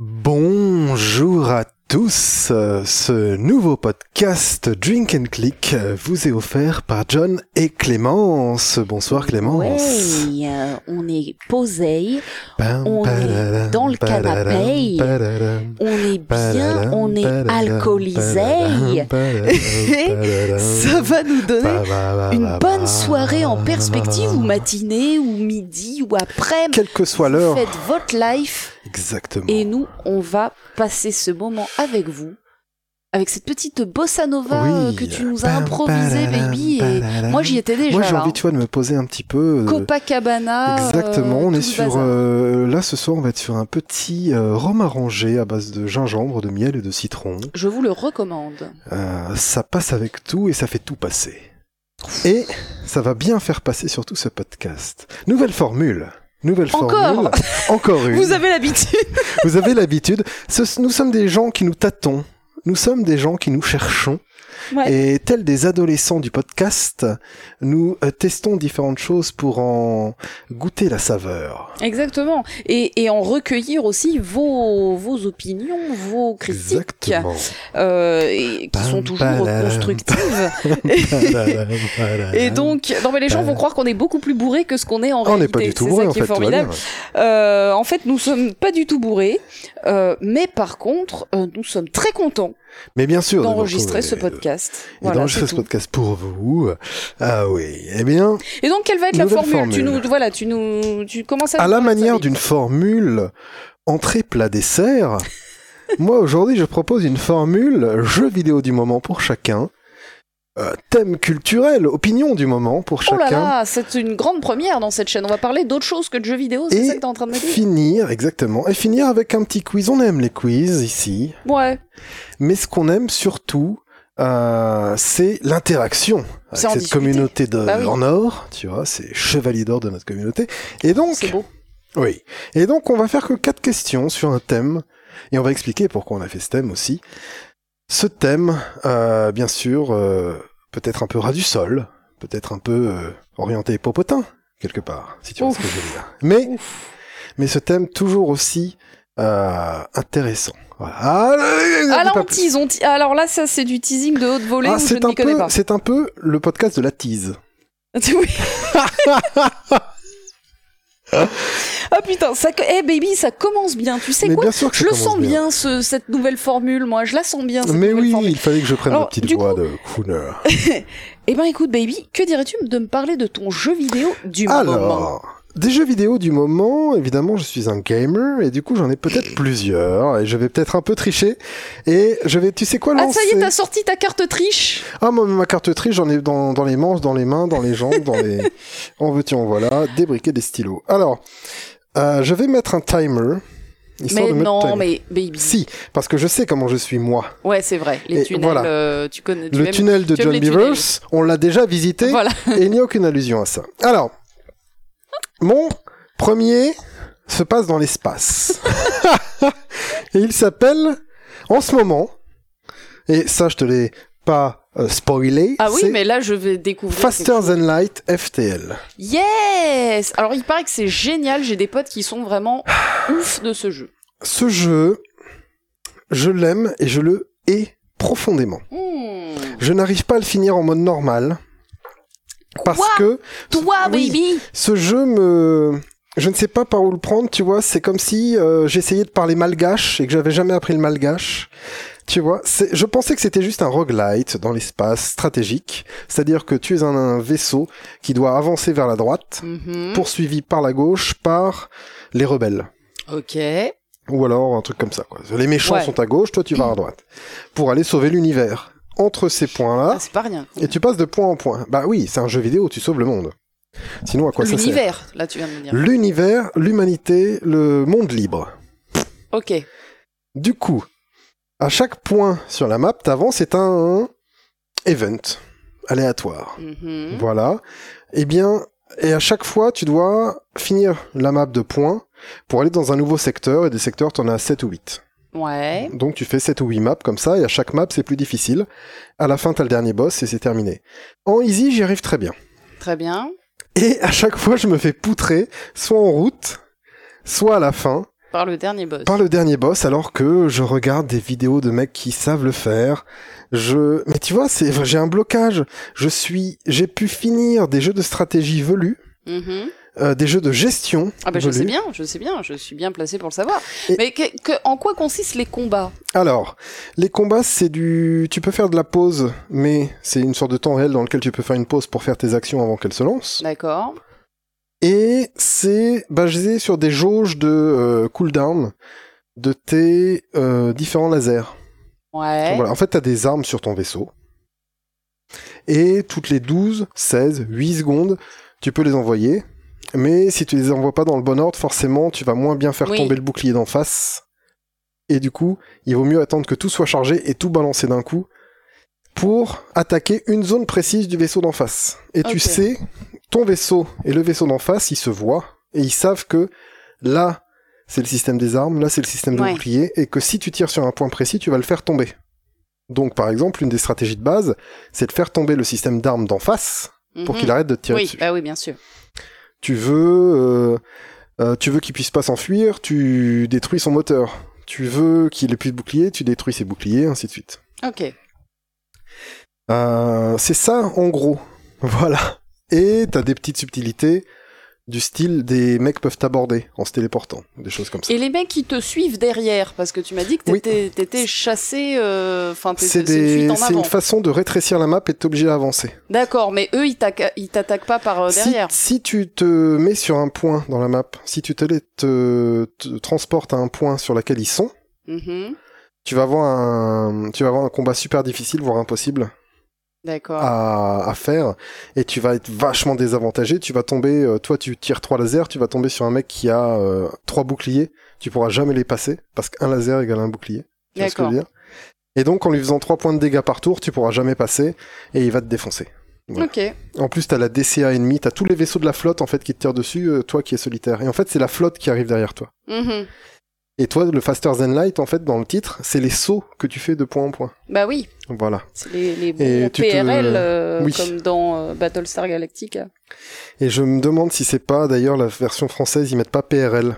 Bonjour à tous, ce nouveau podcast Drink and Click vous est offert par John et Clémence. Bonsoir Clémence. Ouais, euh, on est posé, on est dans le canapé. on est bien, on est alcoolisé. Ça va nous donner une bonne soirée en perspective, ou matinée, ou midi, ou après. Quelle que soit l'heure. Faites votre life Exactement. et nous, on va passer ce moment avec vous, avec cette petite bossa nova Oui. euh, que tu nous as improvisée, baby. Et moi, j'y étais déjà. Moi j'ai envie, tu vois, de me poser un petit peu. euh, Copacabana. Exactement, euh, on tout est sur euh, là ce soir on va être sur un petit euh, rhum arrangé à base de gingembre, de miel et de citron. Je vous le recommande. Ça passe avec tout et ça fait tout passer. Et ça va bien faire passer surtout ce podcast. Nouvelle formule. Nouvelle Encore formule. Encore une. Vous avez l'habitude. Vous avez l'habitude. Nous sommes des gens qui nous tâtons. Nous sommes des gens qui nous cherchons. Ouais. Et tels des adolescents du podcast, nous euh, testons différentes choses pour en goûter la saveur. Exactement. Et, et en recueillir aussi vos, vos opinions, vos critiques, euh, et qui sont toujours constructives. Et donc, non mais les gens vont croire qu'on est beaucoup plus bourré que ce qu'on est en on réalité. n'est pas du tout C'est bourré en fait. formidable. bien. Euh, en fait, nous sommes pas du tout bourrés, euh, mais par contre, euh, nous sommes très contents Mais bien sûr. d'enregistrer ce retrouver, podcast. Et Voilà, d'enregistrer ce podcast pour vous. Ah oui. Eh bien, Et donc, quelle va être la formule, Tu nous, voilà, tu nous, tu commences à. à la manière d'une formule entrée plat dessert, moi aujourd'hui je propose une formule jeu vidéo du moment pour chacun, euh, thème culturel, opinion du moment pour Oh là chacun. là, c'est une grande première dans cette chaîne. On va parler d'autre chose que de jeux vidéo, c'est ça que t'es en train de me dire Finir, exactement, et finir avec un petit quiz. On aime les quiz ici, Ouais. mais ce qu'on aime surtout, euh, c'est l'interaction avec cette discuter. communauté de, Bah oui. en or, tu vois, c'est chevalier d'or de notre communauté. Et donc, C'est beau. oui. Et donc, on va faire que quatre questions sur un thème, et on va expliquer pourquoi on a fait ce thème aussi. Ce thème, euh, bien sûr, euh, peut-être un peu ras du sol, peut-être un peu euh, orienté popotin, quelque part, si tu vois ce que je veux dire. Mais, mais ce thème toujours aussi intéressant. Voilà. Ah, Ah là, on tease, on. Alors là, ça, c'est du teasing de haute volée Ah, où je ne connais pas. c'est un peu le podcast de la tease. Oui. ah putain, ça, eh baby, ça commence bien. Tu sais Mais quoi bien sûr que Je le sens bien, ce- cette nouvelle formule. Moi, je la sens bien. Cette Mais oui, formule. il fallait que je prenne Alors, ma petite voix coup- de crooner. Eh ben, écoute, baby, que dirais-tu de me parler de ton jeu vidéo du moment? Des jeux vidéo du moment, évidemment, je suis un gamer et du coup j'en ai peut-être plusieurs et je vais peut-être un peu tricher et je vais, tu sais quoi, Ah, lancer. ça y est, t'as sorti ta carte triche. Ah, moi, ma carte triche, j'en ai dans, dans les manches, dans les mains, dans les jambes, dans les. En veux-tu, en voilà, des briquets, des stylos. Alors, euh, je vais mettre un timer. histoire Mais de non, timer. mais baby. Si, parce que je sais comment je suis moi. Ouais, c'est vrai. Les Et tunnels, voilà. euh, tu connais. tu Le aimes- tunnel de tu John Beavers, on l'a déjà visité. Voilà. Et il n'y a aucune allusion à ça. Alors, mon premier se passe dans l'espace. et il s'appelle, en ce moment, et ça je te l'ai pas euh, spoilé, Ah oui, mais là, je vais découvrir. Faster. Than Light FTL. Yes Alors, il paraît que c'est génial. J'ai des potes qui sont vraiment ouf de ce jeu. Ce jeu, je l'aime et je le hais profondément. Hmm. Je n'arrive pas à le finir en mode normal. Parce Quoi que Toi, Oui. baby ce jeu me... Je ne sais pas par où le prendre, tu vois, c'est comme si euh, j'essayais de parler malgache et que j'avais jamais appris le malgache. Tu vois, c'est- je pensais que c'était juste un roguelite dans l'espace stratégique, c'est-à-dire que tu es un, un vaisseau qui doit avancer vers la droite, Mhm. poursuivi par la gauche par les rebelles. Ok. Ou alors un truc comme ça. Quoi. Les méchants Ouais. sont à gauche, toi tu vas à droite. Pour aller sauver l'univers. Entre ces points-là, Ah, c'est pas rien. et tu passes de point en point. Bah oui, c'est un jeu vidéo, tu sauves le monde. Sinon à quoi ça sert? L'univers, là, tu viens de me dire. L'univers, l'humanité, le monde libre. Ok. Du coup, à chaque point sur la map, t'avances, c'est un event aléatoire. Mhm. Voilà. Eh bien, et à chaque fois, tu dois finir la map de points pour aller dans un nouveau secteur, et des secteurs, t'en as 7 ou 8. Ouais. Donc tu fais 7 ou 8 maps comme ça, et à chaque map, c'est plus difficile. À la fin, t'as le dernier boss, et c'est terminé. En easy, j'y arrive très bien. Très bien. Et à chaque fois, je me fais poutrer, soit en route, soit à la fin. Par le dernier boss. Par le dernier boss, alors que je regarde des vidéos de mecs qui savent le faire. Je, mais tu vois, c'est, j'ai un blocage. Je suis, j'ai pu finir des jeux de stratégie velus. Mm-hmm. Euh, des jeux de gestion. Ah bah je sais bien, je sais bien, je suis bien placé pour le savoir. Mais que, en quoi consistent les combats? Alors, les combats, c'est du, tu peux faire de la pause, mais c'est une sorte de temps réel dans lequel tu peux faire une pause pour faire tes actions avant qu'elles se lancent. D'accord. Et c'est basé sur des jauges de euh, cooldown de tes euh, différents lasers. Ouais. Voilà. En fait, tu as des armes sur ton vaisseau. Et toutes les 12, 16, 8 secondes, tu peux les envoyer. Mais si tu les envoies pas dans le bon ordre, forcément, tu vas moins bien faire tomber le bouclier d'en face. Et du coup, il vaut mieux attendre que tout soit chargé et tout balancer d'un coup pour attaquer une zone précise du vaisseau d'en face. Et tu sais, ton vaisseau et le vaisseau d'en face, ils se voient et ils savent que là, c'est le système des armes, là, c'est le système de bouclier, et que si tu tires sur un point précis, tu vas le faire tomber. Donc, par exemple, une des stratégies de base, c'est de faire tomber le système d'armes d'en face pour mhm. qu'il arrête de te tirer oui, dessus. Bah oui, bien sûr tu veux, euh, euh, tu veux qu'il puisse pas s'enfuir, tu détruis son moteur. Tu veux qu'il ait plus de boucliers, tu détruis ses boucliers, ainsi de suite. Ok. Euh, c'est ça en gros. Voilà. Et t'as des petites subtilités du style des mecs peuvent t'aborder en se téléportant, des choses comme ça. Et les mecs qui te suivent derrière, parce que tu m'as dit que t'étais chassé, euh, enfin c'est une, façon de rétrécir la map et t'obliger à avancer. D'accord, mais eux ils t'attaquent pas par euh, derrière. Si, tu te mets sur un point dans la map, si tu te, te, te transportes à un point sur lequel ils sont, mm-hmm. tu vas avoir un, tu vas avoir un combat super difficile, voire impossible à, à, faire et tu vas être vachement désavantagé. Tu vas tomber, euh, toi tu tires trois lasers, tu vas tomber sur un mec qui a euh, trois boucliers. Tu pourras jamais les passer parce qu'un laser égale un bouclier. Tu vois ce que je veux dire? Et donc en lui faisant trois points de dégâts par tour, tu pourras jamais passer et il va te défoncer. En plus, t'as la DCA ennemie, t'as tous les vaisseaux de la flotte en fait qui te tirent dessus, euh, toi qui es solitaire. Et en fait, c'est la flotte qui arrive derrière toi. Mm-hmm. Et toi, le Faster Than Light, en fait, dans le titre, c'est les sauts que tu fais de point en point. Bah oui. Voilà. C'est les, les bons PRL, euh, comme dans euh, Battlestar Galactica. Et je me demande si c'est pas, d'ailleurs, la version française, ils mettent pas PRL.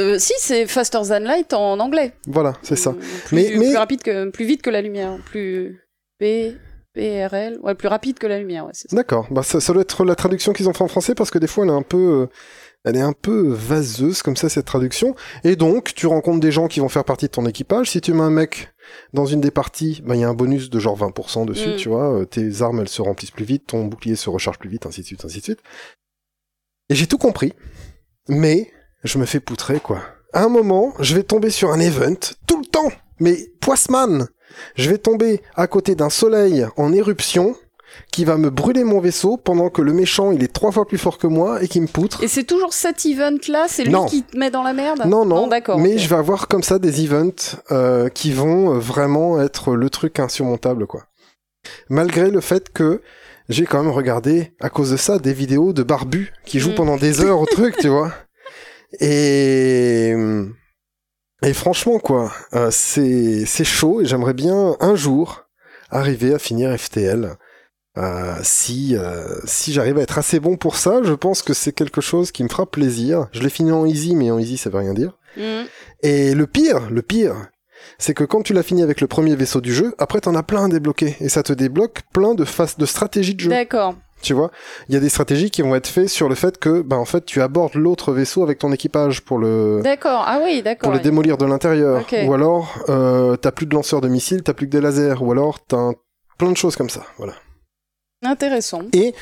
Euh, si, c'est Faster Than Light en anglais. Voilà, c'est ça. Plus, mais, plus rapide que, plus vite que la lumière. Plus P, PRL. Ouais, plus rapide que la lumière, ouais, D'accord. Bah, ça, ça doit être la traduction qu'ils ont fait en français parce que des fois, elle est un peu, euh, elle est un peu vaseuse comme ça cette traduction. Et donc, tu rencontres des gens qui vont faire partie de ton équipage. Si tu mets un mec dans une des parties, bah, il y a un bonus de genre 20% dessus, mm. tu vois. Euh, tes armes, elles se remplissent plus vite, ton bouclier se recharge plus vite, ainsi de suite, ainsi de suite. Et j'ai tout compris. Mais, je me fais poutrer, quoi. À un moment, je vais tomber sur un event, tout le temps. Mais, Poisman! Je vais tomber à côté d'un soleil en éruption, qui va me brûler mon vaisseau pendant que le méchant il est trois fois plus fort que moi et qui me poutre. Et c'est toujours cet event là, c'est lui qui te met dans la merde Non, non, d'accord. Mais je vais avoir comme ça des events euh, qui vont euh, vraiment être le truc insurmontable quoi. Malgré le fait que j'ai quand même regardé à cause de ça des vidéos de barbus qui jouent mm. pendant des heures au truc, tu vois. Et et franchement quoi, euh, c'est c'est chaud et j'aimerais bien un jour arriver à finir FTL. Euh, si euh, si j'arrive à être assez bon pour ça, je pense que c'est quelque chose qui me fera plaisir. Je l'ai fini en easy, mais en easy ça veut rien dire. Mm. Et le pire, le pire, c'est que quand tu l'as fini avec le premier vaisseau du jeu, après t'en as plein à débloquer et ça te débloque plein de phases de stratégie de jeu. D'accord. Tu vois, il y a des stratégies qui vont être faites sur le fait que, ben en fait, tu abordes l'autre vaisseau avec ton équipage pour le. D'accord. Ah oui, d'accord. Pour le démolir de l'intérieur. Ou alors, euh, t'as plus de lanceurs de missiles, t'as plus que des lasers. Ou alors, t'as plein de choses comme ça. Voilà. Intéressant. Et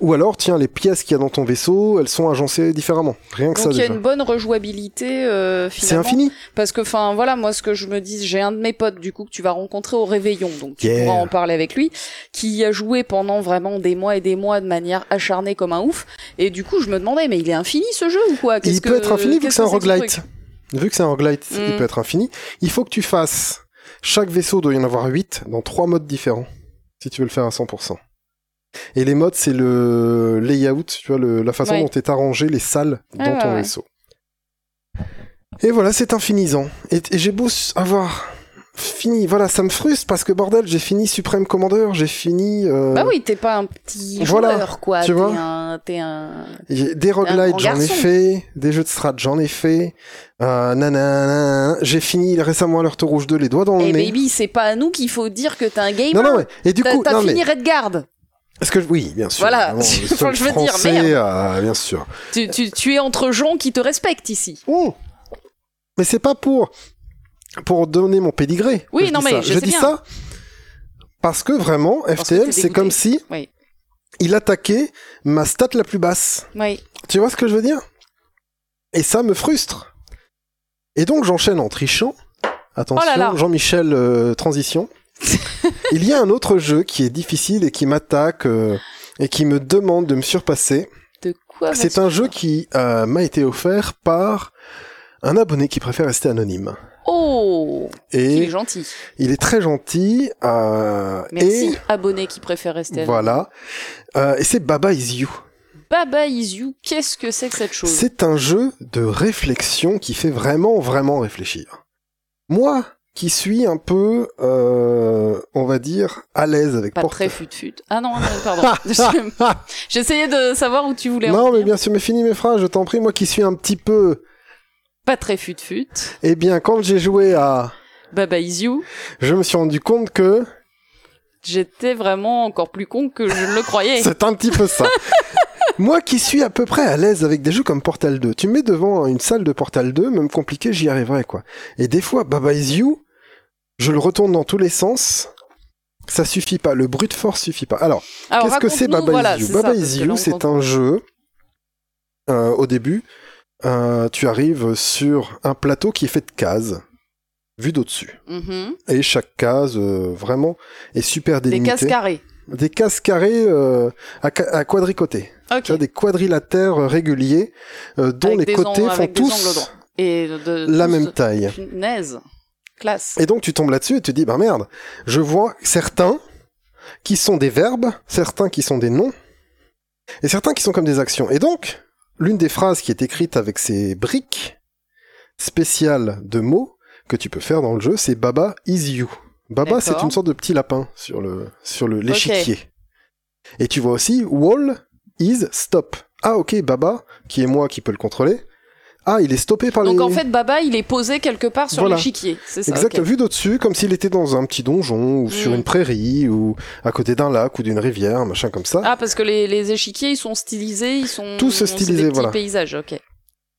ou alors, tiens, les pièces qu'il y a dans ton vaisseau, elles sont agencées différemment. Rien que ça. Donc il y a une bonne rejouabilité euh, finalement. C'est infini. Parce que, enfin, voilà, moi, ce que je me dis, j'ai un de mes potes du coup que tu vas rencontrer au réveillon, donc tu pourras en parler avec lui, qui a joué pendant vraiment des mois et des mois de manière acharnée comme un ouf. Et du coup, je me demandais, mais il est infini ce jeu ou quoi? Il peut être infini vu que c'est un roguelite. Vu que c'est un roguelite, il hmm. peut être infini. Il faut que tu fasses. Chaque vaisseau doit y en avoir 8 dans trois modes différents si tu veux le faire à 100%. Et les modes, c'est le layout, tu vois, la façon dont est arrangé les salles dans ton vaisseau. Et voilà, c'est infinisant. Et, j'ai beau avoir fini. Voilà, ça me frustre parce que bordel, j'ai fini Supreme Commander, j'ai fini. Euh... Bah oui, t'es pas un petit Voilà, joueur, quoi. tu vois. t'es un. Des roguelites, j'en ai fait. Des jeux de strat, j'en ai fait. Euh, nanana. J'ai fini récemment Alerte Rouge 2, les doigts dans le Eh nez. baby, c'est pas à nous qu'il faut dire que t'es un gamer. non, non, ouais. Et du coup, t'as fini mais. Redguard. Est-ce que oui, bien sûr. Voilà, c'est ce que je veux dire, merde. euh, bien sûr. Tu, tu, tu es entre gens qui te respectent ici. Oh. Mais c'est pas pour pour donner mon pédigré. Oui, non, mais ça. je je sais dis bien. ça parce que vraiment FTL c'est comme si Oui. il attaquait ma stat la plus basse. Oui. Tu vois ce que je veux dire? Et ça me frustre. Et donc j'enchaîne en trichant. Attention, Oh là. Jean-Michel euh, transition. il y a un autre jeu qui est difficile et qui m'attaque euh, et qui me demande de me surpasser. De quoi C'est un jeu qui euh, m'a été offert par un abonné qui préfère rester anonyme. Oh Il est Et gentil. il est très gentil. euh, Merci, abonné qui préfère rester Et anonyme. voilà. Et c'est Baba Is You. Baba Is You, qu'est-ce que c'est que cette chose? C'est un jeu de réflexion qui fait vraiment, vraiment réfléchir. Moi, qui suis un peu, euh, on va dire, à l'aise avec Pas très fut-fut. Ah non, non, pardon. J'essayais de savoir où tu voulais en non, mais bien sûr, mais finis mes phrases, je t'en prie. Moi qui suis un petit peu, Pas très fut-fut. eh bien, quand j'ai joué à, Baba Is You, je me suis rendu compte que j'étais vraiment encore plus con que je ne le croyais. c'est un petit peu ça. Moi qui suis à peu près à l'aise avec des jeux comme Portal 2, tu me mets devant une salle de Portal 2, même compliqué, j'y arriverai quoi. Et des fois, Baba Is You, je le retourne dans tous les sens. Ça suffit pas, le brute force suffit pas. Alors, Alors, qu'est-ce que c'est Baba voilà, Is You c'est Baba ça, Is You, c'est un jeu. euh, au début, euh, tu arrives sur un plateau qui est fait de cases, vu d'au-dessus. Mhm. Et chaque case, euh, vraiment, est super Des délimitée. cases carrées. Des cases carrées euh, à, à quadricoter. Des quadrilatères réguliers euh, dont Avec les côtés font tous. Et de, la tous- même taille. Punaise. Classe. Et donc tu tombes là-dessus et tu te dis, bah merde, je vois certains qui sont des verbes, certains qui sont des noms, et certains qui sont comme des actions. Et donc, l'une des phrases qui est écrite avec ces briques spéciales de mots que tu peux faire dans le jeu, c'est Baba is you. Baba, c'est une sorte de petit lapin sur le sur le l'échiquier. Et tu vois aussi wall is stop. Ah ok, Baba, qui est moi qui peux le contrôler. Ah, il est stoppé par Donc les... en fait, Baba, il est posé quelque part sur Voilà. l'échiquier. C'est ça. Exact, vu d'au-dessus, comme s'il était dans un petit donjon, ou sur Mm. une prairie, ou à côté d'un lac, ou d'une rivière, machin comme ça. Ah, parce que les, les échiquiers, ils sont stylisés, ils sont. Tous stylisés, des petits voilà. paysages, ok.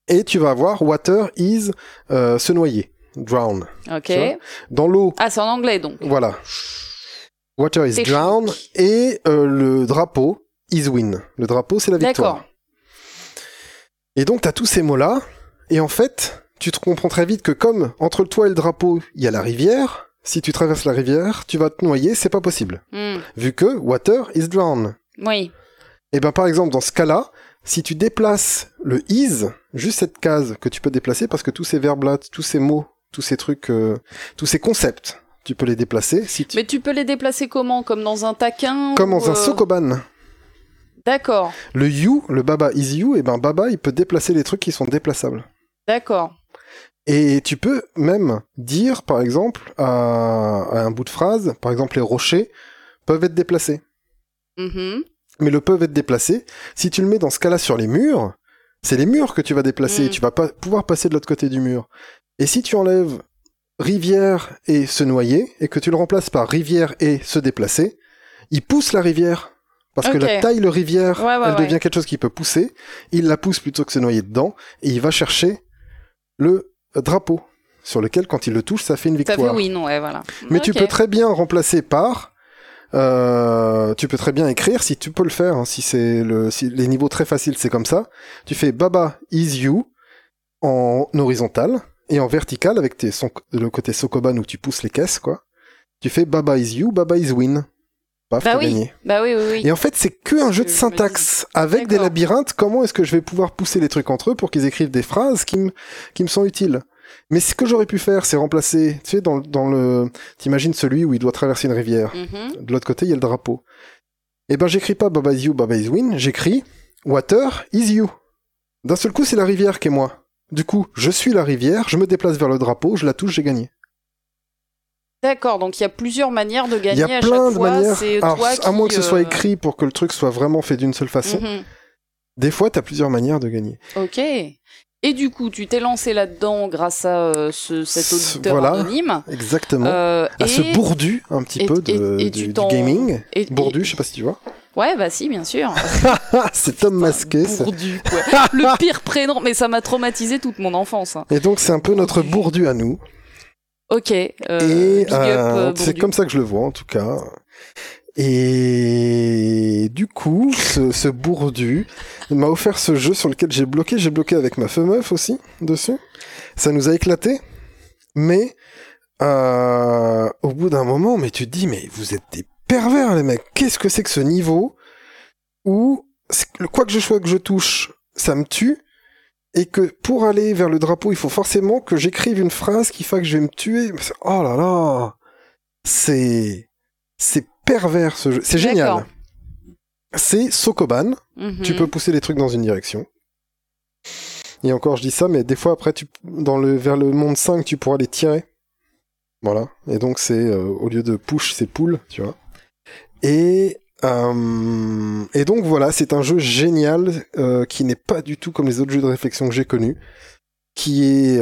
Et tu vas avoir water is euh, se noyer, drown. Ok. Tu Dans l'eau, Ah, c'est en anglais donc. voilà. Water is drown, et euh, le drapeau is win. Le drapeau, c'est la victoire. D'accord. Et donc, t'as tous ces mots-là, et en fait, tu te comprends très vite que comme entre le toit et le drapeau, il y a la rivière, si tu traverses la rivière, tu vas te noyer, c'est pas possible. Hmm. Vu que water is drown. Oui. Et ben par exemple dans ce cas-là, si tu déplaces le is, juste cette case que tu peux déplacer parce que tous ces verbes-là, tous ces mots, tous ces trucs, euh, tous ces concepts, tu peux les déplacer. Si tu... Mais tu peux les déplacer comment? Comme dans un taquin Comme ou, dans un euh, sokoban. D'accord. Le you, le baba is you, et ben baba il peut déplacer les trucs qui sont déplaçables. D'accord. Et tu peux même dire par exemple à, à un bout de phrase, par exemple les rochers peuvent être déplacés. Mhm. mais le peuvent être déplacés. Si tu le mets dans ce cas-là sur les murs, c'est les murs que tu vas déplacer. Mm. Tu vas pas pouvoir passer de l'autre côté du mur. Et si tu enlèves rivière et se noyer et que tu le remplaces par rivière et se déplacer, il pousse la rivière. Parce que la taille de rivière, Ouais, ouais, elle ouais. devient quelque chose qui peut pousser. Il la pousse plutôt que se noyer dedans et il va chercher le drapeau sur lequel, quand il le touche, ça fait une Ça fait victoire. oui, non, ouais, voilà. Mais tu peux très bien remplacer par. Euh, tu peux très bien écrire si tu peux le faire. hein, si c'est le, si les niveaux très faciles, c'est comme ça. Tu fais Baba is you en horizontal et en vertical avec tes son- le côté Sokoban où tu pousses les caisses quoi. Tu fais Baba is you, Baba is win. Paf, Bah oui. gagné. Bah oui, oui, oui. Et en fait, c'est que un jeu de syntaxe avec des labyrinthes. Comment est-ce que je vais pouvoir pousser les trucs entre eux pour qu'ils écrivent des phrases qui me qui me sont utiles? Mais ce que j'aurais pu faire, c'est remplacer. Tu sais, dans, dans le, t'imagines celui où il doit traverser une rivière. Mhm. De l'autre côté, il y a le drapeau. Eh ben, j'écris pas Baba is you, Baba is win. J'écris Water is you. D'un seul coup, c'est la rivière qui est moi. Du coup, je suis la rivière, je me déplace vers le drapeau, je la touche, j'ai gagné. D'accord, donc il y a plusieurs manières de Il gagner y a à plein chaque de fois. manières. C'est Alors, toi à qui, moins que ce soit euh, écrit pour que le truc soit vraiment fait d'une seule façon. mhm. Des fois, t'as plusieurs manières de gagner. Ok. Et du coup, tu t'es lancé là-dedans grâce à euh, ce, cet Ce- auditeur voilà. Anonyme. Exactement. Euh, à et... ce bourdu un petit et- peu de, et- du, du gaming. et- Bourdu, je sais pas si tu vois. Ouais, bah si, bien sûr. C'est Tom masqué. ça. Bourdu, quoi. Le pire prénom, mais ça m'a traumatisé toute mon enfance. hein. Et donc, c'est un peu notre bourdu à nous. Ok. Euh, Et euh, euh, c'est comme ça que je le vois en tout cas. Et du coup, ce, ce bourdu m'a offert ce jeu sur lequel j'ai bloqué. J'ai bloqué avec ma feu meuf aussi dessus. Ça nous a éclaté. Mais euh, au bout d'un moment, mais tu te dis, mais vous êtes des pervers les mecs. Qu'est-ce que c'est que ce niveau où quoi que je sois que je touche, ça me tue et que pour aller vers le drapeau, il faut forcément que j'écrive une phrase qui fait que je vais me tuer. Oh là là, c'est c'est pervers ce jeu. C'est génial. C'est Sokoban. Mhm. Tu peux pousser les trucs dans une direction. Et encore, je dis ça, mais des fois après, tu, dans le vers le monde 5, tu pourras les tirer. Voilà. Et donc c'est euh, au lieu de push, c'est pull, tu vois. Et euh, et donc voilà, c'est un jeu génial euh, qui n'est pas du tout comme les autres jeux de réflexion que j'ai connus, qui est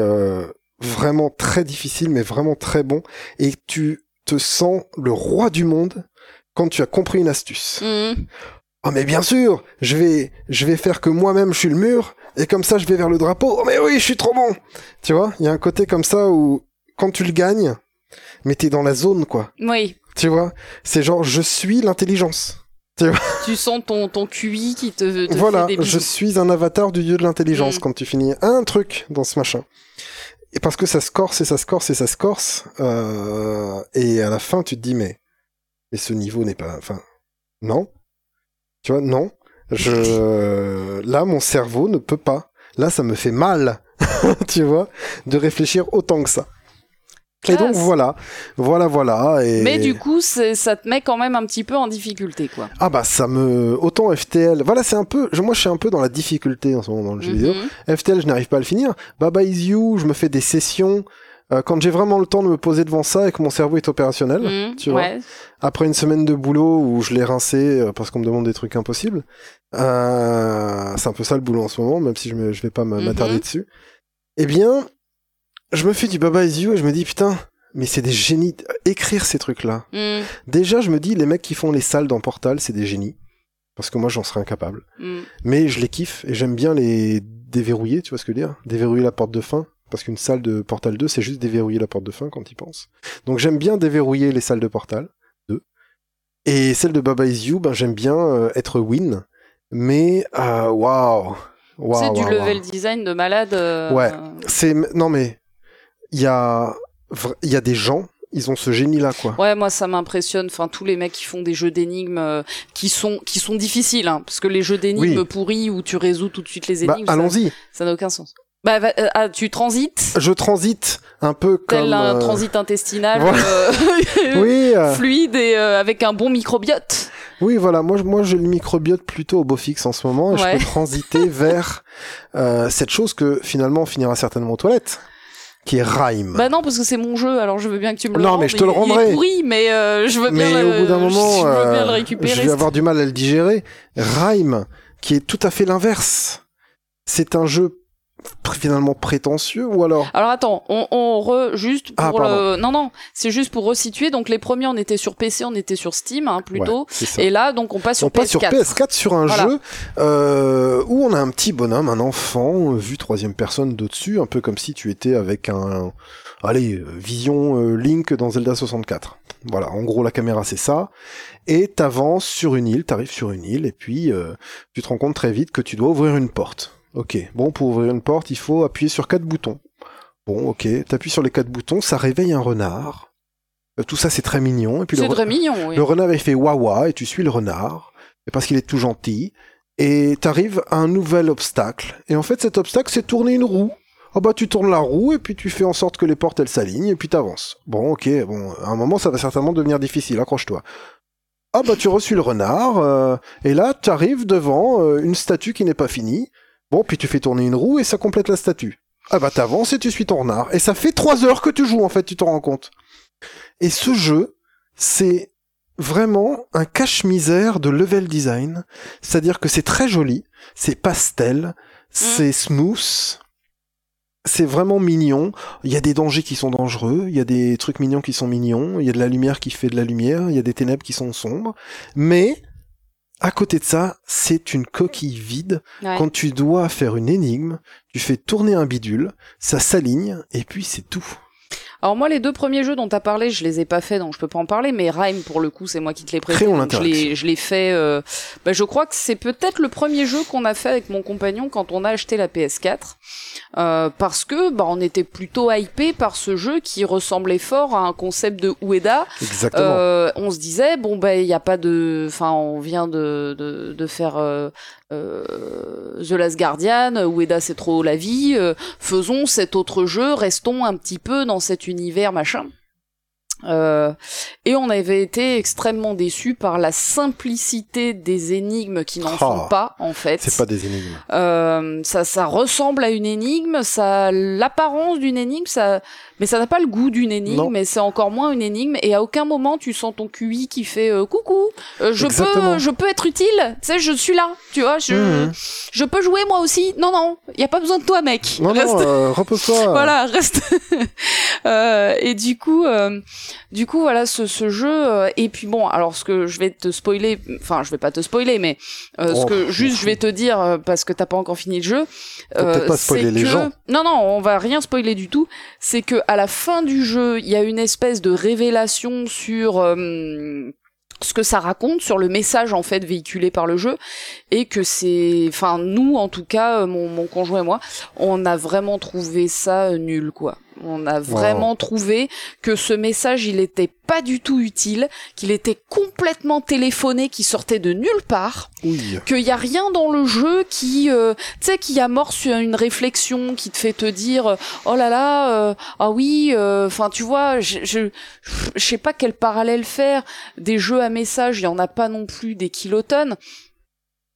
vraiment très difficile, mais vraiment très bon. Et tu te sens le roi du monde quand tu as compris une astuce. Mhm. Oh mais bien sûr, je vais je vais faire que moi-même je suis le mur et comme ça je vais vers le drapeau. Oh mais oui, je suis trop bon. Tu vois, il y a un côté comme ça où quand tu le gagnes, mais t'es dans la zone quoi. Oui. Tu vois, c'est genre je suis l'intelligence. Tu sens ton, ton QI qui te, te Voilà, fait des je suis un avatar du dieu de l'intelligence Mm. quand tu finis un truc dans ce machin. Et parce que ça se corse et ça se corse et ça se corse, euh, et à la fin tu te dis mais mais ce niveau n'est pas, enfin non, tu vois non, je là mon cerveau ne peut pas, là ça me fait mal, tu vois, de réfléchir autant que ça. Et donc voilà, voilà, voilà. Et... Mais du coup, ça te met quand même un petit peu en difficulté, quoi. Ah bah ça me autant FTL. Voilà, c'est un peu moi je suis un peu dans la difficulté en ce moment dans le jeu vidéo. Mhm. FTL, je n'arrive pas à le finir. Baba Is You, je me fais des sessions euh, quand j'ai vraiment le temps de me poser devant ça et que mon cerveau est opérationnel. Mhm. tu vois. Ouais. Après une semaine de boulot où je l'ai rincé euh, parce qu'on me demande des trucs impossibles. Euh, c'est un peu ça le boulot en ce moment, même si je, me, je vais pas Mhm. m'attarder dessus. Eh bien, je me fais du Baba Is You et je me dis putain, mais c'est des génies. Écrire ces trucs-là. Mhm. Déjà, je me dis les mecs qui font les salles dans Portal, c'est des génies. Parce que moi, j'en serais incapable. Mhm. Mais je les kiffe et j'aime bien les déverrouiller, tu vois ce que je veux dire? Déverrouiller la porte de fin. Parce qu'une salle de Portal 2, c'est juste déverrouiller la porte de fin quand tu penses. Donc j'aime bien déverrouiller les salles de Portal 2. Et celle de Baba Is You, ben, j'aime bien euh, être win. Mais, euh, waouh Waouh, c'est du level design de malade. euh, Ouais. C'est, non mais, il y a, il y a des gens, ils ont ce génie-là, quoi. Ouais, moi ça m'impressionne. Enfin, tous les mecs qui font des jeux d'énigmes euh, qui sont qui sont difficiles, hein, parce que les jeux d'énigmes Oui. pourris où tu résous tout de suite les Bah, énigmes, allons-y. ça n'a aucun sens. Bah, va- euh, ah, tu transites Je transite un peu tel comme... un euh, transit intestinal voilà. euh, Oui, euh, fluide et euh, avec un bon microbiote. Oui, voilà, moi, je- moi j'ai le microbiote plutôt au beau fixe en ce moment et Ouais. je peux transiter vers euh, cette chose que finalement on finira certainement aux toilettes, qui est. Bah non, parce que c'est mon jeu, alors je veux bien que tu me le Non, mais je te le Il rendrai. est pourri, mais euh, je veux bien Mais le, au bout d'un moment, je veux bien euh, le récupérer. je vais avoir du mal à le digérer. Rhyme, qui est tout à fait l'inverse. C'est un jeu finalement prétentieux ou alors? Alors attends, on, on re juste Ah, pour le non non, c'est juste pour resituer. Donc les premiers on était sur PC, on était sur Steam hein, plutôt, Ouais, et là donc on passe sur on passe PS4. sur PS4 sur un Voilà. jeu euh, où on a un petit bonhomme, un enfant, euh, vu troisième personne d'au-dessus, un peu comme si tu étais avec un, allez, euh, vision euh, Link dans Zelda 64. Voilà, en gros la caméra c'est ça. Et t'avances sur une île, t'arrives sur une île, et puis euh, tu te rends compte très vite que tu dois ouvrir une porte. Ok, bon pour ouvrir une porte il faut appuyer sur quatre boutons. Bon ok, t'appuies sur les quatre boutons, ça réveille un renard. Euh, tout ça c'est très mignon. Et puis le, C'est re- très mignon. Oui. le renard il fait wawa et tu suis le renard et parce qu'il est tout gentil et t'arrives à un nouvel obstacle et en fait cet obstacle c'est tourner une roue. Oh bah tu tournes la roue et puis tu fais en sorte que les portes elles s'alignent et puis t'avances. Bon ok bon à un moment ça va certainement devenir difficile accroche-toi. Ah bah tu reçus le renard euh, et là t'arrives devant euh, une statue qui n'est pas finie. Bon puis tu fais tourner une roue et ça complète la statue. Ah bah t'avances et tu suis ton renard et ça fait trois heures que tu joues en fait tu t'en rends compte. Et ce jeu, c'est vraiment un cache-misère de level design. C'est-à-dire que c'est très joli, c'est pastel, c'est smooth, c'est vraiment mignon. Il y a des dangers qui sont dangereux, il y a des trucs mignons qui sont mignons, il y a de la lumière qui fait de la lumière, il y a des ténèbres qui sont sombres. Mais à côté de ça, c'est une coquille vide. Quand tu dois faire une énigme, tu fais tourner un bidule, ça s'aligne, et puis c'est tout. Alors moi, les deux premiers jeux dont tu as parlé, je les ai pas faits, donc je peux pas en parler. Mais Rhyme, pour le coup, c'est moi qui te l'ai prêté. je l'ai, je l'ai fait. Euh... Bah, je crois que c'est peut-être le premier jeu qu'on a fait avec mon compagnon quand on a acheté la PS4, euh, parce que bah on était plutôt hypé par ce jeu qui ressemblait fort à un concept de Ueda. Exactement. Euh, on se disait bon bah il y a pas de, enfin on vient de de, de faire euh, euh, The Last Guardian, Ueda c'est trop la vie, euh, faisons cet autre jeu, restons un petit peu dans cet univers machin. Euh, et on avait été extrêmement déçus par la simplicité des énigmes qui n'en sont ah. pas en fait. C'est pas des énigmes. Euh, ça, ça ressemble à une énigme, ça a l'apparence d'une énigme, ça, mais ça n'a pas le goût d'une énigme, mais c'est encore moins une énigme. Et à aucun moment tu sens ton QI qui fait euh, coucou, euh, je peux, je peux être utile, tu sais, je suis là, tu vois, je, mhm. je peux jouer moi aussi. Non non, il y a pas besoin de toi mec. Non reste... non, repose-toi. voilà, reste. et du coup. Du coup, voilà ce, ce jeu. Euh, et puis bon, alors ce que je vais te spoiler, enfin je vais pas te spoiler, mais euh, ce oh, que juste je vais te dire euh, parce que t'as pas encore fini le jeu. Euh, pas spoiler les gens. Non non, on va rien spoiler du tout. C'est que à la fin du jeu, il y a une espèce de révélation sur ce que ça raconte sur le message en fait véhiculé par le jeu et que c'est enfin nous en tout cas mon, mon conjoint et moi on a vraiment trouvé ça nul quoi on a vraiment trouvé que ce message, il était pas du tout utile, qu'il était complètement téléphoné, qui sortait de nulle part, qu'il y a rien dans le jeu qui, euh, tu sais, qui amorce une réflexion, qui te fait te dire, oh là là, euh, ah oui, euh, enfin tu vois, je, je, je sais pas quel parallèle faire. Des jeux à message, il y en a pas non plus des kilotonnes.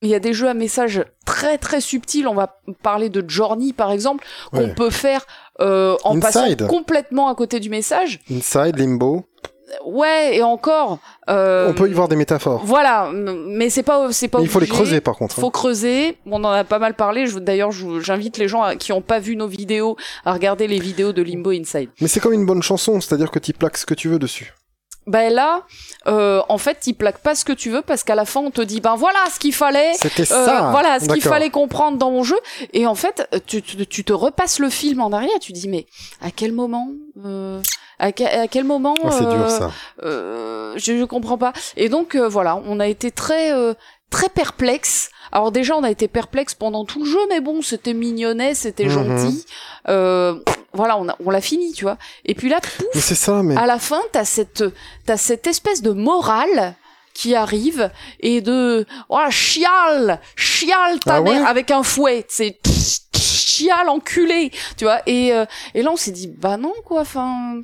Il y a des jeux à message très très subtils. On va parler de Journey par exemple, qu'on peut faire euh, en passant complètement à côté du message. Inside, Limbo. Ouais, et encore. Euh, on peut y voir des métaphores. Voilà, mais c'est pas, c'est pas. il faut les creuser par contre. Il Faut creuser. On en a pas mal parlé. D'ailleurs, j'invite les gens qui ont pas vu nos vidéos à regarder les vidéos de Limbo Inside. Mais c'est comme une bonne chanson, c'est-à-dire que tu plaques ce que tu veux dessus ben là, euh, en fait, il plaque pas ce que tu veux parce qu'à la fin, on te dit, ben voilà ce qu'il fallait, C'était euh, ça. voilà ce qu'il fallait comprendre dans mon jeu. Et en fait, tu, tu, te repasses le film en arrière, tu dis, mais à quel moment, euh, à, quel moment, oh, c'est dur ça. je, je comprends pas. Et donc voilà, on a été très très perplexe. Alors déjà, on a été perplexe pendant tout le jeu, mais bon, c'était mignonnet, c'était mhm. gentil. Euh, voilà, on, a, on l'a fini, tu vois. Et puis là, pouf, c'est ça, mais... à la fin, t'as cette, t'as cette espèce de morale qui arrive et de oh chial chial ta ah mère avec un fouet c'est chial enculé tu vois et euh, et là on s'est dit bah non quoi enfin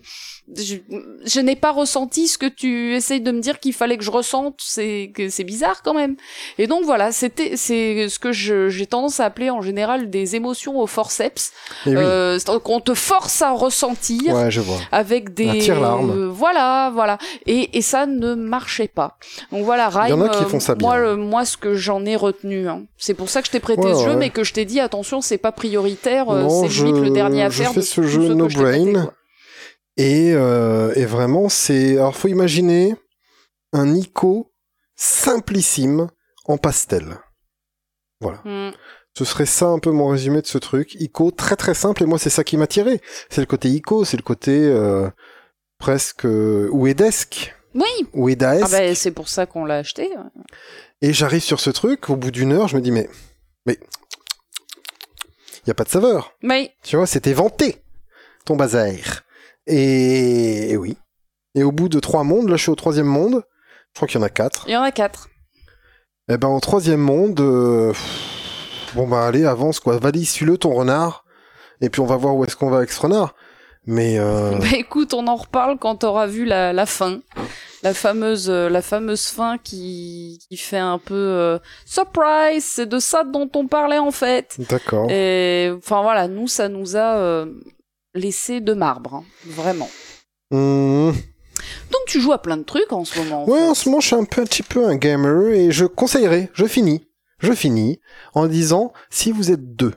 je, n'ai pas ressenti ce que tu essayes de me dire qu'il fallait que je ressente. C'est que c'est bizarre quand même. Et donc voilà, c'était c'est ce que j'ai tendance à appeler en général des émotions au forceps. Euh, qu'on te force à ressentir. Ouais, je vois. Avec des euh, voilà, voilà. Et, et ça ne marchait pas. Donc voilà, Rhyme. Il y en a qui font ça bien. Moi, moi, ce que j'en ai retenu, hein. c'est pour ça que je t'ai prêté ce jeu, mais que je t'ai dit attention, c'est pas prioritaire. Euh, c'est limite le dernier à faire. Je fais ce jeu no brain. Et, euh, et vraiment, c'est. Alors, faut imaginer un Ico simplissime en pastel. Voilà. Hmm. Ce serait ça un peu mon résumé de ce truc. Ico très très simple et moi c'est ça qui m'a tiré. C'est le côté Ico, c'est le côté euh, presque euh, ouedesque. Oui. Ouedaesque. Ah ben c'est pour ça qu'on l'a acheté. Et j'arrive sur ce truc, au bout d'une heure, je me dis mais mais il y a pas de saveur. Oui. Tu vois, c'était vanté ton bazar. Et, oui. Et au bout de trois mondes, là je suis au troisième monde. Je crois qu'il y en a quatre. Il y en a quatre. Eh ben au troisième monde, euh, bon bah allez avance quoi, valise suis-le ton renard. Et puis on va voir où est-ce qu'on va avec ce renard. Mais euh... bah écoute, on en reparle quand t'auras vu la, la fin, la fameuse euh, la fameuse fin qui, qui fait un peu euh, surprise. C'est de ça dont on parlait en fait. D'accord. Et enfin voilà, nous ça nous a laissé de marbre, hein, vraiment. Mmh. Donc tu joues à plein de trucs en ce moment. Ouais, en ce moment, je suis un, peu, un petit peu un gamer et je conseillerais, je finis, je finis en disant si vous êtes deux,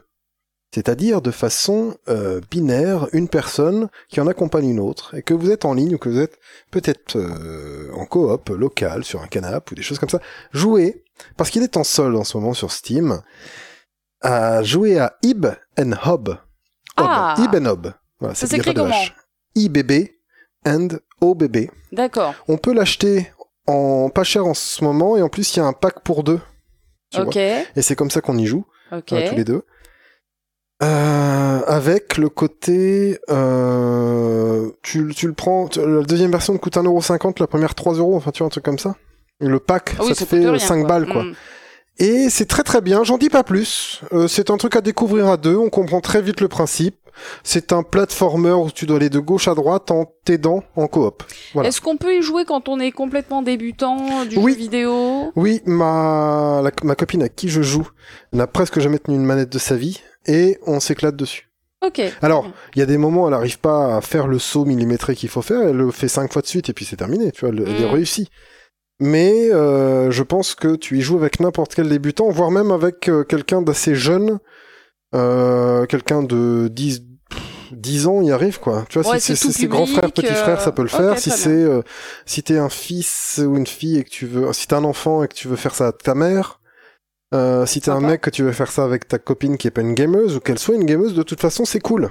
c'est-à-dire de façon euh, binaire, une personne qui en accompagne une autre, et que vous êtes en ligne ou que vous êtes peut-être euh, en coop local sur un canapé ou des choses comme ça, jouez, parce qu'il est en solde en ce moment sur Steam, à jouer à Ib and Hob. Ah. Ib and Hob. Voilà, Ça s'écrit comment H. IBB and OBB. D'accord. On peut l'acheter en pas cher en ce moment, et en plus il y a un pack pour deux. tu Ok. vois. Et c'est comme ça qu'on y joue. Ok. euh, tous les deux. Euh, avec le côté, euh, tu, tu le prends, tu- la deuxième version coûte 1,50€, la première 3€, enfin tu vois, un truc comme ça. Et le pack, Ah oui, ça ça te fait rien, 5 balles, quoi. Mm. Et c'est très très bien, j'en dis pas plus. Euh, c'est un truc à découvrir à deux, on comprend très vite le principe. C'est un platformer où tu dois aller de gauche à droite en t'aidant en coop. Voilà. Est-ce qu'on peut y jouer quand on est complètement débutant du Oui. jeu vidéo? Oui, ma, la- ma copine à qui je joue n'a presque jamais tenu une manette de sa vie et on s'éclate dessus. Ok. Alors, il y a des moments où elle n'arrive pas à faire le saut millimétré qu'il faut faire, elle le fait cinq fois de suite et puis c'est terminé, tu vois, elle, elle est Mm. réussie. Mais euh, je pense que tu y joues avec n'importe quel débutant, voire même avec euh, quelqu'un d'assez jeune, euh, quelqu'un de 10, 10 ans, y arrive quoi. Tu vois, Ouais, si c'est grand frère, petit euh, frère, ça peut le faire. si c'est euh, si t'es un fils ou une fille et que tu veux, si t'es un enfant et que tu veux faire ça à ta mère, euh, si t'es un mec que tu veux faire ça avec ta copine qui est pas une gameuse ou qu'elle soit une gameuse, de toute façon c'est cool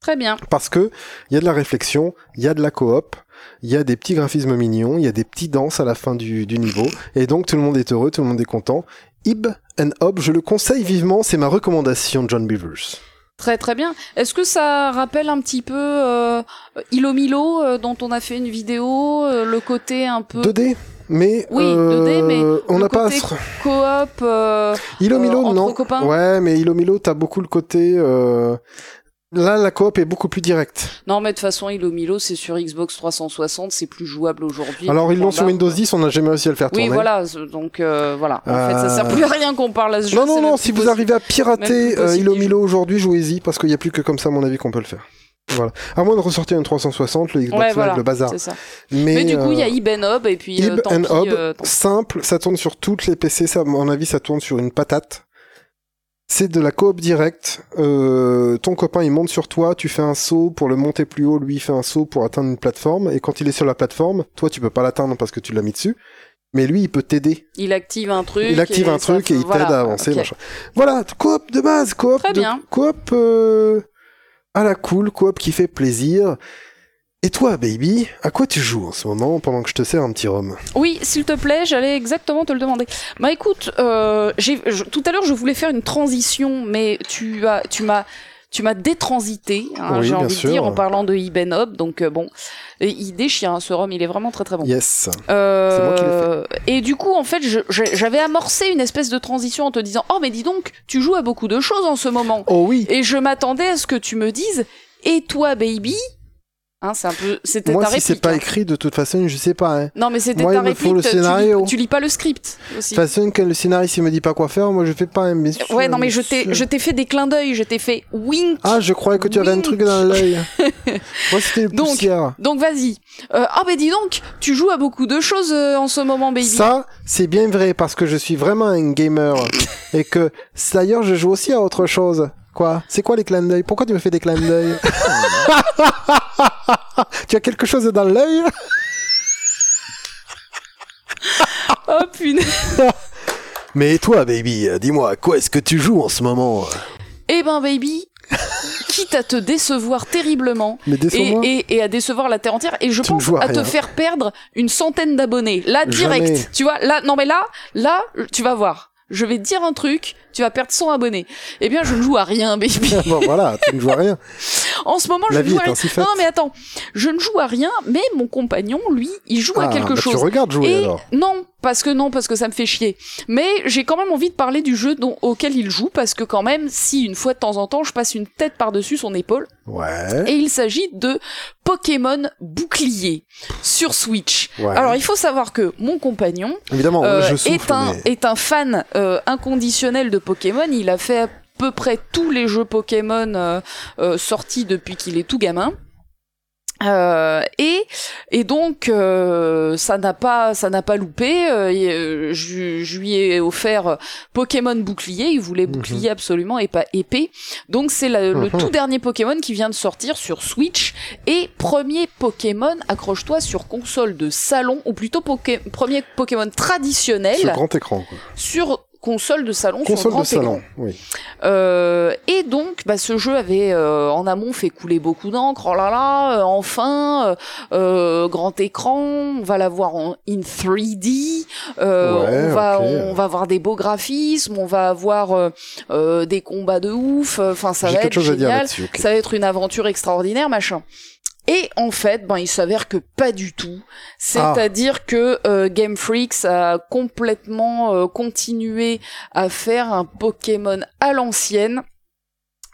Très bien. parce que il y a de la réflexion, il y a de la coop, il y a des petits graphismes mignons, il y a des petits danses à la fin du, du niveau, et donc tout le monde est heureux, tout le monde est content. Ib and Hob, je le conseille vivement, c'est ma recommandation, John Beavers. Très très bien. Est-ce que ça rappelle un petit peu euh, Ilo Milo euh, dont on a fait une vidéo, euh, le côté un peu 2D, mais Oui, euh, 2D, mais on n'a pas coop euh, Ilo Milo, euh, non. copains Ouais, mais Ilo Milo, t'as beaucoup le côté. Euh, Là, la coop est beaucoup plus directe. Non mais de toute façon Ilo Milo c'est sur Xbox 360, c'est plus jouable aujourd'hui. Alors, ils l'ont sur. Windows 10, on n'a jamais réussi à le faire Oui tourner. voilà, c- donc euh, voilà. En fait ça Euh, sert plus à rien qu'on parle à ce jeu. Non, non, non, si vous arrivez à pirater euh, d'y Milo aujourd'hui, jouez-y, parce qu'il n'y a plus que comme ça, à mon avis, qu'on peut le faire. Voilà. À moins de ressortir une 360, le Xbox Ouais Live, voilà, le bazar. c'est ça. Mais, Mais, du coup il y a euh, Iben Hob et puis euh, Ib tant and pis, euh, tant- simple, ça tourne sur toutes les PC, ça, à mon avis, ça tourne sur une patate. C'est de la coop directe. Euh, ton copain, il monte sur toi, tu fais un saut pour le monter plus haut, lui, il fait un saut pour atteindre une plateforme, et quand il est sur la plateforme, toi, tu peux pas l'atteindre parce que tu l'as mis dessus, mais lui, il peut t'aider. il active un truc. Il active un truc et il voilà, t'aide à avancer, machin. Voilà, coop de base, coop Très de, bien. coop euh, à la cool, coop qui fait plaisir. Et toi, baby, à quoi tu joues en ce moment pendant que je te sers un petit rhum? Oui, s'il te plaît, j'allais exactement te le demander. Bah écoute, euh, je- tout à l'heure je voulais faire une transition, mais tu as, tu m'as, tu m'as détransité, hein, Oui, j'ai envie sûr. de dire, en parlant de Hob. Donc euh, bon, Et il déchire hein, ce rhum, il est vraiment très très bon. Yes. Euh, C'est moi qui fait. Et du coup, en fait, j'avais amorcé une espèce de transition en te disant, oh mais dis donc, tu joues à beaucoup de choses en ce moment. Oh oui. Et je m'attendais à ce que tu me dises, et toi, baby Hein, c'est un peu, c'était Moi, ta si c'est pas hein. écrit, de toute façon, je sais pas. Hein. Non, mais c'était Moi, ta il me faut le tu lis-. Tu, lis pas le script aussi. De toute façon, quand le scénariste il me dit pas quoi faire, moi je fais pas un bien sûr, Ouais, non, mais je t'ai, je t'ai fait des clins d'œil, je t'ai fait wink. Ah, je croyais que tu avais un truc dans l'œil. Moi, c'était Donc, poussière. Donc vas-y. Euh, ah ben dis donc, tu joues à beaucoup de choses euh, en ce moment, baby. Ça, c'est bien vrai parce que je suis vraiment un gamer et que d'ailleurs je joue aussi à autre chose. Quoi C'est quoi les clins d'œil Pourquoi tu me fais des clins d'œil Tu as quelque chose dans l'œil Oh punaise. Mais toi, baby, dis-moi, quoi est-ce que tu joues en ce moment Eh ben baby, quitte à te décevoir terriblement. Et, déçois-moi. et, et à décevoir la terre entière et je Tu pense à à, te faire perdre une centaine d'abonnés là direct Jamais. tu vois là non mais là là tu vas voir je vais dire un truc tu vas perdre 100 abonnés eh bien je ne joue à rien baby bon, voilà, tu ne joues à rien. en ce moment La je ne joue à rien non mais attends je ne joue à rien mais mon compagnon lui il joue à Ah, quelque bah, chose Tu regardes jouer Et alors. non, parce que non, parce que ça me fait chier. Mais j'ai quand même envie de parler du jeu dont, auquel il joue, parce que quand même, si une fois de temps en temps, je passe une tête par-dessus son épaule, Ouais. et il s'agit de Pokémon Bouclier sur Switch. ouais. Alors il faut savoir que mon compagnon Évidemment, euh, je souffle, est, un, mais- est un fan euh, inconditionnel de Pokémon. Il a fait à peu près tous les jeux Pokémon euh, euh, sortis depuis qu'il est tout gamin. Euh, et et donc euh, ça n'a pas ça n'a pas loupé. Euh, je, je, lui ai offert Pokémon bouclier. Il voulait mhm. bouclier absolument et pas épée. Donc c'est le mhm. tout dernier Pokémon qui vient de sortir sur Switch et premier Pokémon accroche-toi sur console de salon ou plutôt premier Pokémon traditionnel sur grand écran quoi. sur console de salon console sur grand de salon, oui. Euh, et donc, bah, ce jeu avait euh, en amont fait couler beaucoup d'encre. Oh là là, euh, enfin, euh, grand écran, on va l'avoir en in 3D. Ouais, on va, on va avoir des beaux graphismes, on va avoir des combats de ouf. Enfin, ça va être génial. Ça va être une aventure extraordinaire, machin. Et en fait, ben il s'avère que pas du tout. C'est-à-dire que euh, Game Freaks a complètement euh, continué à faire un Pokémon à l'ancienne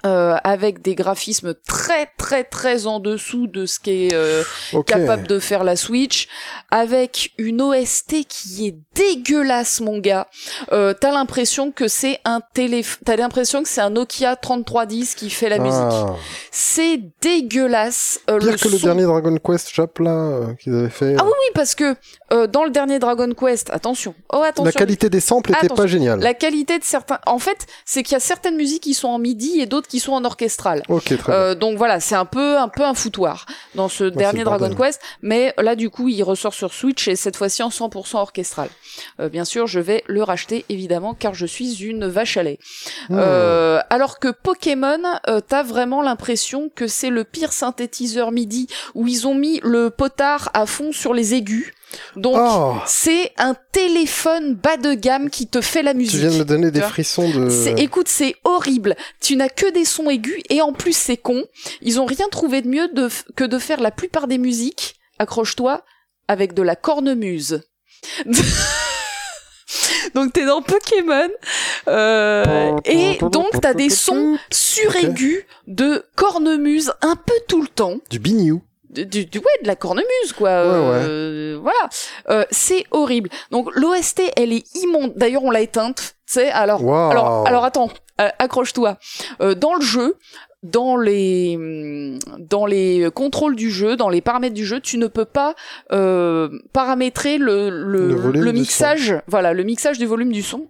euh, avec des graphismes très très très en dessous de ce qu'est euh, capable de faire la Switch, avec une OST qui est dégueulasse mon gars. Euh, t'as l'impression que c'est un téléphone, t'as l'impression que c'est un Nokia 3310 qui fait la musique. Ah. C'est dégueulasse. Euh, Pire que le dernier Dragon Quest Jap là qu'ils avaient fait. Ah oui oui parce que dans le dernier Dragon Quest, attention, oh attention. La qualité des samples était pas géniale. La qualité de certains, en fait, c'est qu'il y a certaines musiques qui sont en MIDI et d'autres qui sont en orchestral. euh, donc voilà, c'est un peu un peu un foutoir dans ce dernier Dragon Quest, mais là du coup, il ressort sur Switch et cette fois-ci en 100% orchestral. Euh, bien sûr, je vais le racheter évidemment car je suis une vache à lait. Hmm. Euh, alors que Pokémon, t'as vraiment l'impression que c'est le pire synthétiseur MIDI où ils ont mis le potard à fond sur les aigus. Donc oh. c'est un téléphone bas de gamme qui te fait la musique. Tu viens de me donner des frissons de. Écoute, c'est horrible. Tu n'as que des sons aigus et en plus c'est con. Ils ont rien trouvé de mieux de que de faire la plupart des musiques. Accroche-toi avec de la cornemuse. donc t'es dans Pokémon euh, et donc t'as des sons suraigus de cornemuse un peu tout le temps. Du bignou du, du, ouais de la cornemuse quoi. Euh, voilà. Euh, c'est horrible. Donc l'OST elle est immonde. D'ailleurs on l'a éteinte tu sais. Alors alors alors attends euh, accroche-toi. Euh, dans le jeu dans les dans les contrôles du jeu, dans les paramètres du jeu, tu ne peux pas euh, paramétrer le le, le, mixage, voilà, le mixage du volume du son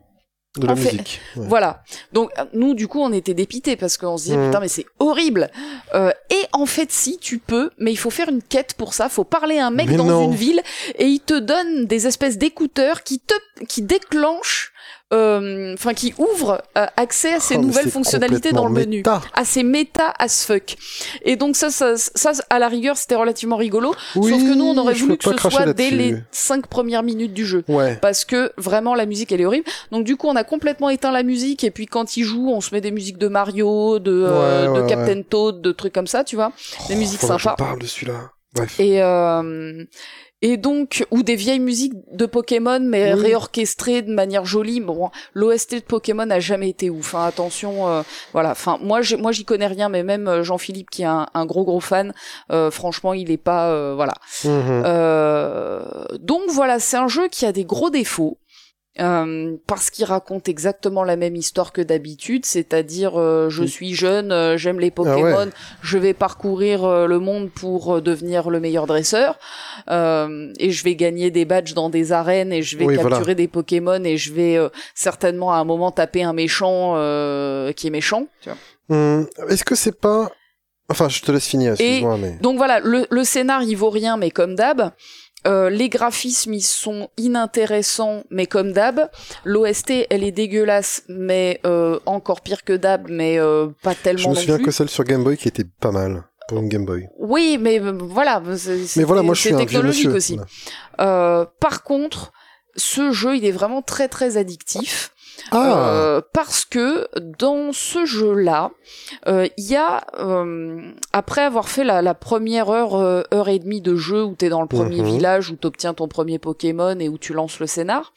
de la musique. Voilà. Donc nous du coup on était dépités parce qu'on se disait mmh. putain mais c'est horrible. Euh, et en fait si tu peux, mais il faut faire une quête pour ça. Faut parler à un mec dans une ville et il te donne des espèces d'écouteurs qui te qui déclenchent euh, enfin qui ouvre euh, accès à ces oh, nouvelles fonctionnalités dans le menu, à ces méta as fuck. Et donc ça, ça, ça à la rigueur, c'était relativement rigolo. sauf que nous, on aurait voulu que ce soit dès les cinq premières minutes du jeu, parce que vraiment la musique elle est horrible. Donc du coup, on a complètement éteint la musique et puis quand il joue, on se met des musiques de Mario, de, euh, de Captain Toad, de trucs comme ça, tu vois, des musiques sympas. Je parle de celui-là. Bref. Et euh, et donc ou des vieilles musiques de Pokémon mais réorchestrées de manière jolie. Bon l'OST de Pokémon a jamais été ouf hein, attention euh, voilà. Enfin moi moi j'y connais rien mais même euh, Jean-Philippe qui est un, gros gros fan euh, franchement il est pas voilà. Mhm. donc voilà c'est un jeu qui a des gros défauts euh, parce qu'il raconte exactement la même histoire que d'habitude, c'est-à-dire euh, je suis jeune, euh, j'aime les ah Pokémon, je vais parcourir le monde pour devenir le meilleur dresseur et je vais gagner des badges dans des arènes et je vais capturer des Pokémon et je vais certainement à un moment taper un méchant qui est méchant. Hum, est-ce que c'est pas Enfin, je te laisse finir. Excuse-moi, mais... Donc voilà, le, le scénar il vaut rien, mais comme d'hab. Euh, les graphismes ils sont inintéressants, mais comme d'hab. L'OST elle est dégueulasse, mais euh, encore pire que d'hab, mais euh, pas tellement. Je me souviens que celle sur Game Boy qui était pas mal pour une Game Boy. Oui, mais voilà, mais voilà, moi je suis technologique aussi. par contre, ce jeu il est vraiment très très addictif. Ah. Euh, parce que dans ce jeu-là, euh, il y a euh, après avoir fait la, la première heure heure et demie de jeu où t'es dans le premier mhm. village où t'obtiens ton premier Pokémon et où tu lances le scénar,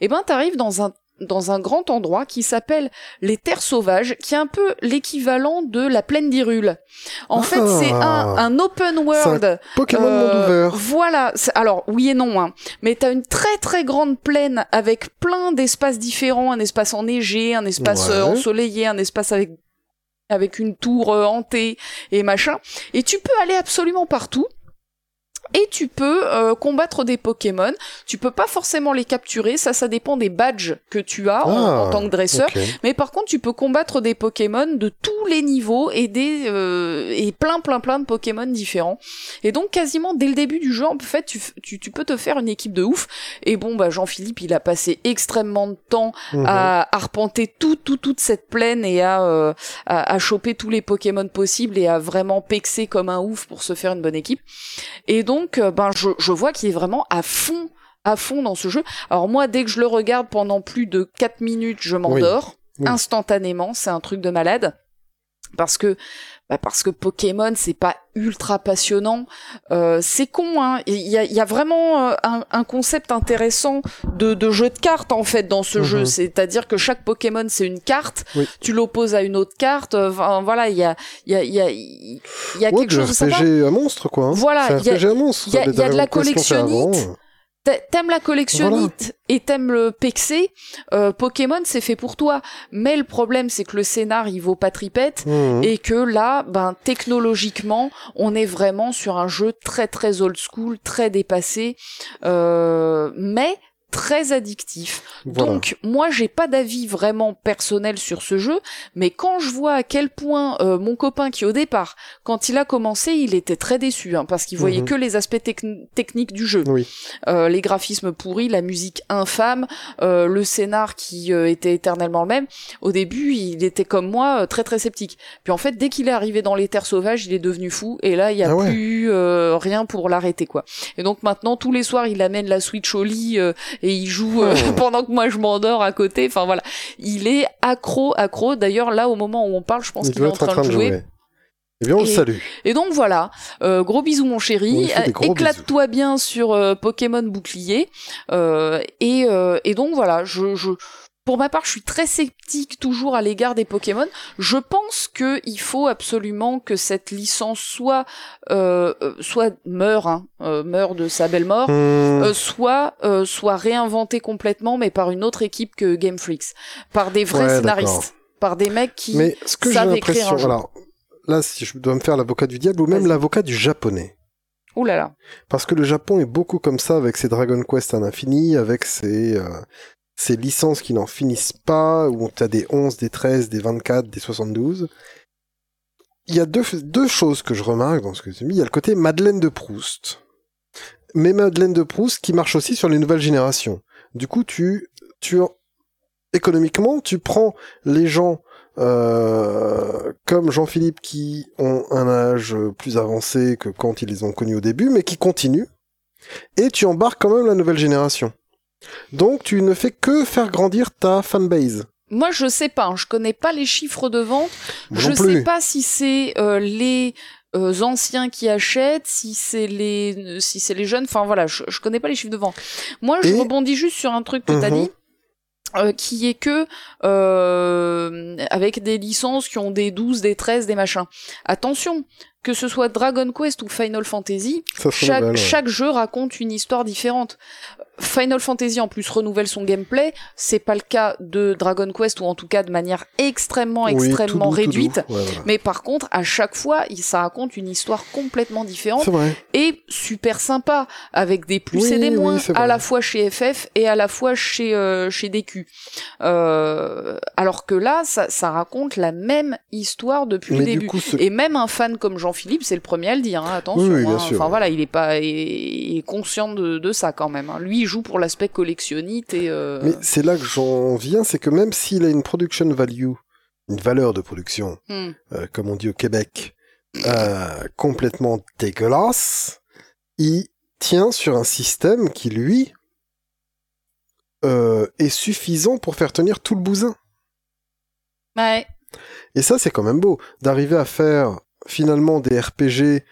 et eh ben t'arrives dans un dans un grand endroit qui s'appelle les Terres Sauvages, qui est un peu l'équivalent de la plaine d'Irule. En fait, c'est un, ah. un open world. Pokémon euh, ouvert. Voilà. Alors oui et non, hein. Mais t'as une très très grande plaine avec plein d'espaces différents, un espace enneigé, un espace euh, ensoleillé, un espace avec avec une tour hantée et machin. Et tu peux aller absolument partout et tu peux euh, combattre des Pokémon. Tu peux pas forcément les capturer, ça ça dépend des badges que tu as en, ah, tant que dresseur. Mais par contre, tu peux combattre des Pokémon de tous les niveaux et des euh, et plein plein plein de Pokémon différents. Et donc quasiment dès le début du jeu, en fait, tu, tu, tu peux te faire une équipe de ouf. Et bon, bah Jean-Philippe, il a passé extrêmement de temps mhm. à arpenter tout, tout, toute cette plaine et à, euh, à, à choper tous les Pokémon possibles et à vraiment pexer comme un ouf pour se faire une bonne équipe. Et donc donc, euh, ben, je, je vois qu'il est vraiment à fond, à fond dans ce jeu. Alors moi, dès que je le regarde pendant plus de 4 minutes, je m'endors. Instantanément, c'est un truc de malade. Parce que bah parce que Pokémon c'est pas ultra passionnant. Euh, c'est con, hein. Il y a, y a, vraiment euh, un, un, concept intéressant de, de, jeu de cartes en fait dans ce jeu. Mhm. C'est-à-dire que chaque Pokémon c'est une carte. Tu l'opposes à une autre carte. Enfin, voilà, il y a, il y a, il y a, il y a quelque chose sympa. un monstre quoi. Hein. Voilà, il y a, y a, y a de la collectionnite. T'aimes la collectionnite et t'aimes le pexé, euh, Pokémon c'est fait pour toi. Mais le problème c'est que le scénar il vaut pas tripette mmh. et que là, ben technologiquement, on est vraiment sur un jeu très très old school, très dépassé. Euh, mais très addictif. Donc moi j'ai pas d'avis vraiment personnel sur ce jeu, mais quand je vois à quel point euh, mon copain qui au départ, quand il a commencé, il était très déçu hein, parce qu'il voyait mhm. que les aspects techniques du jeu, oui. euh, les graphismes pourris, la musique infâme, euh, le scénar qui euh, était éternellement le même. Au début, il était comme moi euh, très très sceptique. Puis en fait, dès qu'il est arrivé dans les terres sauvages, il est devenu fou et là il y a ah plus rien pour l'arrêter quoi. Et donc maintenant tous les soirs, il amène la Switch au lit et il joue euh, oh. pendant que moi je m'endors à côté. Enfin voilà, il est accro, accro. D'ailleurs là, au moment où on parle, je pense qu'il est en train, de jouer. Eh bien, on le salue. Et donc voilà, euh, gros bisous mon chéri, éclate-toi bien sur euh, Pokémon bouclier. et, et donc voilà, je, je, pour ma part, je suis très sceptique toujours à l'égard des Pokémon. Je pense que il faut absolument que cette licence soit euh, euh soit meure, hein, euh, meure de sa belle mort, hmm. euh, soit soit réinventée complètement, mais par une autre équipe que Game Freaks, par des vrais scénaristes, par des mecs qui mais ce que savent écrire un jeu. là, si je dois me faire l'avocat du diable ou même l'avocat du japonais. Ouh là là. Parce que le Japon est beaucoup comme ça avec ses Dragon Quest à l'infini, avec ses, ces licences qui n'en finissent pas, où tu as des 11, des 13, des 24, des 72. Il y a deux, deux choses que je remarque dans ce que tu mis. Il y a le côté Madeleine de Proust. Mais Madeleine de Proust qui marche aussi sur les nouvelles générations. Du coup, tu, tu, économiquement, tu prends les gens euh, comme Jean-Philippe qui ont un âge plus avancé que quand ils les ont connus au début, mais qui continuent, et tu embarques quand même la nouvelle génération. Donc tu ne fais que faire grandir ta fanbase. Moi, je sais pas. Hein. Je connais pas les chiffres de vente. je sais pas si c'est euh, les euh, anciens qui achètent, si c'est les si c'est les jeunes. Enfin voilà, je, je connais pas les chiffres de vente. Moi, je rebondis juste sur un truc que tu as mhm. dit. Euh, qui est que avec des licences qui ont des 12, des 13, des machins. Attention, que ce soit Dragon Quest ou Final Fantasy, chaque, chaque jeu raconte une histoire différente. Final Fantasy en plus renouvelle son gameplay, c'est pas le cas de Dragon Quest ou en tout cas de manière extrêmement extrêmement réduite. Mais par contre, à chaque fois, ça raconte une histoire complètement différente et super sympa avec des plus et des moins à la fois chez FF et à la fois chez euh, chez DQ. Euh, alors que là, ça, ça raconte la même histoire depuis le début. Et même un fan comme Jean-Philippe, c'est le premier à le dire. Hein, attention. Hein. Enfin voilà, il est pas il est conscient de, de ça quand même. Hein. Lui, joue pour l'aspect collectionnite et. Euh... Mais c'est là que j'en viens, c'est que même s'il a une production value, une valeur de production, hmm. euh, comme on dit au Québec, euh, complètement dégueulasse, il tient sur un système qui lui euh, est suffisant pour faire tenir tout le bousin. Ouais. Et ça, c'est quand même beau d'arriver à faire finalement des RPG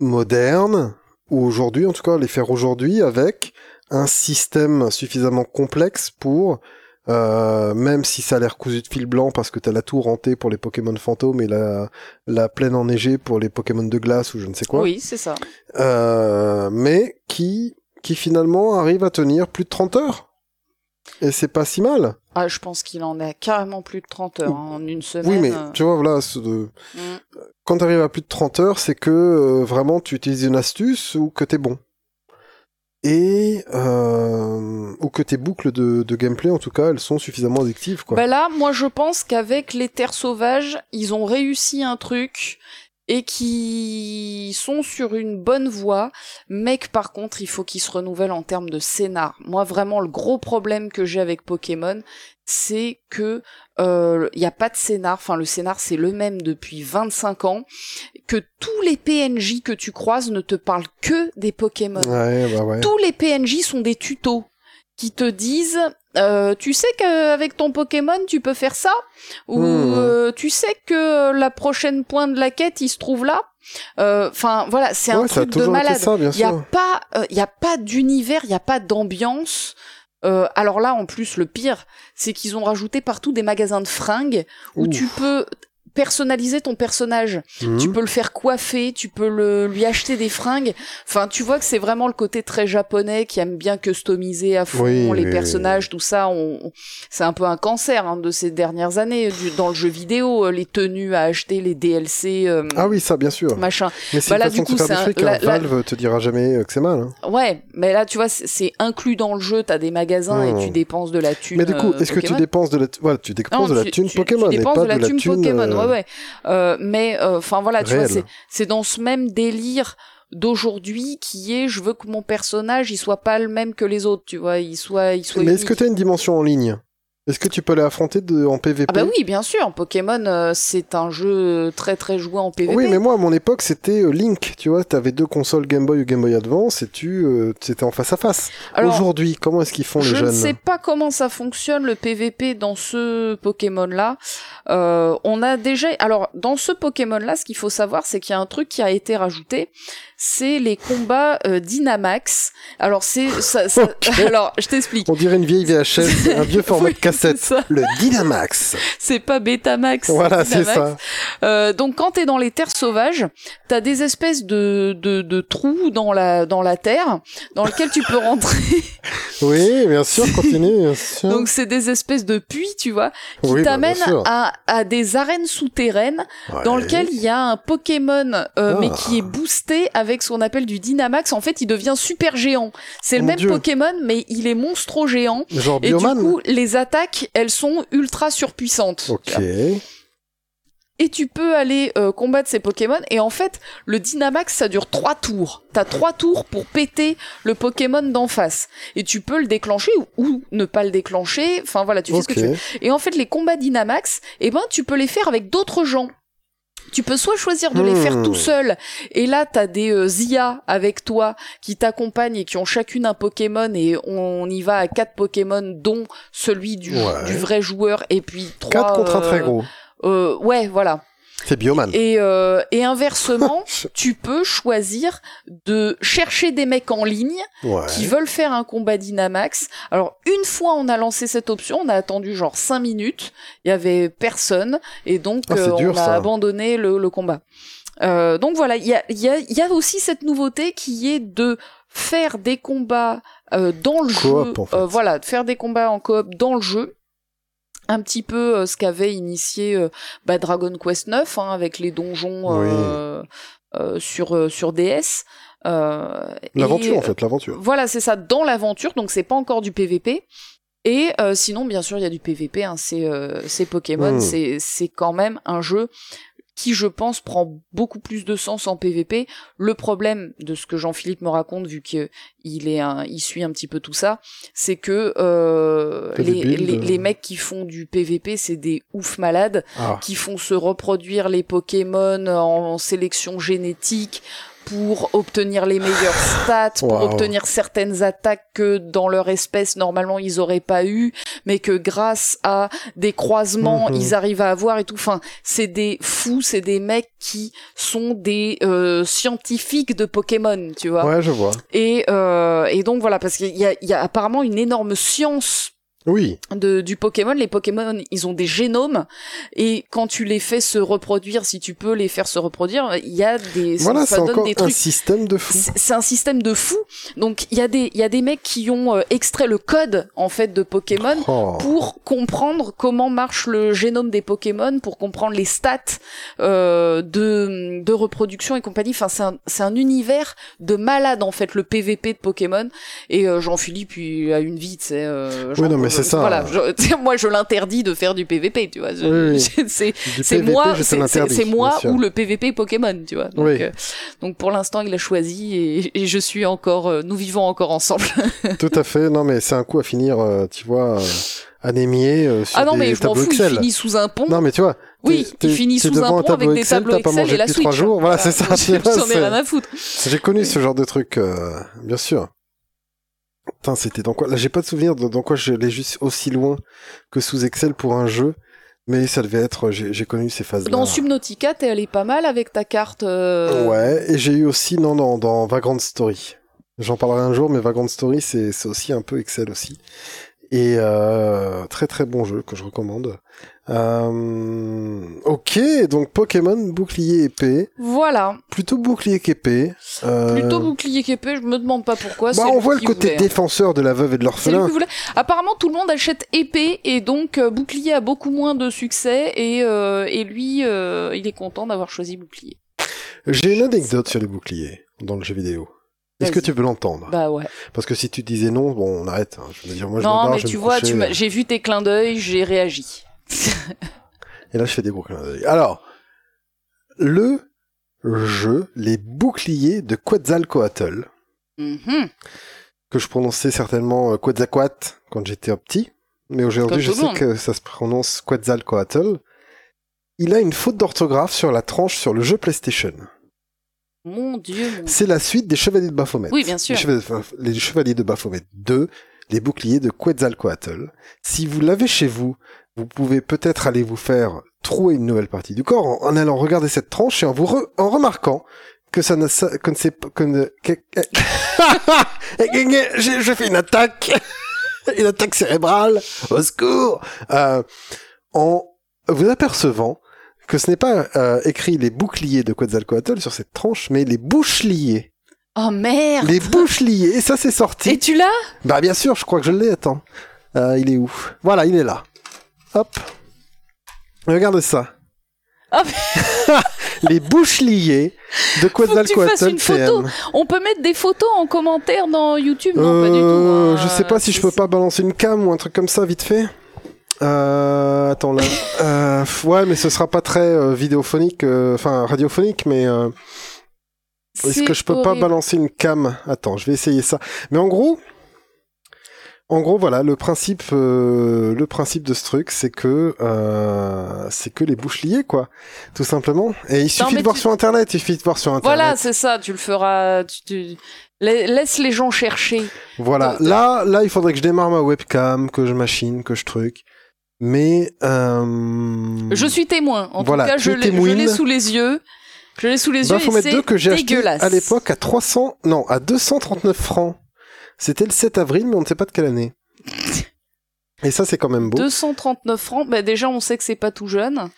modernes ou aujourd'hui, en tout cas, les faire aujourd'hui avec un système suffisamment complexe pour euh, même si ça a l'air cousu de fil blanc parce que t'as la tour hantée pour les Pokémon fantômes et la, la plaine enneigée pour les Pokémon de glace ou je ne sais quoi. Oui, c'est ça. Euh, mais qui, qui finalement arrive à tenir plus de 30 heures. Et c'est pas si mal. Ah, je pense qu'il en a carrément plus de 30 heures hein, en une semaine. Oui, mais tu vois, voilà, ce de... Mm. quand tu arrives à plus de 30 heures, c'est que euh, vraiment tu utilises une astuce ou que t'es bon. Et euh, ou que tes boucles de, de, gameplay, en tout cas, elles sont suffisamment addictives. Quoi. Bah là, moi, je pense qu'avec les terres sauvages, ils ont réussi un truc et qui sont sur une bonne voie, mais que par contre il faut qu'ils se renouvellent en termes de scénar. Moi vraiment le gros problème que j'ai avec Pokémon, c'est que il euh, n'y a pas de scénar, enfin le scénar c'est le même depuis 25 ans, que tous les PNJ que tu croises ne te parlent que des Pokémon. Ouais, bah ouais. Tous les PNJ sont des tutos qui te disent euh, tu sais qu'avec ton Pokémon tu peux faire ça? Ou hmm. euh, tu sais que la prochaine pointe de la quête il se trouve là? Euh, enfin voilà c'est un truc de malade. il y a pas il y a pas d'univers il y a pas d'ambiance. Alors là en plus le pire c'est qu'ils ont rajouté partout des magasins de fringues où tu peux personnaliser ton personnage. Mhm. Tu peux le faire coiffer, tu peux le, lui acheter des fringues. Enfin, tu vois que c'est vraiment le côté très japonais qui aime bien customiser à fond les personnages, tout ça. On, c'est un peu un cancer hein, de ces dernières années dans le jeu vidéo, euh, les tenues à acheter, les DLC. Euh, ah oui, ça bien sûr. Machin. Mais c'est bah là, du coup, c'est un, hein. Valve te dira jamais euh, que c'est mal. Hein. Ouais, mais là, tu vois, c'est inclus dans le jeu. T'as des magasins et tu dépenses de la thune. Mais du coup, est-ce que tu dépenses de la, voilà, tu dépenses de la thune Pokémon, tu dépenses de la thune Pokémon ouais, euh, mais euh, enfin voilà, tu vois, c'est dans ce même délire d'aujourd'hui qui est je veux que mon personnage il soit pas le même que les autres, tu vois, il soit il soit. Mais est-ce que tu as une dimension en ligne? Est-ce que tu peux les affronter de, en PvP Ah bah oui, bien sûr. Pokémon, euh, c'est un jeu très très joué en PvP. Oui, mais moi, à mon époque, c'était euh, Link. Tu vois, t'avais deux consoles Game Boy ou Game Boy Advance et tu, euh, c'était en face à face. Aujourd'hui, comment est-ce qu'ils font les jeunes? Je ne sais pas comment ça fonctionne le PvP dans ce Pokémon-là. on a déjà, alors dans ce Pokémon-là, ce qu'il faut savoir, c'est qu'il y a un truc qui a été rajouté c'est les combats euh, Dynamax. Alors c'est ça, alors je t'explique. On dirait une vieille VHS, un vieux format de cassette, le Dynamax. C'est pas Betamax. Voilà, c'est ça. Euh, donc quand t'es dans les terres sauvages, t'as des espèces de, de, de trous dans la dans la terre dans lesquels tu peux rentrer. oui, bien sûr, continue. Bien sûr. Donc c'est des espèces de puits, tu vois, qui bah, t'amènent à, à des arènes souterraines dans lesquelles il y a un Pokémon euh, mais qui est ah. boosté avec ce qu'on appelle du Dynamax, en fait, il devient super géant. C'est le même Pokémon, mais il est monstro géant. et du coup, les attaques, elles sont ultra surpuissantes. Ok. Et tu peux aller euh, combattre ces Pokémon. Et en fait, le Dynamax, ça dure trois tours. T'as trois tours pour péter le Pokémon d'en face. Et tu peux le déclencher ou, ne pas le déclencher. Enfin voilà, tu fais ce que tu veux. Et en fait, les combats Dynamax, eh ben, tu peux les faire avec d'autres gens. Tu peux soit choisir de les faire tout hmm. seul, et là t'as des euh, Zia avec toi qui t'accompagnent et qui ont chacune un Pokémon et on, y va à quatre Pokémon dont celui du, du vrai joueur et puis trois. Quatre contre un très gros. Euh, ouais, voilà. C'est Bioman. Et, euh, et inversement, tu peux choisir de chercher des mecs en ligne qui veulent faire un combat Dynamax. Alors, une fois on a lancé cette option, on a attendu genre 5 minutes, il y avait personne, et donc ah, euh, on a abandonné le, le combat. Euh, donc voilà, il y a, y, a, y a aussi cette nouveauté qui est de faire des combats euh, dans le jeu. En fait. Euh, voilà, de faire des combats en coop dans le jeu un petit peu euh, ce qu'avait initié euh, bah, Dragon Quest 9 hein, avec les donjons euh, sur sur DS. l'aventure en fait, l'aventure. Voilà, c'est ça, dans l'aventure, donc c'est pas encore du PVP. Et sinon, bien sûr, il y a du PVP. Hein, c'est Pokémon, hmm. c'est c'est quand même un jeu qui je pense prend beaucoup plus de sens en PVP. Le problème de ce que Jean-Philippe me raconte, vu qu'il est un, il suit un petit peu tout ça, c'est que euh, les, les, les, mecs qui font du PVP, c'est des ouf malades, ah. qui font se reproduire les Pokémon en sélection génétique, pour obtenir les meilleurs stats, pour obtenir certaines attaques que dans leur espèce normalement ils auraient pas eu, mais que grâce à des croisements mhm. ils arrivent à avoir et tout. Enfin, c'est des fous, c'est des mecs qui sont des euh, scientifiques de Pokémon, tu vois. Ouais, je vois. Et euh, et donc voilà parce qu'il y a, il y a apparemment une énorme science Oui. De, du Pokémon, les Pokémon, ils ont des génomes et quand tu les fais se reproduire, si tu peux les faire se reproduire, il y a des voilà, ça, c'est donne encore des un trucs. système de fou. C'est c'est un système de fou. Donc il y a des il y a des mecs qui ont euh, extrait le code en fait de Pokémon Oh. pour comprendre comment marche le génome des Pokémon, pour comprendre les stats euh, de, de reproduction et compagnie. Enfin, c'est un, c'est un univers de malade en fait, le PVP de Pokémon. Et euh, Jean-Philippe, il a une vie, tu sais. Euh, c'est ça. Voilà, je- sais, moi je l'interdis de faire du PVP, tu vois. Oui, c'est c'est moi, c'est- c'est c'est ou le PVP Pokémon, tu vois. Donc, Oui. euh, donc pour l'instant, il a choisi et, et je suis encore, euh, nous vivons encore ensemble. Tout à fait. Non, mais c'est un coup à finir, euh, tu vois, anémié euh, sur ah non, des mais je m'en tableaux fous, Excel. il finit sous un pont. Non, mais tu vois. Oui, il finit sous un pont avec des Excel, tableaux pas Excel mangé et la depuis trois Switch. jours. Voilà, c'est ça. J'en ai c'est- rien à foutre. J'ai connu ce genre de truc, euh, bien sûr. Putain, c'était dans quoi? Là, j'ai pas de souvenir dans quoi je l'ai juste aussi loin que sous Excel pour un jeu, mais ça devait être. J'ai connu ces phases-là. Dans Subnautica, t'es allé pas mal avec ta carte. euh, Ouais, et j'ai eu aussi non non dans Vagrant Story. J'en parlerai un jour, mais Vagrant Story c'est c'est aussi un peu Excel aussi. Et euh, très très bon jeu que je recommande. Euh, ok, donc Pokémon bouclier épée, Voilà. plutôt bouclier qu'épée. Euh, Plutôt bouclier qu'épée, je me demande pas pourquoi. Bah, on voit le côté voulait, défenseur de la veuve et de l'orphelin. Apparemment, tout le monde achète épée et donc euh, bouclier a beaucoup moins de succès et, euh, et lui, il est content d'avoir choisi bouclier. J'ai une anecdote sur les boucliers dans le jeu vidéo. Est-ce que tu veux l'entendre? Bah ouais. Parce que si tu disais non, bon, on arrête. hein. Je veux dire, moi, je me non, barre, mais je tu me vois, coucher. tu m'as- j'ai vu tes clins d'œil, j'ai réagi. Et là, je fais des gros clins d'œil. Alors, le jeu, les boucliers de Quetzalcoatl, Mhm. que je prononçais certainement euh, Quetzalcoatl quand j'étais petit, mais aujourd'hui, je sais monde. que ça se prononce Quetzalcoatl. Il a une faute d'orthographe sur la tranche sur le jeu PlayStation. Mon Dieu, mon. C'est la suite des Chevaliers de Baphomet. Oui, bien sûr. Les Chevaliers, les Chevaliers de Baphomet 2, les boucliers de Quetzalcoatl. Si vous l'avez chez vous, vous pouvez peut-être aller vous faire trouer une nouvelle partie du corps en, en allant regarder cette tranche et en vous re- en remarquant que ça ne, que c'est j'ai fait une attaque, une attaque cérébrale, au secours, euh, en vous apercevant que ce n'est pas euh, écrit les boucliers de Quetzalcoatl sur cette tranche, mais les boucheliers. Oh merde. Les boucheliers, et ça c'est sorti. Et tu l'as? Bah bien sûr, je crois que je l'ai, attends. Euh, il est où? Voilà, il est là. Hop. Regarde ça. Ah, Les boucheliers de que tu fasses Quetzalcoatl une photo. TM. On peut mettre des photos en commentaire dans YouTube Non, pas du tout. Euh, hein. Je sais pas si je peux pas balancer une cam ou un truc comme ça vite fait. Euh, attends là. Euh, ouais, mais ce sera pas très euh, vidéophonique, euh, enfin radiophonique, mais euh, est-ce que je peux pas balancer une cam? Attends, je vais essayer ça. Mais en gros, en gros, voilà, le principe, euh, le principe de ce truc, c'est que euh, c'est que les boucheliers, quoi, tout simplement. Et il suffit de voir tu- sur Internet. Il suffit de voir sur Internet. Voilà, c'est ça, tu le feras. Tu, tu- la- Laisse les gens chercher. Voilà, là, là, il faudrait que je démarre ma webcam, que je machine, que je truc. Mais euh... Je suis témoin. En Voilà, tout cas, je l'ai je témoine. l'ai sous les yeux. Je l'ai sous les yeux. et Baphomet c'est 2 que j'ai acheté dégueulasse. à l'époque à 300, non, à 239 francs. C'était le 7 avril, mais on ne sait pas de quelle année. Et ça, c'est quand même beau. 239 francs. Bah, déjà, on sait que c'est pas tout jeune.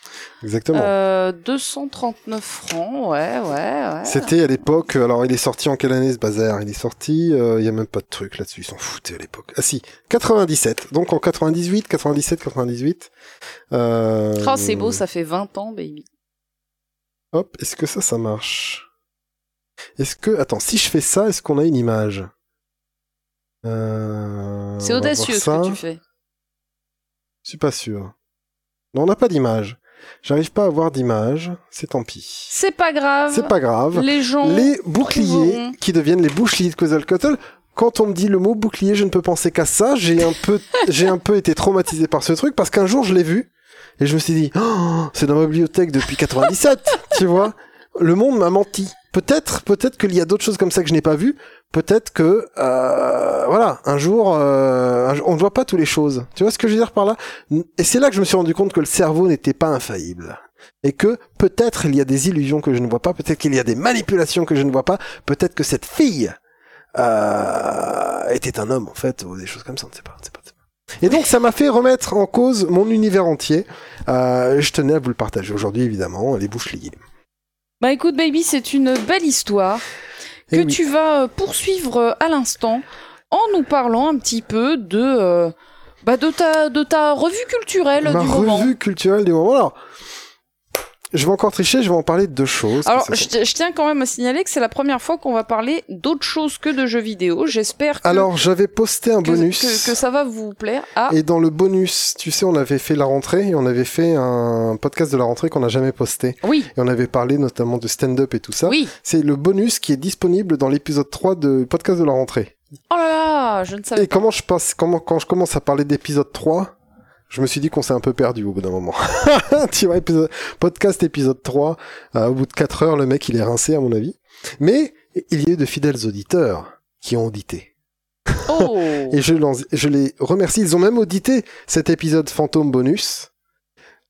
Exactement. Euh, 239 francs, ouais, ouais, ouais. C'était à l'époque, alors il est sorti en quelle année ce bazar? Il est sorti, euh, il y a même pas de truc là-dessus, ils s'en foutaient à l'époque. Ah si, 97, donc en 98, 97, 98. Euh... Oh, c'est beau, ça fait 20 ans, baby. Hop, est-ce que ça, ça marche? Est-ce que... Attends, si je fais ça, est-ce qu'on a une image? Euh... C'est audacieux ce que tu fais. Je suis pas sûr. Non, on n'a pas d'image. J'arrive pas à avoir d'image, c'est tant pis. C'est pas grave. C'est pas grave. Les gens. Les boucliers trouveront. qui deviennent les boucliers de Quetzalcoatl. Quand on me dit le mot bouclier, je ne peux penser qu'à ça. J'ai un peu, j'ai un peu été traumatisé par ce truc parce qu'un jour je l'ai vu et je me suis dit, oh, c'est dans ma bibliothèque depuis 97, tu vois. Le monde m'a menti. Peut-être, peut-être qu'il y a d'autres choses comme ça que je n'ai pas vues. Peut-être que, euh, voilà, un jour, euh, on ne voit pas toutes les choses. Tu vois ce que je veux dire par là? Et c'est là que je me suis rendu compte que le cerveau n'était pas infaillible et que peut-être il y a des illusions que je ne vois pas, peut-être qu'il y a des manipulations que je ne vois pas, peut-être que cette fille euh, était un homme en fait, ou des choses comme ça, on ne sait pas. on ne sait pas. Et donc ça m'a fait remettre en cause mon univers entier. Euh, je tenais à vous le partager aujourd'hui, évidemment, les bouches liées. Bah écoute, baby, c'est une belle histoire que oui. tu vas euh, poursuivre euh, à l'instant en nous parlant un petit peu de, euh, bah, de, ta, de ta revue culturelle Ma du revue moment. culturelle du moment. Alors, je vais encore tricher, je vais en parler de deux choses. Alors, je, tiens quand même à signaler que c'est la première fois qu'on va parler d'autre chose que de jeux vidéo. J'espère que, Alors, j'avais posté un que, bonus. que- que ça va vous plaire. Ah, Et dans le bonus, tu sais, on avait fait la rentrée et on avait fait un podcast de la rentrée qu'on n'a jamais posté. oui, Et on avait parlé notamment de stand-up et tout ça. oui. C'est le bonus qui est disponible dans l'épisode 3 de podcast de la rentrée. Oh là là, je ne savais Et comment je passe, comment, quand je commence à parler d'épisode 3, je me suis dit qu'on s'est un peu perdu au bout d'un moment. tu vois, épisode, podcast épisode 3, euh, au bout de 4 heures, le mec, il est rincé, à mon avis. Mais, il y a eu de fidèles auditeurs qui ont audité. Oh Et je, les remercie. Ils ont même audité cet épisode fantôme bonus.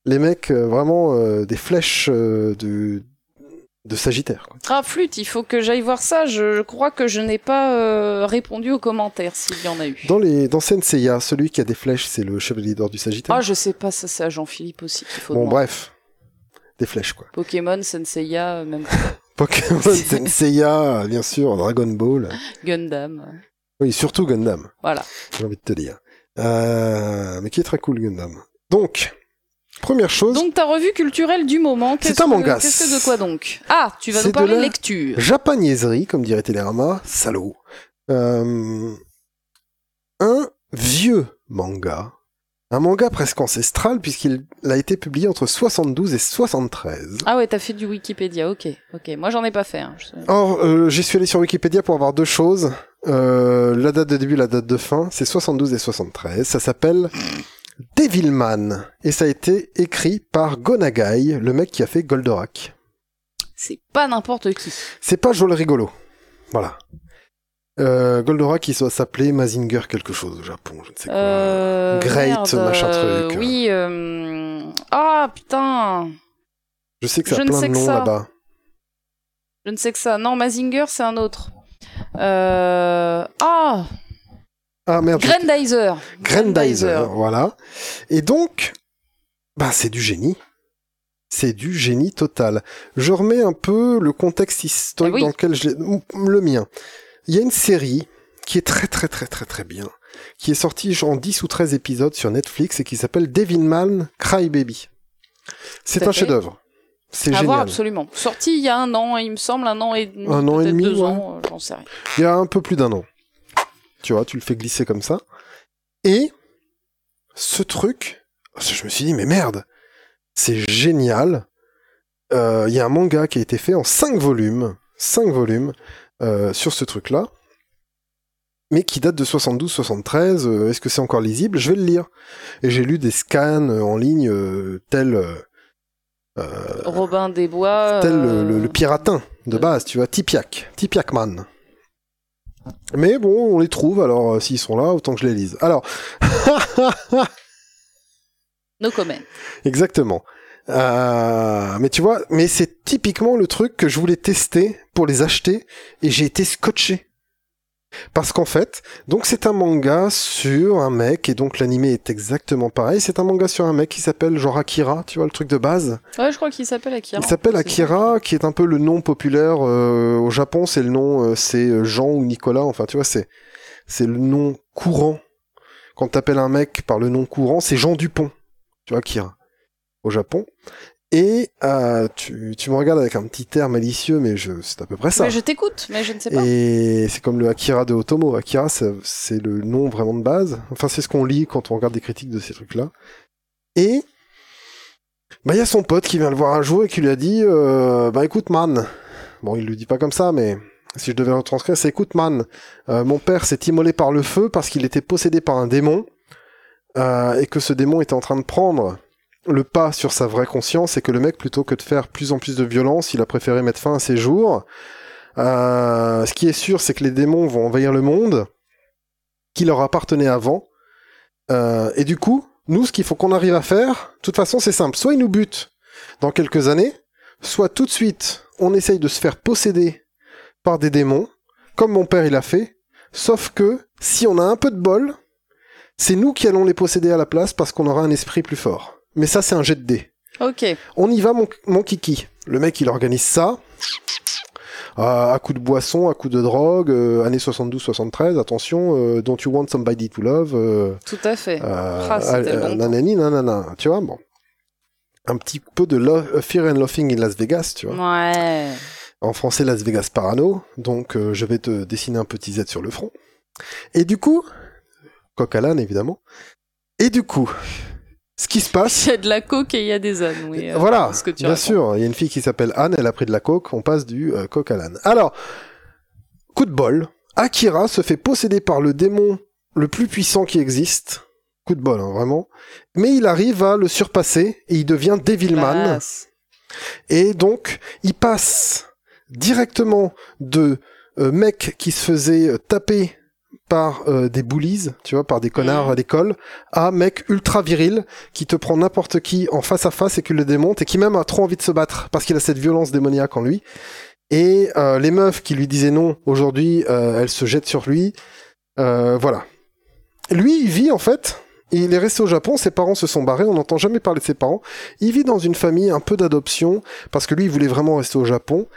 Les mecs, euh, vraiment, euh, des flèches de, de Sagittaire. quoi. Ah, flûte, il faut que j'aille voir ça. Je, je crois que je n'ai pas euh, répondu aux commentaires s'il y en a eu. Dans les, dans Senseiya, celui qui a des flèches, c'est le chevalier d'or du Sagittaire. Ah, je sais pas, ça c'est à Jean-Philippe aussi qu'il faut bon, demander. bref. Des flèches, quoi. Pokémon, Senseiya, euh, même Pokémon Senseiya, bien sûr, Dragon Ball. Gundam. Oui, surtout Gundam, Voilà. j'ai envie de te dire. Euh, mais qui est très cool, Gundam? Donc, première chose, Donc ta revue culturelle du moment, C'est un manga. Qu'est-ce que de quoi donc? Ah, tu vas nous de parler la- lecture. japanaiserie, comme dirait Télérama, salaud. Euh, un vieux manga, un manga presque ancestral, puisqu'il a été publié entre 72 et 73. Ah ouais, t'as fait du Wikipédia, ok. Ok, moi j'en ai pas fait. Hein. Or, euh, j'y suis allé sur Wikipédia pour avoir deux choses. Euh, la date de début, la date de fin, c'est 72 et 73. Ça s'appelle Devilman. Et ça a été écrit par Gonagai, le mec qui a fait Goldorak. C'est pas n'importe qui. C'est pas Joel Rigolo. Voilà. Euh, Goldorak, il doit s'appeler Mazinger quelque chose au Japon, je ne sais quoi. Euh, Great, merde, machin euh, truc. Oui, euh... Ah putain Je sais que ça je a ne plein sais de noms ça. là-bas. Je ne sais que ça. Non, Mazinger, c'est un autre. Ah Ah merde, Grandizer Grandizer, voilà. Et donc, bah c'est du génie. C'est du génie total. Je remets un peu le contexte historique Ah oui. dans lequel je l'ai... Le mien. Il y a une série qui est très très très très très bien, qui est sortie en 10 ou 13 épisodes sur Netflix et qui s'appelle Devilman Crybaby. C'est Tout à un chef-d'œuvre. C'est À voir génial. absolument. Sorti il y a un an, il me semble, un an et demi. Un an et demi, deux ouais. ans, euh, j'en sais rien. Il y a un peu plus d'un an. Tu vois, tu le fais glisser comme ça. Et ce truc, je me suis dit, mais merde, c'est génial. Euh, Il y a un manga qui a été fait en 5 volumes, 5 volumes, euh, sur ce truc-là, mais qui date de 72-73. euh, Est-ce que c'est encore lisible? Je vais le lire. Et j'ai lu des scans euh, en ligne euh, tels... euh, euh, Robin des Bois. tel euh, le, le, le piratin de euh, base, tu vois, Tipiak, Tipiakman. Mais bon, on les trouve, alors euh, s'ils sont là, autant que je les lise. Alors, No comment. exactement. Euh, mais tu vois, mais c'est typiquement le truc que je voulais tester pour les acheter et j'ai été scotché. Parce qu'en fait, donc c'est un manga sur un mec et donc l'animé est exactement pareil. C'est un manga sur un mec qui s'appelle genre Akira, tu vois le truc de base? Ouais, je crois qu'il s'appelle Akira. Il s'appelle Akira, qui est un peu le nom populaire euh, au Japon. C'est le nom, euh, c'est euh, Jean ou Nicolas. Enfin, tu vois, c'est c'est le nom courant. Quand t'appelles un mec par le nom courant, c'est Jean Dupont. Tu vois, Akira au Japon. Et euh, tu, tu me regardes avec un petit air malicieux, mais je, c'est à peu près ça. Mais je t'écoute, mais je ne sais pas. Et c'est comme le Akira de Otomo. Akira, c'est le nom vraiment de base. Enfin, c'est ce qu'on lit quand on regarde des critiques de ces trucs-là. Et bah il y a son pote qui vient le voir un jour et qui lui a dit euh, bah écoute man. Bon, il le dit pas comme ça, mais si je devais le retranscrire, c'est écoute man. euh, mon père s'est immolé par le feu parce qu'il était possédé par un démon euh, et que ce démon était en train de prendre le pas sur sa vraie conscience et que le mec, plutôt que de faire plus en plus de violence, il a préféré mettre fin à ses jours. Euh, ce qui est sûr, c'est que les démons vont envahir le monde qui leur appartenait avant. Euh, et du coup, nous, ce qu'il faut qu'on arrive à faire, de toute façon, c'est simple. Soit ils nous butent dans quelques années, soit tout de suite, on essaye de se faire posséder par des démons, comme mon père il a fait. Sauf que, si on a un peu de bol, c'est nous qui allons les posséder à la place parce qu'on aura un esprit plus fort. Mais ça, c'est un jet de dés. Ok. On y va, mon, mon kiki. Le mec, il organise ça. À, à coup de boisson, à coup de drogue, euh, années 72-73, attention, euh, don't you want somebody to love euh, Tout à fait. euh, Ah, euh, nanani, nanana, tu vois, bon. Un petit peu de lo- euh, Fear and Laughing in Las Vegas, tu vois. Ouais. En français, Las Vegas Parano. Donc, euh, je vais te dessiner un petit Z sur le front. Et du coup, coq à l'âne, évidemment. Et du coup, ce qui se passe, Il y a de la coke et il y a des ânes, oui. euh, voilà, ce que tu bien racontes. sûr, il y a une fille qui s'appelle Anne, elle a pris de la coke, on passe du euh, coq à l'âne. Alors, coup de bol, Akira se fait posséder par le démon le plus puissant qui existe. Coup de bol, hein, vraiment. Mais il arrive à le surpasser et il devient Devilman. Classe. Et donc, il passe directement de euh, mec qui se faisait euh, taper par euh, des bullies, tu vois, par des connards à l'école, à mec ultra viril qui te prend n'importe qui en face à face et qui le démonte et qui même a trop envie de se battre parce qu'il a cette violence démoniaque en lui. Et euh, les meufs qui lui disaient non, aujourd'hui, euh, elles se jettent sur lui. Euh, voilà. Lui, il vit en fait. Il est resté au Japon, ses parents se sont barrés, on n'entend jamais parler de ses parents. Il vit dans une famille un peu d'adoption, parce que lui, il voulait vraiment rester au Japon.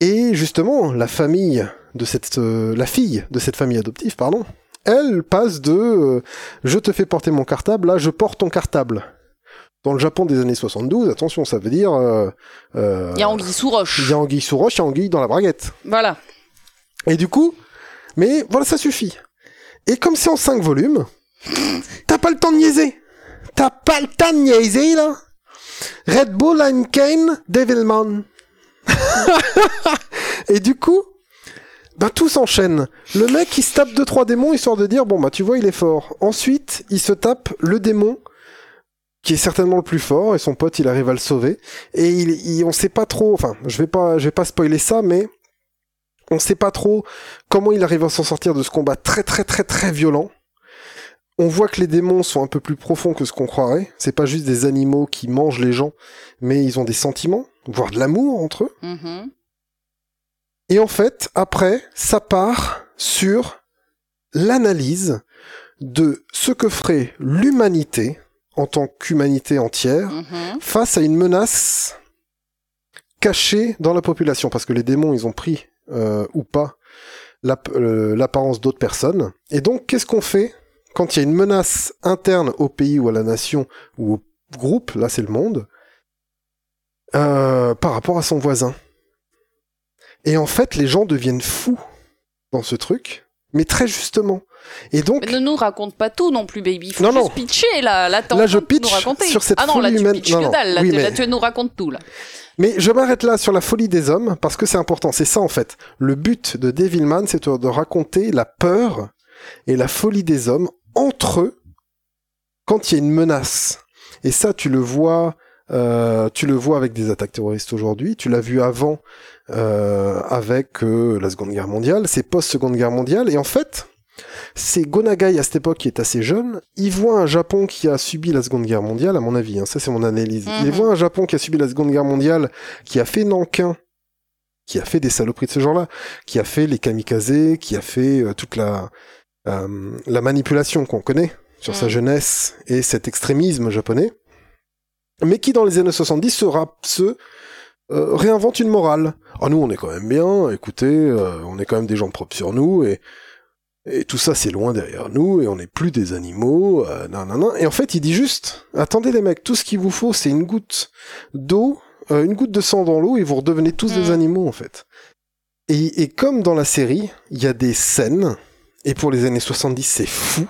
Et justement, la famille de cette, euh, la fille de cette famille adoptive, pardon, elle passe de euh, je te fais porter mon cartable à je porte ton cartable. Dans le Japon des années 72, attention, ça veut dire euh, euh, Il y a Anguille sous roche. il y a anguille sous roche, il y a anguille dans la braguette. Voilà. Et du coup, mais voilà, ça suffit. Et comme c'est en 5 volumes, t'as pas le temps de niaiser. T'as pas le temps de niaiser, là. Red Bull, Kane, Devilman. Et du coup, bah tout s'enchaîne. Le mec, il se tape deux trois démons histoire de dire bon bah tu vois il est fort. Ensuite, il se tape le démon qui est certainement le plus fort et son pote il arrive à le sauver et il, il- on sait pas trop. Enfin, je vais pas je vais pas spoiler ça, mais on sait pas trop comment il arrive à s'en sortir de ce combat très très très très violent. On voit que les démons sont un peu plus profonds que ce qu'on croirait. C'est pas juste des animaux qui mangent les gens, mais ils ont des sentiments, voire de l'amour entre eux. Mhm. Et en fait, après, ça part sur l'analyse de ce que ferait l'humanité en tant qu'humanité entière Mhm. face à une menace cachée dans la population, parce que les démons, ils ont pris, euh, ou pas, euh, l'apparence d'autres personnes. Et donc, qu'est-ce qu'on fait quand il y a une menace interne au pays ou à la nation ou au groupe, là c'est le monde, euh, par rapport à son voisin? Et en fait, les gens deviennent fous dans ce truc, mais très justement. Et donc, Mais ne nous raconte pas tout non plus, baby. Faut Non, juste non. pitcher, là. Là, Là, je de nous pitch raconter. sur cette Ah non, là, folie tu humaine. pitches Non, que non. dalle. Là, Oui, tu, mais- là, tu nous racontes tout, là. Mais je m'arrête là sur la folie des hommes parce que c'est important. C'est ça en fait. Le but de Devilman, c'est de raconter la peur et la folie des hommes entre eux quand il y a une menace. Et ça, tu le vois, euh, tu le vois avec des attaques terroristes aujourd'hui. Tu l'as vu avant euh, avec euh, la Seconde Guerre mondiale. C'est post Seconde Guerre mondiale. Et en fait, c'est Gonagai à cette époque qui est assez jeune. Il voit un Japon qui a subi la Seconde Guerre mondiale, à mon avis. hein, ça, c'est mon analyse. Il Mhm. voit un Japon qui a subi la Seconde Guerre mondiale, qui a fait Nankin, qui a fait des saloperies de ce genre-là, qui a fait les kamikazes, qui a fait euh, toute la euh, la manipulation qu'on connaît sur sa Mhm. jeunesse et cet extrémisme japonais, mais qui dans les années 70 se, rap- se euh, réinvente une morale. Ah nous on est quand même bien, écoutez, euh, on est quand même des gens propres sur nous et et tout ça c'est loin derrière nous et on n'est plus des animaux, euh, non non non. Et en fait il dit juste, attendez les mecs, tout ce qu'il vous faut c'est une goutte d'eau, euh, une goutte de sang dans l'eau et vous redevenez tous des Mm. animaux en fait. Et, et comme dans la série, il y a des scènes, et pour les années 70 c'est fou,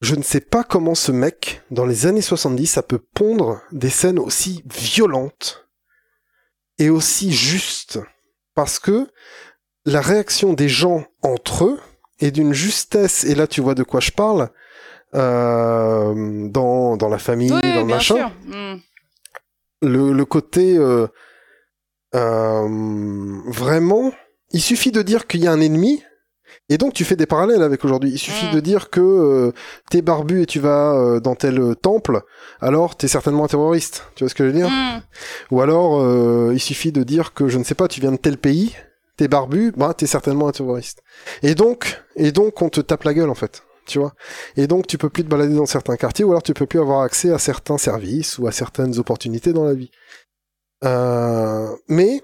je ne sais pas comment ce mec, dans les années 70, ça peut pondre des scènes aussi violentes et aussi justes. Parce que la réaction des gens entre eux est d'une justesse, et là tu vois de quoi je parle, euh, dans, dans la famille, Oui, dans le machin. Mm. le, le côté euh, euh, vraiment, il suffit de dire qu'il y a un ennemi, et donc tu fais des parallèles avec aujourd'hui. Il suffit Mm. de dire que euh, t'es barbu et tu vas euh, dans tel euh, temple, alors t'es certainement un terroriste. Tu vois ce que je veux dire? Mm. Ou alors euh, il suffit de dire que je ne sais pas, tu viens de tel pays, t'es barbu, bah t'es certainement un terroriste. Et donc, et donc on te tape la gueule en fait. tu vois? Et donc tu peux plus te balader dans certains quartiers ou alors tu peux plus avoir accès à certains services ou à certaines opportunités dans la vie. Euh, mais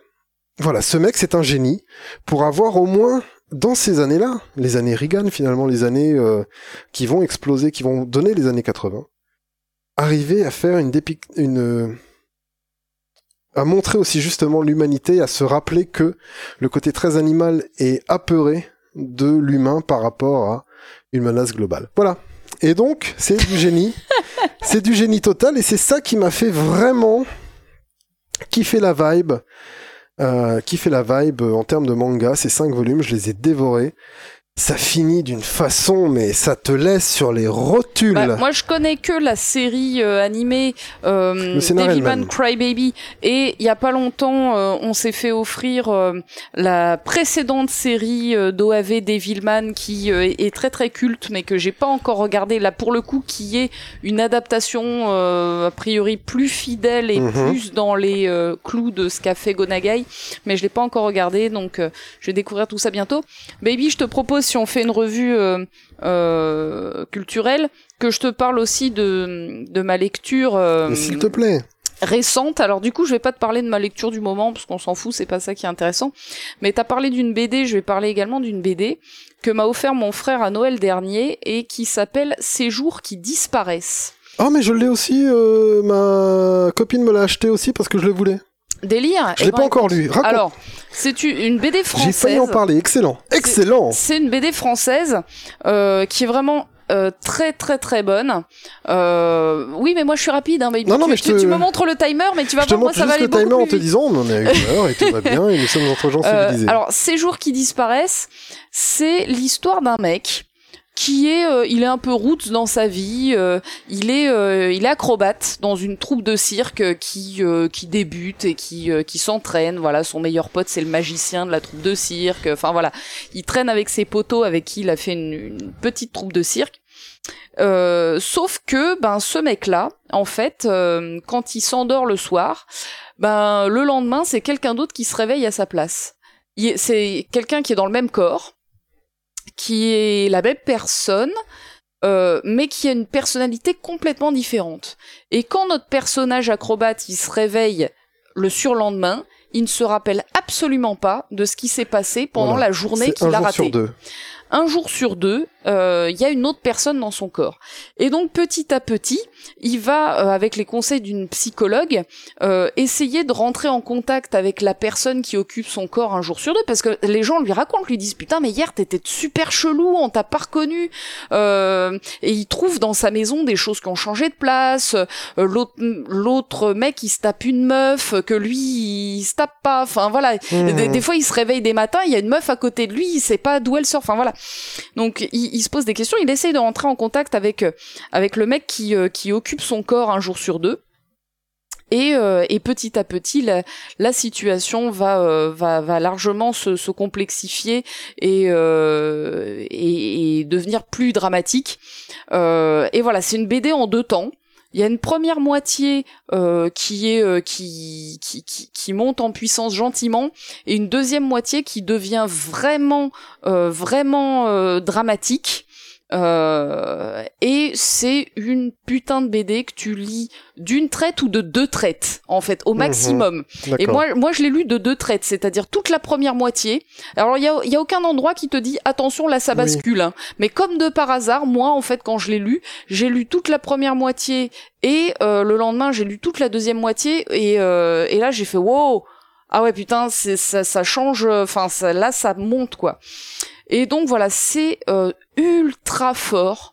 voilà, ce mec c'est un génie pour avoir au moins dans ces années-là, les années Reagan finalement, les années euh, qui vont exploser, qui vont donner les années 80, arriver à faire une dépic une à montrer aussi justement l'humanité, à se rappeler que le côté très animal est apeuré de l'humain par rapport à une menace globale. Voilà. Et donc, c'est du génie. c'est du génie total et c'est ça qui m'a fait vraiment kiffer la vibe. Euh, kiffer la vibe en termes de manga. Ces cinq volumes, je les ai dévorés ça finit d'une façon, mais ça te laisse sur les rotules. Bah, moi, je connais que la série euh, animée euh, Devilman Crybaby, et il y a pas longtemps, euh, on s'est fait offrir euh, la précédente série d'OAV Devilman qui est très très culte, mais que j'ai pas encore regardé. Là, pour le coup, qui est une adaptation a priori plus fidèle et mhm. plus dans les clous de ce qu'a fait Gonagai, mais je l'ai pas encore regardé, donc je vais découvrir tout ça bientôt. Baby, je te propose si on fait une revue euh, euh, culturelle, que je te parle aussi de, de ma lecture. Euh, s'il te plaît récente. Alors du coup, je vais pas te parler de ma lecture du moment parce qu'on s'en fout, c'est pas ça qui est intéressant. Mais t'as parlé d'une BD, je vais parler également d'une BD que m'a offert mon frère à Noël dernier et qui s'appelle Ces jours qui disparaissent. Ah mais je l'ai aussi, ma copine me l'a acheté aussi parce que je le voulais. Délire. Je l'ai pas encore lu. Raconte. Alors, c'est une BD française. J'ai failli en parler. Excellent. Excellent. C'est une BD française euh, qui est vraiment euh, très très très bonne. Euh, oui, mais moi je suis rapide. Hein, non, non, tu, mais tu, tu, me montres le timer, mais tu vas voir moi ça va aller le timer en te disant on en est à une heure et tout va bien et nous sommes entre gens euh, civilisés. Alors, ces jours qui disparaissent, c'est l'histoire d'un mec qui est, euh, il est un peu route dans sa vie. Euh, il est, euh, il est acrobate dans une troupe de cirque qui qui débute et qui qui s'entraîne. Voilà, son meilleur pote c'est le magicien de la troupe de cirque. Enfin voilà, il traîne avec ses potos avec qui il a fait une, une petite troupe de cirque. sauf que ben ce mec-là, en fait, quand il s'endort le soir, ben le lendemain c'est quelqu'un d'autre qui se réveille à sa place. C'est quelqu'un qui est dans le même corps, qui est la même personne, euh, mais qui a une personnalité complètement différente. Et quand notre personnage acrobate, il se réveille le surlendemain, il ne se rappelle absolument pas de ce qui s'est passé pendant la journée qu'il a ratée. un jour sur deux, euh, il y a une autre personne dans son corps. Et donc petit à petit, il va, euh, avec les conseils d'une psychologue, euh, essayer de rentrer en contact avec la personne qui occupe son corps un jour sur deux, parce que les gens lui racontent, lui disent putain mais hier t'étais super chelou, on t'a pas reconnu. et il trouve dans sa maison des choses qui ont changé de place. l'autre, l'autre mec il se tape une meuf que lui il se tape pas. Enfin voilà. Mmh. Des, des, fois il se réveille des matins, il y a une meuf à côté de lui, il sait pas d'où elle sort. Enfin voilà. Donc il, se pose des questions, il essaye de rentrer en contact avec euh, avec le mec qui euh, qui occupe son corps un jour sur deux. Et, euh, et, petit à petit, la, la situation va, va, va largement se, se complexifier et, et, et, devenir plus dramatique. et voilà, c'est une BD en deux temps. Il y a une première moitié euh, qui est euh, qui, monte en puissance gentiment et une deuxième moitié qui devient vraiment euh, vraiment dramatique euh, et c'est une putain de BD que tu lis d'une traite ou de deux traites, en fait, au mhm. maximum. Et moi, moi, je l'ai lu de deux traites, c'est-à-dire toute la première moitié. Alors, il y a, y a, aucun endroit qui te dit attention, là, ça bascule. Hein. Mais comme de par hasard, moi, en fait, quand je l'ai lu, j'ai lu toute la première moitié et euh, le lendemain, j'ai lu toute la deuxième moitié et, euh, et là, j'ai fait wow. Ah ouais, putain, c'est ça, ça change. Enfin, là, ça monte quoi. Et donc voilà, c'est euh, ultra fort.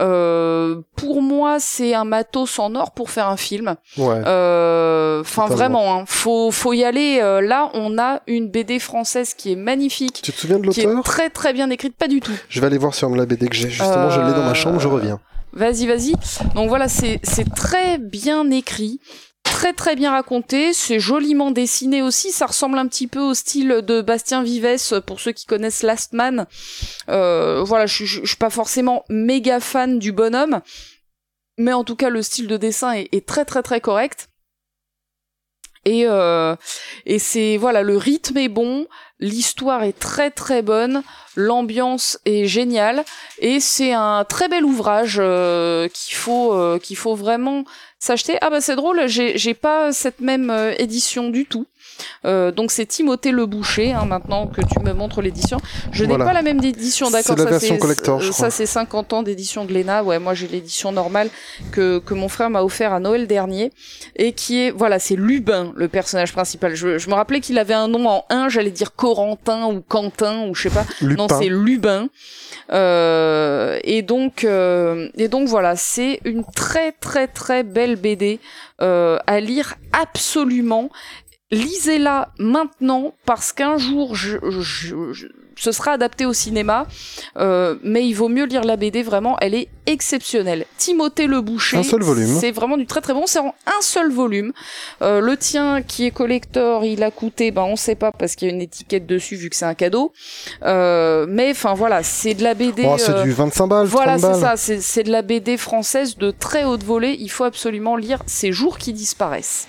Euh, pour moi, c'est un matos en or pour faire un film. Ouais. Euh, enfin, vraiment, hein, faut faut y aller. Euh, là, on a une BD française qui est magnifique. Tu te souviens de l'auteur Qui est très très bien écrite. Pas du tout. Je vais aller voir sur la BD que j'ai. Justement, je l'ai dans ma chambre. Je reviens. Vas-y, vas-y. Donc voilà, c'est c'est très bien écrit très très bien raconté, c'est joliment dessiné aussi, ça ressemble un petit peu au style de Bastien Vives pour ceux qui connaissent Last Man. Euh, voilà, je, je, suis pas forcément méga fan du bonhomme, mais en tout cas le style de dessin est, est très très très correct. Et, euh, et c'est voilà, le rythme est bon, l'histoire est très très bonne, l'ambiance est géniale et c'est un très bel ouvrage euh, qu'il faut euh, qu'il faut vraiment s'acheter. Ah bah c'est drôle, j'ai pas cette même euh, édition du tout. Euh, donc c'est Timothée Le Boucher, hein, maintenant que tu me montres l'édition. Je n'ai pas la même édition, d'accord C'est la version collector, je Ça c'est 50 ans d'édition Glénat. Ouais, moi j'ai l'édition normale que, que mon frère m'a offert à Noël dernier et qui est voilà, c'est Lubin le personnage principal. Je, je me rappelais qu'il avait un nom en un, j'allais dire Corentin ou Quentin ou je sais pas. Non, c'est Lubin. Euh, et donc euh, et donc voilà, c'est une très très très belle BD euh, à lire absolument lisez-la maintenant parce qu'un jour je, je, ce sera adapté au cinéma, euh, mais il vaut mieux lire la BD vraiment, elle est exceptionnelle. Timothée Le Boucher, un seul volume. C'est vraiment du très très bon, c'est en un seul volume. Euh, le tien qui est collector, il a coûté, ben on sait pas parce qu'il y a une étiquette dessus vu que c'est un cadeau. Euh, mais enfin voilà, c'est de la BD. Oh, c'est du 25 balles. Voilà, c'est ça, c'est de la BD française de très haute volée. Il faut absolument lire Ces jours qui disparaissent.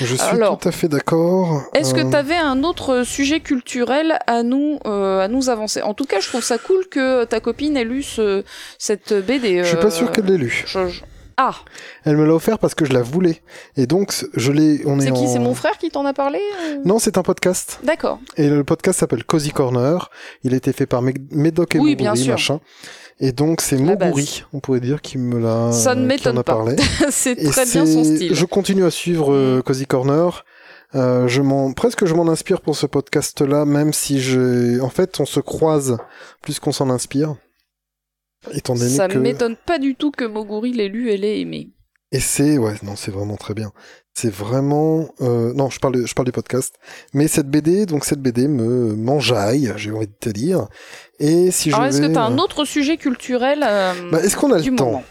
Je suis tout à fait d'accord. Est-ce que euh, tu avais un autre sujet culturel à nous euh, à nous avancer? En tout cas, je trouve ça cool que ta copine ait lu ce, cette BD. Je suis pas sûr euh, qu'elle l'ait lu. Ah. Elle me l'a offert parce que je la voulais. Et donc, je l'ai. On c'est qui C'est mon frère qui t'en a parlé Non, c'est un podcast. D'accord. Et le podcast s'appelle Cozy Corner. Il a été fait par Médoc et oui, bien sûr. machin. Et donc c'est Moguri, on pourrait dire, qui me l'a Ça ne m'étonne pas. c'est très bien son style. Je continue à suivre euh, Cozy Corner. Euh, je m'en presque je m'en inspire pour ce podcast là même si je en fait on se croise plus qu'on s'en inspire étant donné ça que... m'étonne pas du tout que Moguri l'ait lu et l'ait aimé et c'est ouais non c'est vraiment très bien. C'est vraiment euh, non je parle je parle du podcast. Mais cette BD donc cette BD me m'enjaille j'ai envie de te dire. Et si Alors est-ce que tu as un euh, autre sujet culturel euh, bah, Est-ce qu'on a le temps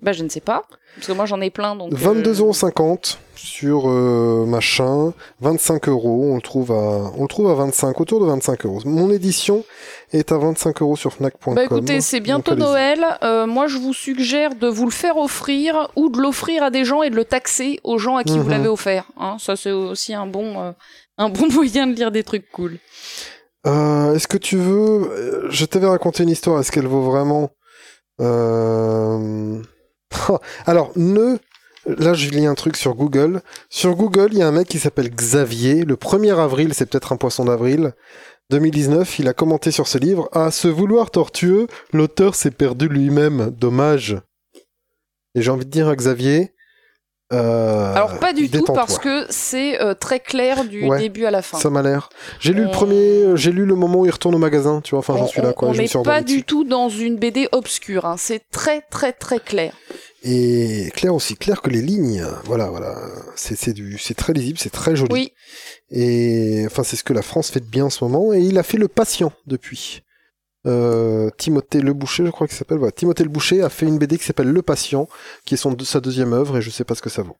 Bah je ne sais pas. Parce que moi j'en ai plein donc. 22,50€ sur euh, machin, 25 euros, on le trouve à, on le trouve à 25, autour de 25 euros. Mon édition est à 25 euros sur Fnac.com. Bah écoutez, c'est bientôt Noël. Euh, moi, je vous suggère de vous le faire offrir ou de l'offrir à des gens et de le taxer aux gens à qui vous mhm. l'avez offert. Hein, ça, c'est aussi un bon, un bon moyen de lire des trucs cool. Euh, Est-ce que tu veux... Euh, je t'avais raconté une histoire, est-ce qu'elle vaut vraiment... Alors, ne... Là, je lis un truc sur Google. Sur Google, il y a un mec qui s'appelle Xavier. Le 1er avril, c'est peut-être un poisson d'avril. 2019, il a commenté sur ce livre. À se vouloir tortueux, l'auteur s'est perdu lui-même. Dommage. Et j'ai envie de dire à Xavier, euh, Alors pas du tout parce que c'est euh, très clair du début à la fin. Ça m'a l'air. J'ai lu le premier, euh, j'ai lu le moment où il retourne au magasin, tu vois. Enfin, j'en suis là quoi. On n'est pas du tout dans une BD obscure. Hein. C'est très très très clair. Et clair aussi, clair que les lignes. Voilà, voilà. C'est du, c'est très lisible, c'est très joli. Oui. Et enfin, c'est ce que la France fait de bien en ce moment. Et il a fait le patient depuis. Euh, Timothée Le Boucher, je crois qu'il s'appelle. Voilà. Timothée Le Boucher a fait une BD qui s'appelle Le Patient, qui est son, sa deuxième œuvre, et je sais pas ce que ça vaut.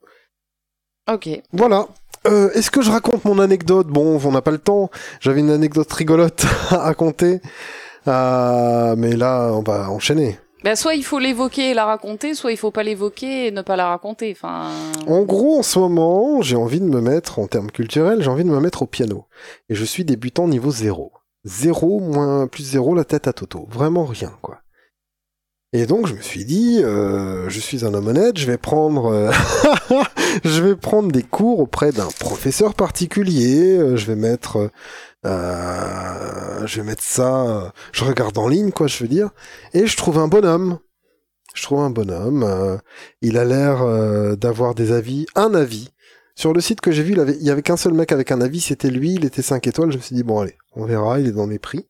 Ok. Voilà. Euh, Est-ce que je raconte mon anecdote? Bon, on n'a pas le temps. J'avais une anecdote rigolote à raconter. Euh, mais là, on va enchaîner. Ben, soit il faut l'évoquer et la raconter, soit il faut pas l'évoquer et ne pas la raconter. Enfin. En gros, en ce moment, j'ai envie de me mettre, en termes culturels, j'ai envie de me mettre au piano. Et je suis débutant niveau zéro. 0 moins plus 0 la tête à Toto. Vraiment rien, quoi. Et donc je me suis dit, euh, je suis un homme honnête, je vais prendre, euh, je vais prendre des cours auprès d'un professeur particulier. Euh, je vais mettre, je vais mettre ça, je regarde en ligne, quoi, je veux dire, et je trouve un bonhomme. Je trouve un bonhomme. il a l'air d'avoir des avis, un avis sur le site que j'ai vu, il, avait, y avait qu'un seul mec avec un avis, c'était lui, il était 5 étoiles. Je me suis dit, bon allez, on verra, il est dans mes prix.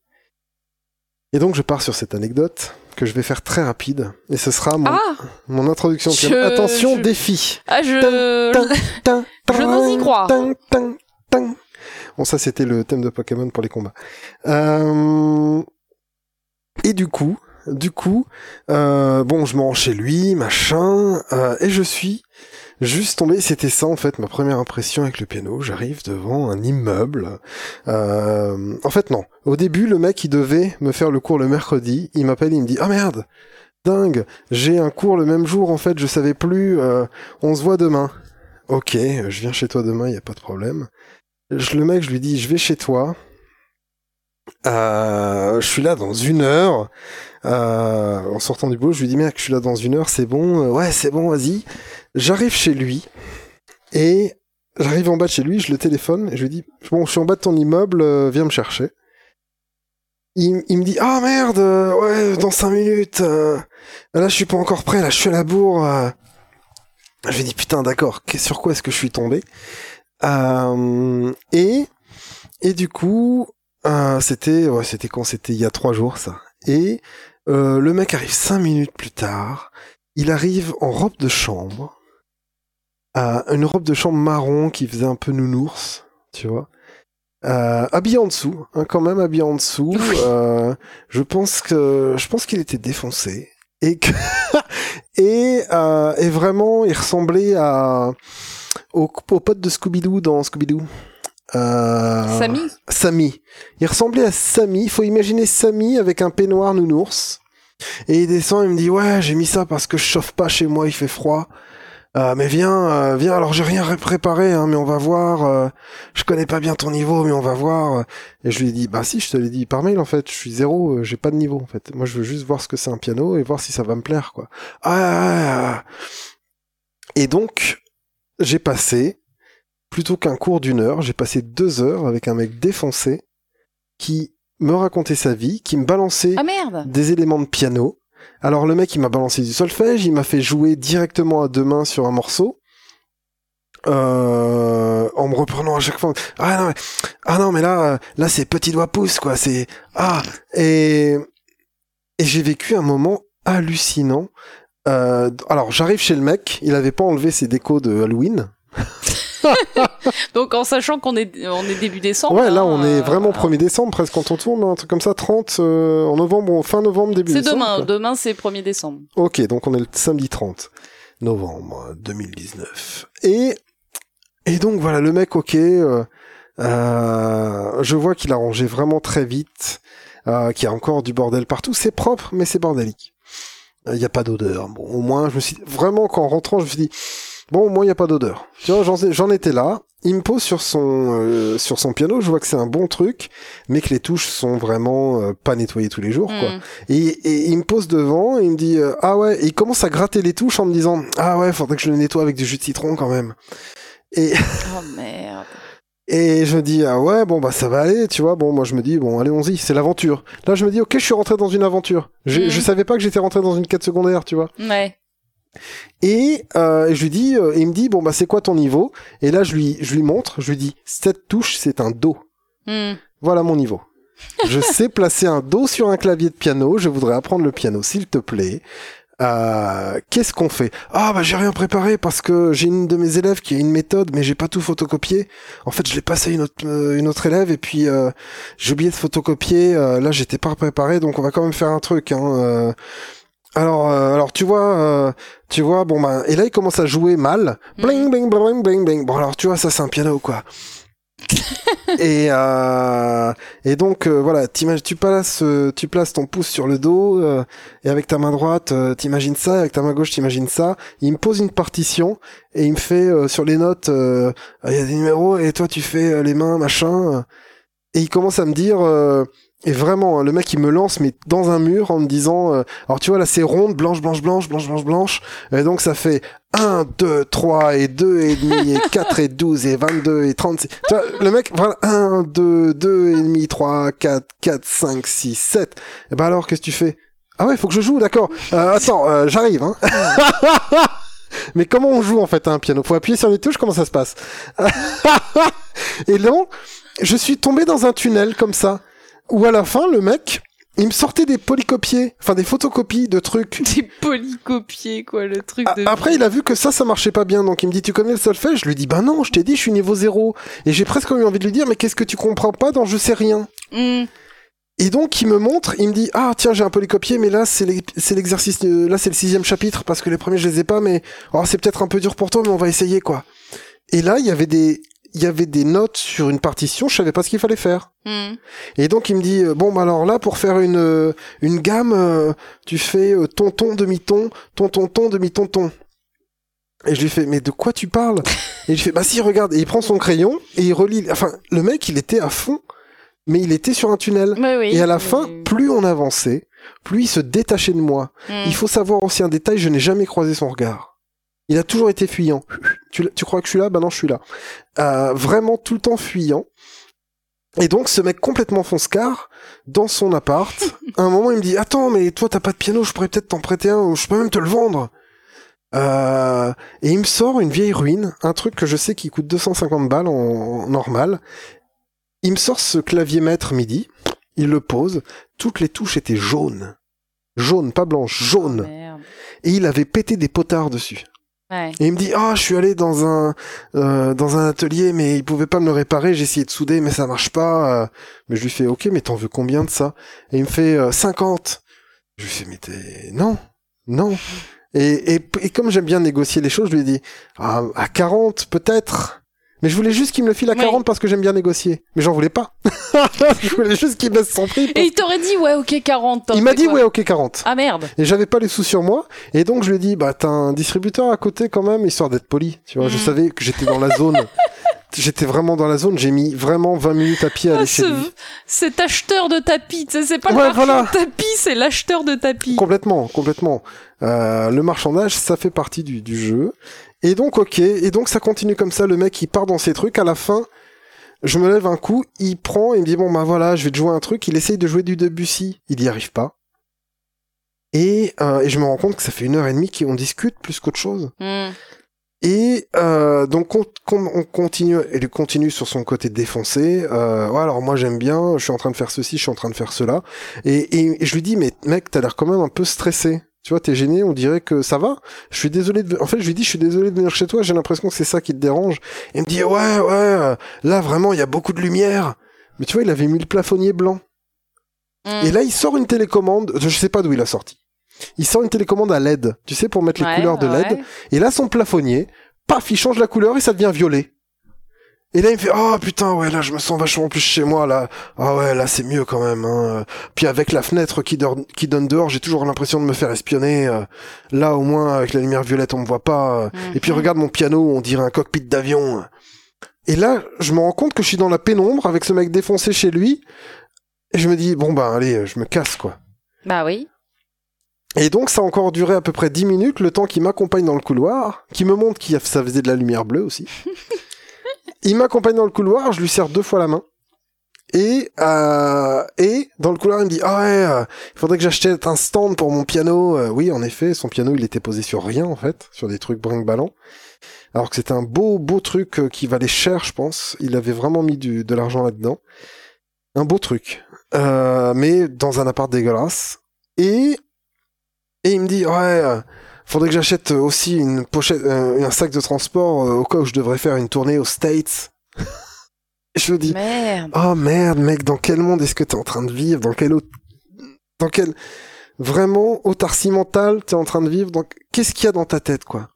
Et donc je pars sur cette anecdote que je vais faire très rapide. Et ce sera mon, ah mon introduction. Attention, défi. Ah, je... je n'ose y croire. Bon, ça c'était le thème de Pokémon pour les combats. Euh... Et du coup, du coup, euh, bon, je m'en chez lui, machin, euh, et je suis juste tombé. C'était ça en fait ma première impression avec le piano. J'arrive devant un immeuble. Euh, en fait non. Au début, le mec il devait me faire le cours le mercredi. Il m'appelle, il me dit ah merde, dingue, j'ai un cours le même jour en fait. Je savais plus. Euh, on se voit demain. ok, je viens chez toi demain, il y a pas de problème. Je, le mec, je lui dis, je vais chez toi. Euh, je suis là dans une heure. Euh, en sortant du boulot, je lui dis mec, je suis là dans une heure, c'est bon. Euh, ouais, c'est bon, vas-y. J'arrive chez lui et j'arrive en bas de chez lui, je le téléphone et je lui dis bon, je suis en bas de ton immeuble, euh, viens me chercher. Il, me dit ah merde, euh, ouais, dans cinq minutes. là, je suis pas encore prêt, là, je suis à la bourre. Je lui dis putain, d'accord. Sur quoi est-ce que je suis tombé? Et et du coup, c'était quand? C'était il y a trois jours ça. Et euh, le mec arrive cinq minutes plus tard. Il arrive en robe de chambre. Euh, une robe de chambre marron qui faisait un peu nounours, tu vois. Euh, habillé en dessous, hein, quand même habillé en dessous. Euh, je pense que je pense qu'il était défoncé et que et, euh, et vraiment il ressemblait à au, au pote de Scooby Doo dans Scooby Doo. Euh, Samy Samy. Il ressemblait à Samy. Il faut imaginer Samy avec un peignoir nounours. Et il descend, il me dit ouais, j'ai mis ça parce que je chauffe pas chez moi, il fait froid. Euh, mais viens, euh, viens. Alors j'ai rien préparé, hein, mais on va voir. Euh, je connais pas bien ton niveau, mais on va voir. Et je lui ai dit bah si, je te l'ai dit par mail en fait. Je suis zéro, j'ai pas de niveau en fait. Moi je veux juste voir ce que c'est un piano et voir si ça va me plaire quoi. Ah, ah, ah. Et donc j'ai passé plutôt qu'un cours d'une heure, j'ai passé deux heures avec un mec défoncé qui me racontait sa vie, qui me balançait ah, des éléments de piano. Alors le mec, il m'a balancé du solfège, il m'a fait jouer directement à deux mains sur un morceau. Euh, en me reprenant à chaque fois. Ah non mais, ah mais là là c'est petit doigt pouce quoi c'est ah. Et et j'ai vécu un moment hallucinant. Euh, alors j'arrive chez le mec il avait pas enlevé ses décos de Halloween Donc en sachant qu'on est, on est début décembre. Ouais, là on est euh, vraiment 1er décembre, presque quand on tourne, un truc comme ça, 30 euh, en novembre, fin novembre, début décembre. C'est demain, demain c'est 1er décembre. Ok, donc on est le samedi 30 novembre 2019. Et, et donc voilà, le mec, ok, euh, je vois qu'il a rangé vraiment très vite, qu'il y a encore du bordel partout. C'est propre, mais c'est bordélique. Il n'y a pas d'odeur. Bon, au moins, je me suis vraiment, qu'en rentrant, je me suis dit, Bon, moi, il n'y a pas d'odeur. Tu vois, j'en étais là. Il me pose sur son euh, sur son piano. Je vois que c'est un bon truc, mais que les touches sont vraiment euh, pas nettoyées tous les jours, quoi. Mm. Et, et, il me pose devant et il me dit euh, ah ouais. Et il commence à gratter les touches en me disant ah ouais, faudrait que je le nettoie avec du jus de citron quand même. Et oh merde. Et je me dis ah ouais bon bah ça va aller tu vois bon moi je me dis bon allez-y c'est l'aventure là je me dis ok je suis rentré dans une aventure je, mm. je savais pas que j'étais rentré dans une quête secondaire tu vois ouais et euh, je lui dis, euh, il me dit bon bah c'est quoi ton niveau? Et là je lui je lui montre, je lui dis cette touche c'est un do. Hmm. Voilà mon niveau. je sais placer un do sur un clavier de piano. Je voudrais apprendre le piano, s'il te plaît. Euh, qu'est-ce qu'on fait? Ah bah j'ai rien préparé parce que j'ai une de mes élèves qui a une méthode mais j'ai pas tout photocopié. En fait je l'ai passé à une autre euh, une autre élève et puis j'ai oublié de photocopier. là j'étais pas préparé donc on va quand même faire un truc. Hein, alors, euh, alors tu vois, euh, tu vois, bon bah, et là il commence à jouer mal, mm. bling bling bling bling bling. Bon alors tu vois, ça c'est un piano quoi. et euh, et donc voilà, tu places tu places ton pouce sur le dos et avec ta main droite t'imagines ça, avec ta main gauche t'imagines ça. Il me pose une partition et il me fait sur les notes, il y a des numéros et toi tu fais les mains machin. Et il commence à me dire et vraiment, hein, le mec il me lance mais dans un mur en me disant, euh, alors tu vois là c'est ronde, blanche, blanche, blanche, blanche, blanche, blanche, et donc ça fait 1, 2, 3 et 2 et demi et 4 et 12 et 22 et 30. Tu vois, le mec, voilà, 1, 2, 2 et demi, 3, 4, 4, 5, 6, 7. Et ben alors qu'est-ce que tu fais? Ah ouais, faut que je joue, d'accord. Euh, attends, euh, j'arrive. Hein. mais comment on joue en fait à un piano? Faut appuyer sur les touches, comment ça se passe? Et là, je suis tombé dans un tunnel comme ça où à la fin, le mec, il me sortait des polycopiés, enfin des photocopies de trucs. Des polycopiés, quoi, le truc de... Après, il a vu que ça, ça marchait pas bien, donc il me dit, tu connais le solfège? Je lui dis, bah non, je t'ai dit, je suis niveau zéro. Et j'ai presque eu envie de lui dire, mais qu'est-ce que tu comprends pas dans je sais rien? Hmm. Et donc, il me montre, il me dit, ah, tiens, j'ai un polycopier, mais là, c'est l'exercice, là, c'est le sixième chapitre, parce que les premiers, je les ai pas, mais, oh, c'est peut-être un peu dur pour toi, mais on va essayer, quoi. Et là, il y avait des, il y avait des notes sur une partition, je savais pas ce qu'il fallait faire. Hmm. Et donc il me dit euh, bon bah alors là pour faire une euh, une gamme, euh, tu fais ton ton demi ton, ton ton ton demi ton ton. Et je lui fais, mais de quoi tu parles? Et je fais, bah si, regarde. Et il prend son crayon et il relit. Enfin, le mec, il était à fond, mais il était sur un tunnel. et à la fin, plus on avançait, plus il se détachait de moi. Hmm. Il faut savoir aussi un détail, je n'ai jamais croisé son regard. Il a toujours été fuyant. Tu, crois que je suis là? Bah non, je suis là. Euh, vraiment tout le temps fuyant. Et donc ce mec complètement fonce-car, dans son appart, à un moment il me dit Attends, mais toi t'as pas de piano, je pourrais peut-être t'en prêter un, ou je peux même te le vendre. Euh, et il me sort une vieille ruine, un truc que je sais qui coûte 250 balles en, normal. Il me sort ce clavier maître MIDI, il le pose, toutes les touches étaient jaunes. Jaunes, pas blanches, jaunes. Oh, et il avait pété des potards dessus. Et il me dit ah je suis allé dans un euh, dans un atelier mais il pouvait pas me le réparer j'ai essayé de souder mais ça marche pas euh. mais je lui fais ok mais t'en veux combien de ça? Et il me fait 50 euh, je lui fais mais t'es non non. Et, et, comme j'aime bien négocier les choses je lui dit ah, à 40 peut-être mais je voulais juste qu'il me le file à 40 parce que j'aime bien négocier. Mais j'en voulais pas. je voulais juste qu'il me laisse son prix. Et il t'aurait dit, ouais, ok, 40. Il m'a dit, ouais, ok, 40. Ah merde. Et j'avais pas les sous sur moi. Et donc je lui ai dit, bah, t'as un distributeur à côté quand même, histoire d'être poli. Tu vois, je hmm. savais que j'étais dans la zone. J'étais vraiment dans la zone, j'ai mis vraiment 20 minutes à pied à aller ah, chez lui. Cet acheteur de tapis, c'est pas le marchand de tapis, c'est l'acheteur de tapis. Complètement, complètement. Euh, le marchandage, ça fait partie du, du jeu. Et donc, ok. Et donc, ça continue comme ça. Le mec, il part dans ses trucs. À la fin, je me lève un coup. Il prend, il me dit, bon, bah voilà, je vais te jouer un truc. Il essaye de jouer du Debussy. Il y arrive pas. Et, euh, et je me rends compte que ça fait une heure et demie qu'on discute plus qu'autre chose. Hmm. Et euh, donc on, on, continue, il continue sur son côté défoncé. Euh, ouais, alors moi j'aime bien, je suis en train de faire ceci, je suis en train de faire cela. Et, et je lui dis mais mec, t'as l'air quand même un peu stressé. Tu vois, t'es gêné, on dirait que ça va. Je suis désolé de... En fait, je lui dis, je suis désolé de venir chez toi, j'ai l'impression que c'est ça qui te dérange. Et il me dit, ouais, ouais, là, vraiment, il y a beaucoup de lumière. Mais tu vois, il avait mis le plafonnier blanc. Hmm. Et là, il sort une télécommande, je sais pas d'où il a sorti. Il sort une télécommande à LED, tu sais, pour mettre les couleurs de LED. Et là, son plafonnier, paf, il change la couleur et ça devient violet. Et là, il me fait, oh putain, ouais, là, je me sens vachement plus chez moi, là. Ah ouais, là, c'est mieux quand même. Hein. Puis avec la fenêtre qui, qui donne dehors, j'ai toujours l'impression de me faire espionner. Euh. Là, au moins, avec la lumière violette, on me voit pas. Euh. Et puis mhm. regarde mon piano, on dirait un cockpit d'avion. Et là, je me rends compte que je suis dans la pénombre avec ce mec défoncé chez lui. Et je me dis, bon, bah, allez, je me casse, quoi. Bah oui. Et donc ça a encore duré à peu près 10 minutes, le temps qu'il m'accompagne dans le couloir, qui me montre que ça faisait de la lumière bleue aussi. il m'accompagne dans le couloir, je lui serre deux fois la main. Et euh, et dans le couloir il me dit ah ouais euh, il faudrait que j'achète un stand pour mon piano. Euh, oui en effet son piano il était posé sur rien en fait sur des trucs brinque ballant alors que c'était un beau beau truc qui valait cher je pense. Il avait vraiment mis du, de l'argent là dedans un beau truc. Mais dans un appart dégueulasse. Et et il me dit ouais Faudrait que j'achète aussi une pochette, euh, un sac de transport euh, au cas où je devrais faire une tournée aux States. je me dis, merde. oh merde, mec, dans quel monde est-ce que t'es en train de vivre? Dans quel dans quel vraiment autarcie mentale t'es en train de vivre? Donc qu'est-ce qu'il y a dans ta tête, quoi?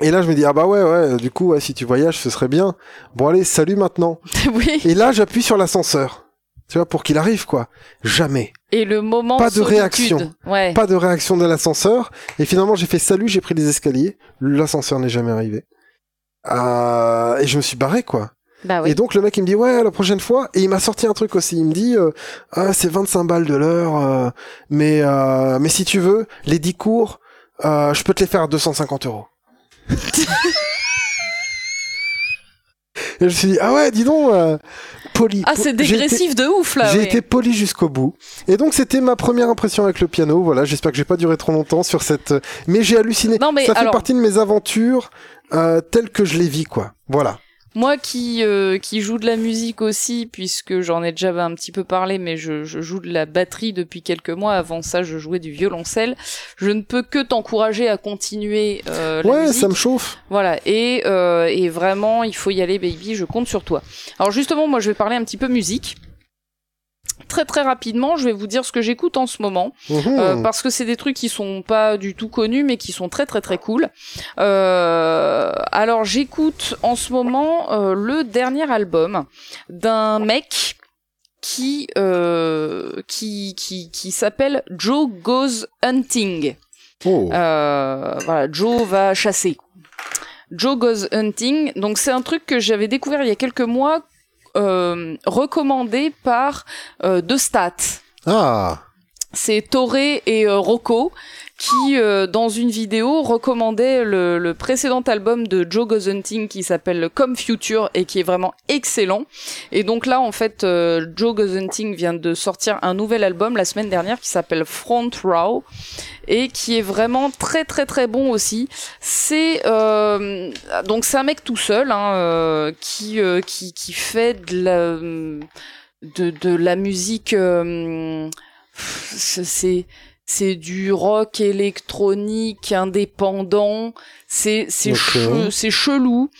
Et là, je me dis, ah bah ouais, ouais, du coup, si tu voyages, ce serait bien. Bon, allez, salut maintenant. oui. Et là, j'appuie sur l'ascenseur tu vois, pour qu'il arrive, quoi. Jamais. Et le moment pas de réaction, ouais. pas de réaction de l'ascenseur. Et finalement, j'ai fait salut, j'ai pris les escaliers. L'ascenseur n'est jamais arrivé. Euh, et je me suis barré, quoi. Bah oui. Et donc le mec il me dit ouais la prochaine fois et il m'a sorti un truc aussi il me dit euh, ah, c'est 25 balles de l'heure euh, mais mais si tu veux les 10 cours je peux te les faire à 250 euros et je me suis dit ah ouais dis donc poli. Ah, c'est dégressif de ouf là. J'ai été poli jusqu'au bout. Et donc c'était ma première impression avec le piano. Voilà, j'espère que j'ai pas duré trop longtemps sur cette. Mais j'ai halluciné. Non, mais Ça fait partie de mes aventures euh, telles que je les vis, quoi. Voilà. Moi qui euh, qui joue de la musique aussi, puisque j'en ai déjà un petit peu parlé, mais je, je, joue de la batterie depuis quelques mois. Avant ça, je jouais du violoncelle. Je ne peux que t'encourager à continuer euh, la ouais, ça me chauffe. Voilà, et euh, et vraiment, il faut y aller, baby. Je compte sur toi. Alors justement, moi, je vais parler un petit peu musique très très rapidement, je vais vous dire ce que j'écoute en ce moment, euh, parce que c'est des trucs qui sont pas du tout connus, mais qui sont très très très cool. Euh, alors j'écoute en ce moment euh, le dernier album d'un mec qui qui qui, qui s'appelle Joe Goes Hunting. Oh. voilà, Joe va chasser. Joe Goes Hunting. Donc c'est un truc que j'avais découvert il y a quelques mois, recommandé par De Stats. Ah c'est Toré et euh, Rocco qui, euh, dans une vidéo, recommandaient le, précédent album de Joe Goes Hunting qui s'appelle Come Future et qui est vraiment excellent. Et donc là, en fait, euh, Joe Goes Hunting vient de sortir un nouvel album la semaine dernière qui s'appelle Front Row et qui est vraiment très très très bon aussi. C'est donc c'est un mec tout seul hein, qui, qui qui fait de la de, de la musique c'est c'est du rock électronique indépendant, c'est c'est c'est chelou.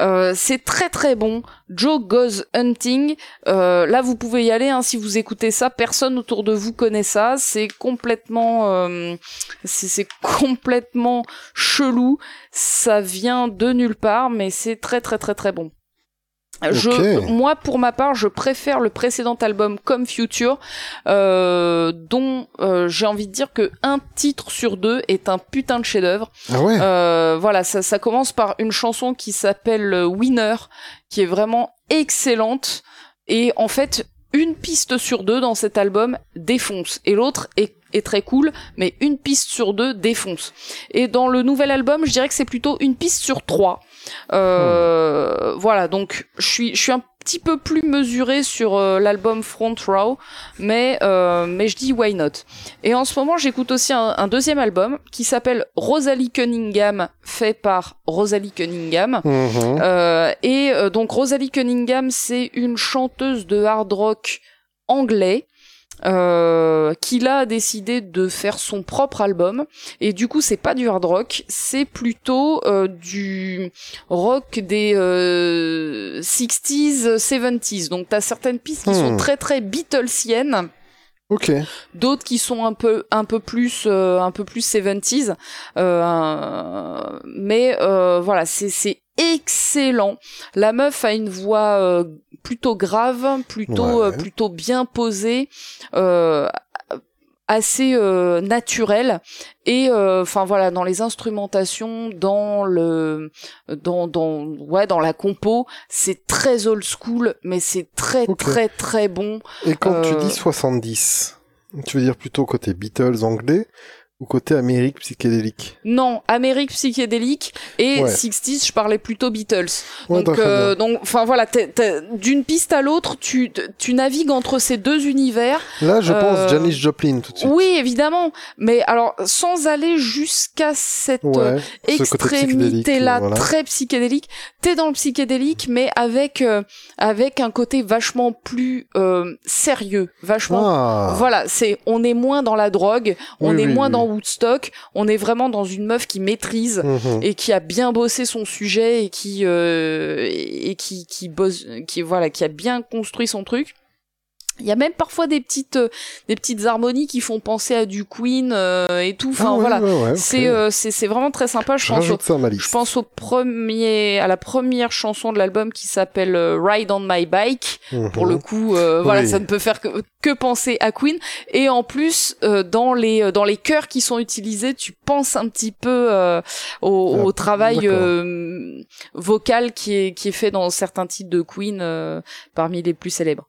Euh, c'est très très bon. Joe Goes Hunting. Euh, là, vous pouvez y aller hein, si vous écoutez ça. Personne autour de vous connaît ça. C'est complètement, euh, c'est complètement chelou. Ça vient de nulle part, mais c'est très très très très bon. Je, moi, pour ma part, je préfère le précédent album comme Future, euh, dont euh, j'ai envie de dire que un titre sur deux est un putain de chef-d'œuvre. Ah ouais. Euh, voilà, ça, ça commence par une chanson qui s'appelle Winner, qui est vraiment excellente. Et en fait, une piste sur deux dans cet album défonce, et l'autre est est très cool, mais une piste sur deux défonce. Et dans le nouvel album, je dirais que c'est plutôt une piste sur trois. Euh, Voilà, donc je suis, je suis un petit peu plus mesuré sur euh, l'album Front Row, mais euh, mais je dis why not. Et en ce moment, j'écoute aussi un, deuxième album qui s'appelle Rosalie Cunningham, fait par Rosalie Cunningham. Mhm. Euh, et donc Rosalie Cunningham, c'est une chanteuse de hard rock anglais euh, qu'il a décidé de faire son propre album et du coup c'est pas du hard rock c'est plutôt euh, du rock des 60s euh, 70s donc t'as certaines pistes qui sont hmm. très très Beatlesiennes Ok. D'autres qui sont un peu un peu plus un peu plus 70s, mais voilà c'est c'est excellent. La meuf a une voix euh, plutôt grave, plutôt euh, plutôt bien posée. Euh, assez naturelle et enfin voilà dans les instrumentations dans le dans dans ouais dans la compo c'est très old school mais c'est très très très bon. Et quand tu dis 70 tu veux dire plutôt côté Beatles anglais ou côté Amérique psychédélique Non, Amérique psychédélique et 60s, je parlais plutôt Beatles. donc, euh, donc, enfin voilà, d'une piste à l'autre, tu, tu navigues entre ces deux univers. Là, je pense euh, Janis Joplin tout de suite. Oui, évidemment, mais alors sans aller jusqu'à cette euh, extrémité-là très psychédélique, t'es dans le psychédélique, mais avec avec un côté vachement plus sérieux, vachement. Ah. Voilà, c'est on est moins dans la drogue, on est moins dans Woodstock, on est vraiment dans une meuf qui maîtrise mhm. et qui a bien bossé son sujet et qui euh, et qui qui bosse, qui voilà, qui a bien construit son truc. Il y a même parfois des petites euh, des petites harmonies qui font penser à du Queen euh, et tout. Enfin ah voilà, euh, c'est c'est vraiment très sympa. Je, pense au, je pense au premier à la première chanson de l'album qui s'appelle Ride on My Bike. Pour le mhm. coup, voilà, ça ne peut faire que, que penser à Queen. Et en plus, dans les dans les chœurs qui sont utilisés, tu penses un petit peu au, au, ah, travail vocal qui est qui est fait dans certains titres de Queen parmi les plus célèbres.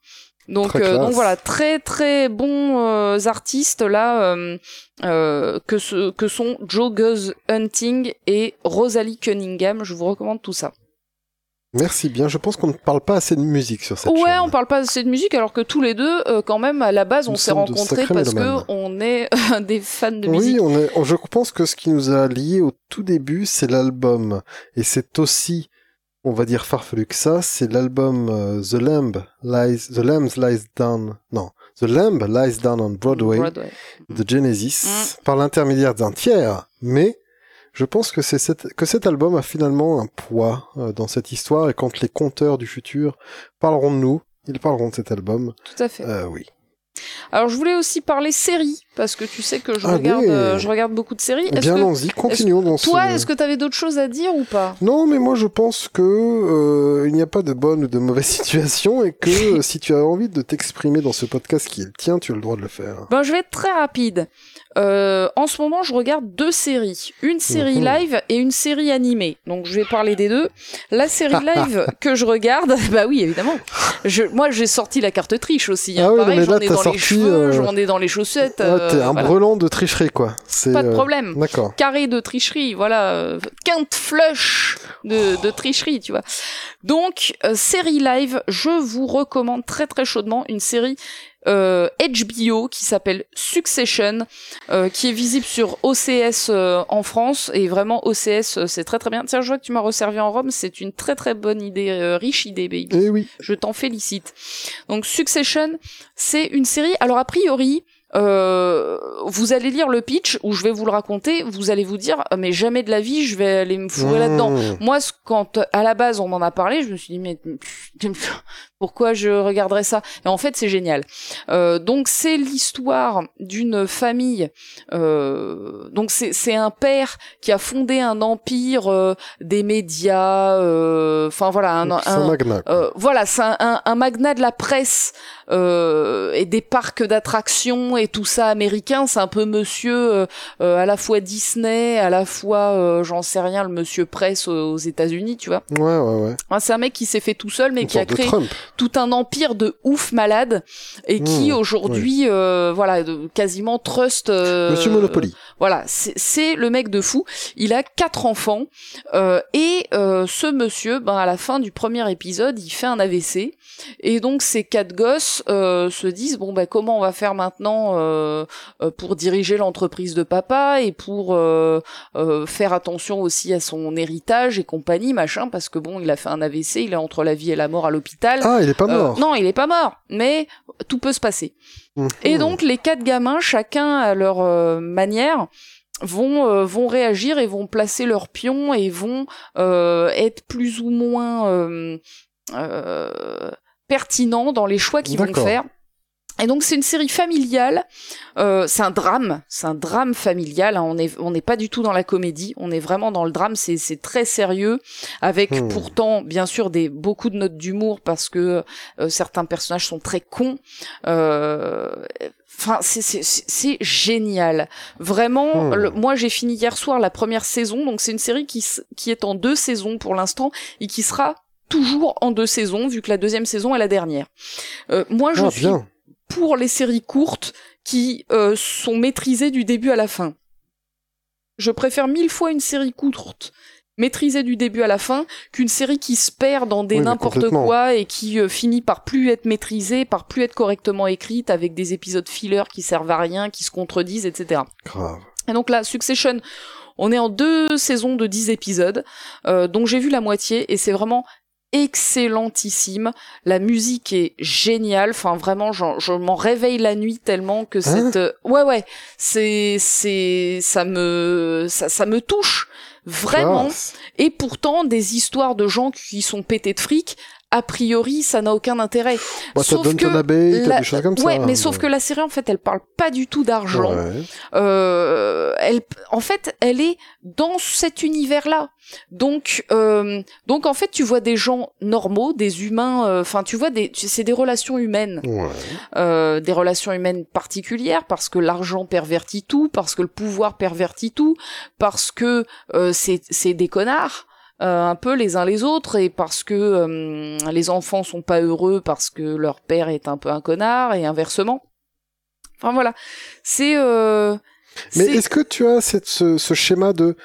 Donc, euh, donc voilà, très très bons euh, artistes là euh, que, ce, que sont Joe Guz Hunting et Rosalie Cunningham. Je vous recommande tout ça. Merci bien. Je pense qu'on ne parle pas assez de musique sur cette ouais, chaîne. Ouais, on parle pas assez de musique, alors que tous les deux, quand même, à la base, on s'est rencontrés parce que on est des fans de musique. Oui, on est. Je pense que ce qui nous a liés au tout début, c'est l'album, et c'est aussi on va dire farfelu que ça, c'est l'album euh, The Lamb Lies, The Lambs Lies Down, non, The Lamb Lies Down on Broadway, de Genesis, mm. par l'intermédiaire d'un tiers, mais je pense que c'est que cet album a finalement un poids euh, dans cette histoire et quand les conteurs du futur parleront de nous, ils parleront de cet album. Tout à fait. Euh, oui. Alors je voulais aussi parler séries parce que tu sais que je regarde, euh, je regarde beaucoup de séries. Bien, allons-y, continuons dans ce. Toi, est-ce que tu avais d'autres choses à dire ou pas? Non, mais moi je pense que euh, il n'y a pas de bonne ou de mauvaise situation et que si tu as envie de t'exprimer dans ce podcast qui est le tien, tu as le droit de le faire. Ben, je vais être très rapide. Euh, en ce moment, je regarde deux séries, une série mhm. live et une série animée. Donc, je vais parler des deux. La série live que je regarde, bah oui, évidemment. Je, moi, j'ai sorti la carte triche aussi. Hein. Ah Pareil, j'en ai dans les cheveux, j'en ai dans les chaussettes. t'es un brelan de tricherie, quoi. Pas de problème. D'accord. Carré de tricherie, voilà. Quinte flush de, de tricherie, tu vois. Donc, euh, série live, je vous recommande très très chaudement une série euh, HBO qui s'appelle Succession, euh, qui est visible sur OCS euh, en France et vraiment OCS euh, c'est très très bien. Tiens, je vois que tu m'as resservi en Rome, c'est une très très bonne idée, riche idée, baby. Eh oui. Je t'en félicite. Donc Succession, c'est une série. Alors a priori, euh, vous allez lire le pitch où je vais vous le raconter, vous allez vous dire mais jamais de la vie je vais aller me fourrer mmh. là-dedans. Moi quand à la base on m'en a parlé, je me suis dit mais pourquoi je regarderais ça? Et en fait, c'est génial. Euh, donc, c'est l'histoire d'une famille. Euh, donc, c'est un père qui a fondé un empire euh, des médias. Euh, enfin, voilà, un, un, magnat. Euh, voilà, c'est un, un, magnat de la presse et des parcs d'attractions et tout ça américain. C'est un peu Monsieur à la fois Disney, à la fois, j'en sais rien, le Monsieur presse aux, États-Unis, tu vois. Ouais, ouais, ouais. c'est un mec qui s'est fait tout seul, mais qui a créé tout un empire de ouf malade et qui mmh, aujourd'hui euh, voilà quasiment trust euh, Monsieur Monopoly. Voilà, c'est le mec de fou. Il a quatre enfants euh, et ce monsieur, ben à la fin du premier épisode, il fait un AVC et donc ces quatre gosses se disent bon ben comment on va faire maintenant pour diriger l'entreprise de papa et pour faire attention aussi à son héritage et compagnie machin parce que bon il a fait un AVC, il est entre la vie et la mort à l'hôpital. Ah, il est pas euh, non, il est pas mort, mais tout peut se passer. Mhm. Et donc les quatre gamins, chacun à leur euh, manière, vont euh, vont réagir et vont placer leurs pions et vont être plus ou moins pertinents dans les choix qu'ils vont faire. Et donc c'est une série familiale, euh, c'est un drame, c'est un drame familial. Hein. on est on n'est pas du tout dans la comédie, on est vraiment dans le drame. C'est c'est très sérieux, avec hmm. pourtant bien sûr des beaucoup de notes d'humour parce que euh, certains personnages sont très cons. Euh, Enfin, c'est c'est génial. Vraiment, hmm. moi j'ai fini hier soir la première saison, donc c'est une série qui qui est en deux saisons pour l'instant et qui sera toujours en deux saisons vu que la deuxième saison est la dernière. Euh, moi je ah, suis pour les séries courtes qui euh, sont maîtrisées du début à la fin. Je préfère mille fois une série courte maîtrisée du début à la fin qu'une série qui se perd dans des n'importe quoi et qui euh, finit par plus être maîtrisée, par plus être correctement écrite avec des épisodes filler qui servent à rien, qui se contredisent, etc. Grave. Et donc là, Succession, on est en deux saisons de dix épisodes, euh, dont j'ai vu la moitié et c'est vraiment excellentissime. La musique est géniale. Enfin, vraiment, je m'en réveille la nuit tellement que hein cette, ouais, ouais, c'est, c'est, ça me, ça, ça me touche vraiment. Et pourtant, des histoires de gens qui sont pétés de fric, a priori, ça n'a aucun intérêt. Bah, sauf ça donne que abeille, la... des choses comme ouais, mais sauf que la série, en fait, elle parle pas du tout d'argent. Euh, elle, en fait, elle est dans cet univers-là. Donc, euh, donc en fait, tu vois des gens normaux, des humains. Euh, enfin, tu vois des, c'est des relations humaines, euh, des relations humaines particulières parce que l'argent pervertit tout, parce que le pouvoir pervertit tout, parce que euh, c'est c'est des connards. Euh, un peu les uns les autres et parce que euh, les enfants sont pas heureux parce que leur père est un peu un connard et inversement. Enfin voilà, c'est. Euh, Mais est-ce que tu as cette, ce, ce, schéma de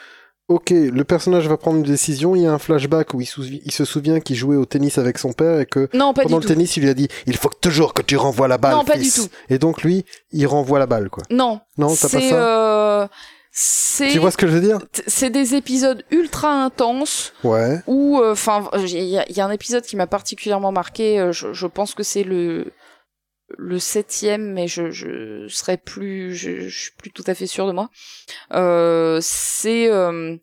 Ok, le personnage va prendre une décision, il y a un flashback où il, il se souvient qu'il jouait au tennis avec son père et que non, pendant le tennis, il lui a dit il faut toujours que tu renvoies la balle. Non, pas du tout. Et donc lui, il renvoie la balle, quoi. Non. Non, t'as pas ça? Tu vois ce que je veux dire? C'est des épisodes ultra intenses. Ouais. Où, euh, enfin, il y, y, a un épisode qui m'a particulièrement marqué. Euh, je, je, pense que c'est le le septième, mais je, je serais plus, je, je, suis plus tout à fait sûre de moi. Euh, c'est euh,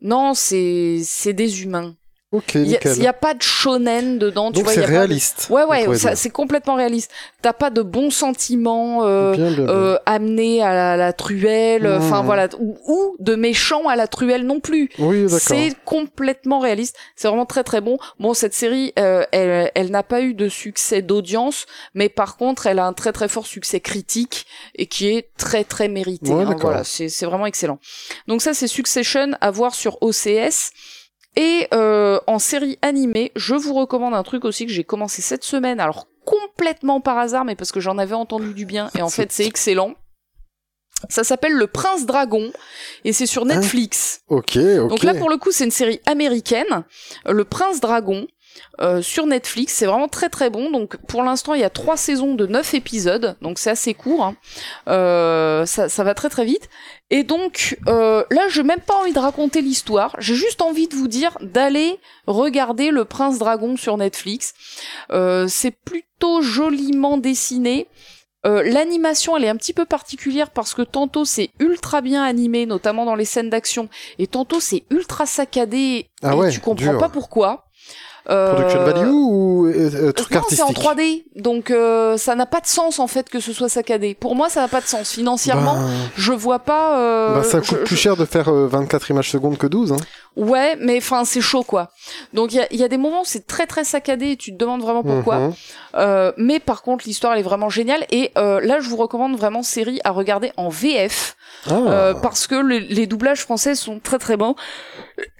non, c'est c'est des humains. Ok, Il n'y a, pas de shonen dedans. tu Donc c'est pas de- réaliste. Ouais, ouais, ça- c'est complètement réaliste. T'as pas de bons sentiments euh, euh, amenés à la, la truelle, euh, enfin voilà, ou, ou de méchants à la truelle non plus. Oui, d'accord. C'est complètement réaliste. C'est vraiment très très bon. Bon, cette série, euh, elle, elle n'a pas eu de succès d'audience, mais par contre, elle a un très très fort succès critique et qui est très très mérité. Ouais, hein. d'accord. voilà, c'est vraiment excellent. Donc ça, c'est Succession à voir sur OCS. Et euh, en série animée, je vous recommande un truc aussi que j'ai commencé cette semaine. Alors complètement par hasard, mais parce que j'en avais entendu du bien. Et en fait, c'est excellent. Ça s'appelle Le Prince Dragon et c'est sur Netflix. Ok, ok. Donc là, pour le coup, c'est une série américaine, Le Prince Dragon, euh, sur Netflix. C'est vraiment très très bon. Donc pour l'instant, il y a trois saisons de neuf épisodes, donc c'est assez court. hein. Euh, ça, ça va très très vite. Et donc euh, là, j'ai même pas envie de raconter l'histoire. J'ai juste envie de vous dire d'aller regarder Le Prince Dragon sur Netflix. Euh, c'est plutôt joliment dessiné. Euh, L'animation, elle est un petit peu particulière parce que tantôt c'est ultra bien animé, notamment dans les scènes d'action, et tantôt c'est ultra saccadé Ah et ouais, tu comprends dur. pas pourquoi. Euh, Production value ou euh, euh, truc non, c'est en artistique? 3D, donc euh, ça n'a pas de sens en fait que ce soit saccadé. Pour moi, ça n'a pas de sens financièrement. Ben, Je vois pas. euh, bah, ça je- coûte plus je- cher de faire euh, 24 images secondes que 12. Hein. Ouais, mais enfin c'est chaud quoi. Donc il y y a des moments où c'est très très saccadé et tu te demandes vraiment pourquoi. Mhm. Euh, mais par contre l'histoire elle est vraiment géniale et euh, là je vous recommande vraiment série à regarder en VF Ah, euh, parce que les, les doublages français sont très très bons.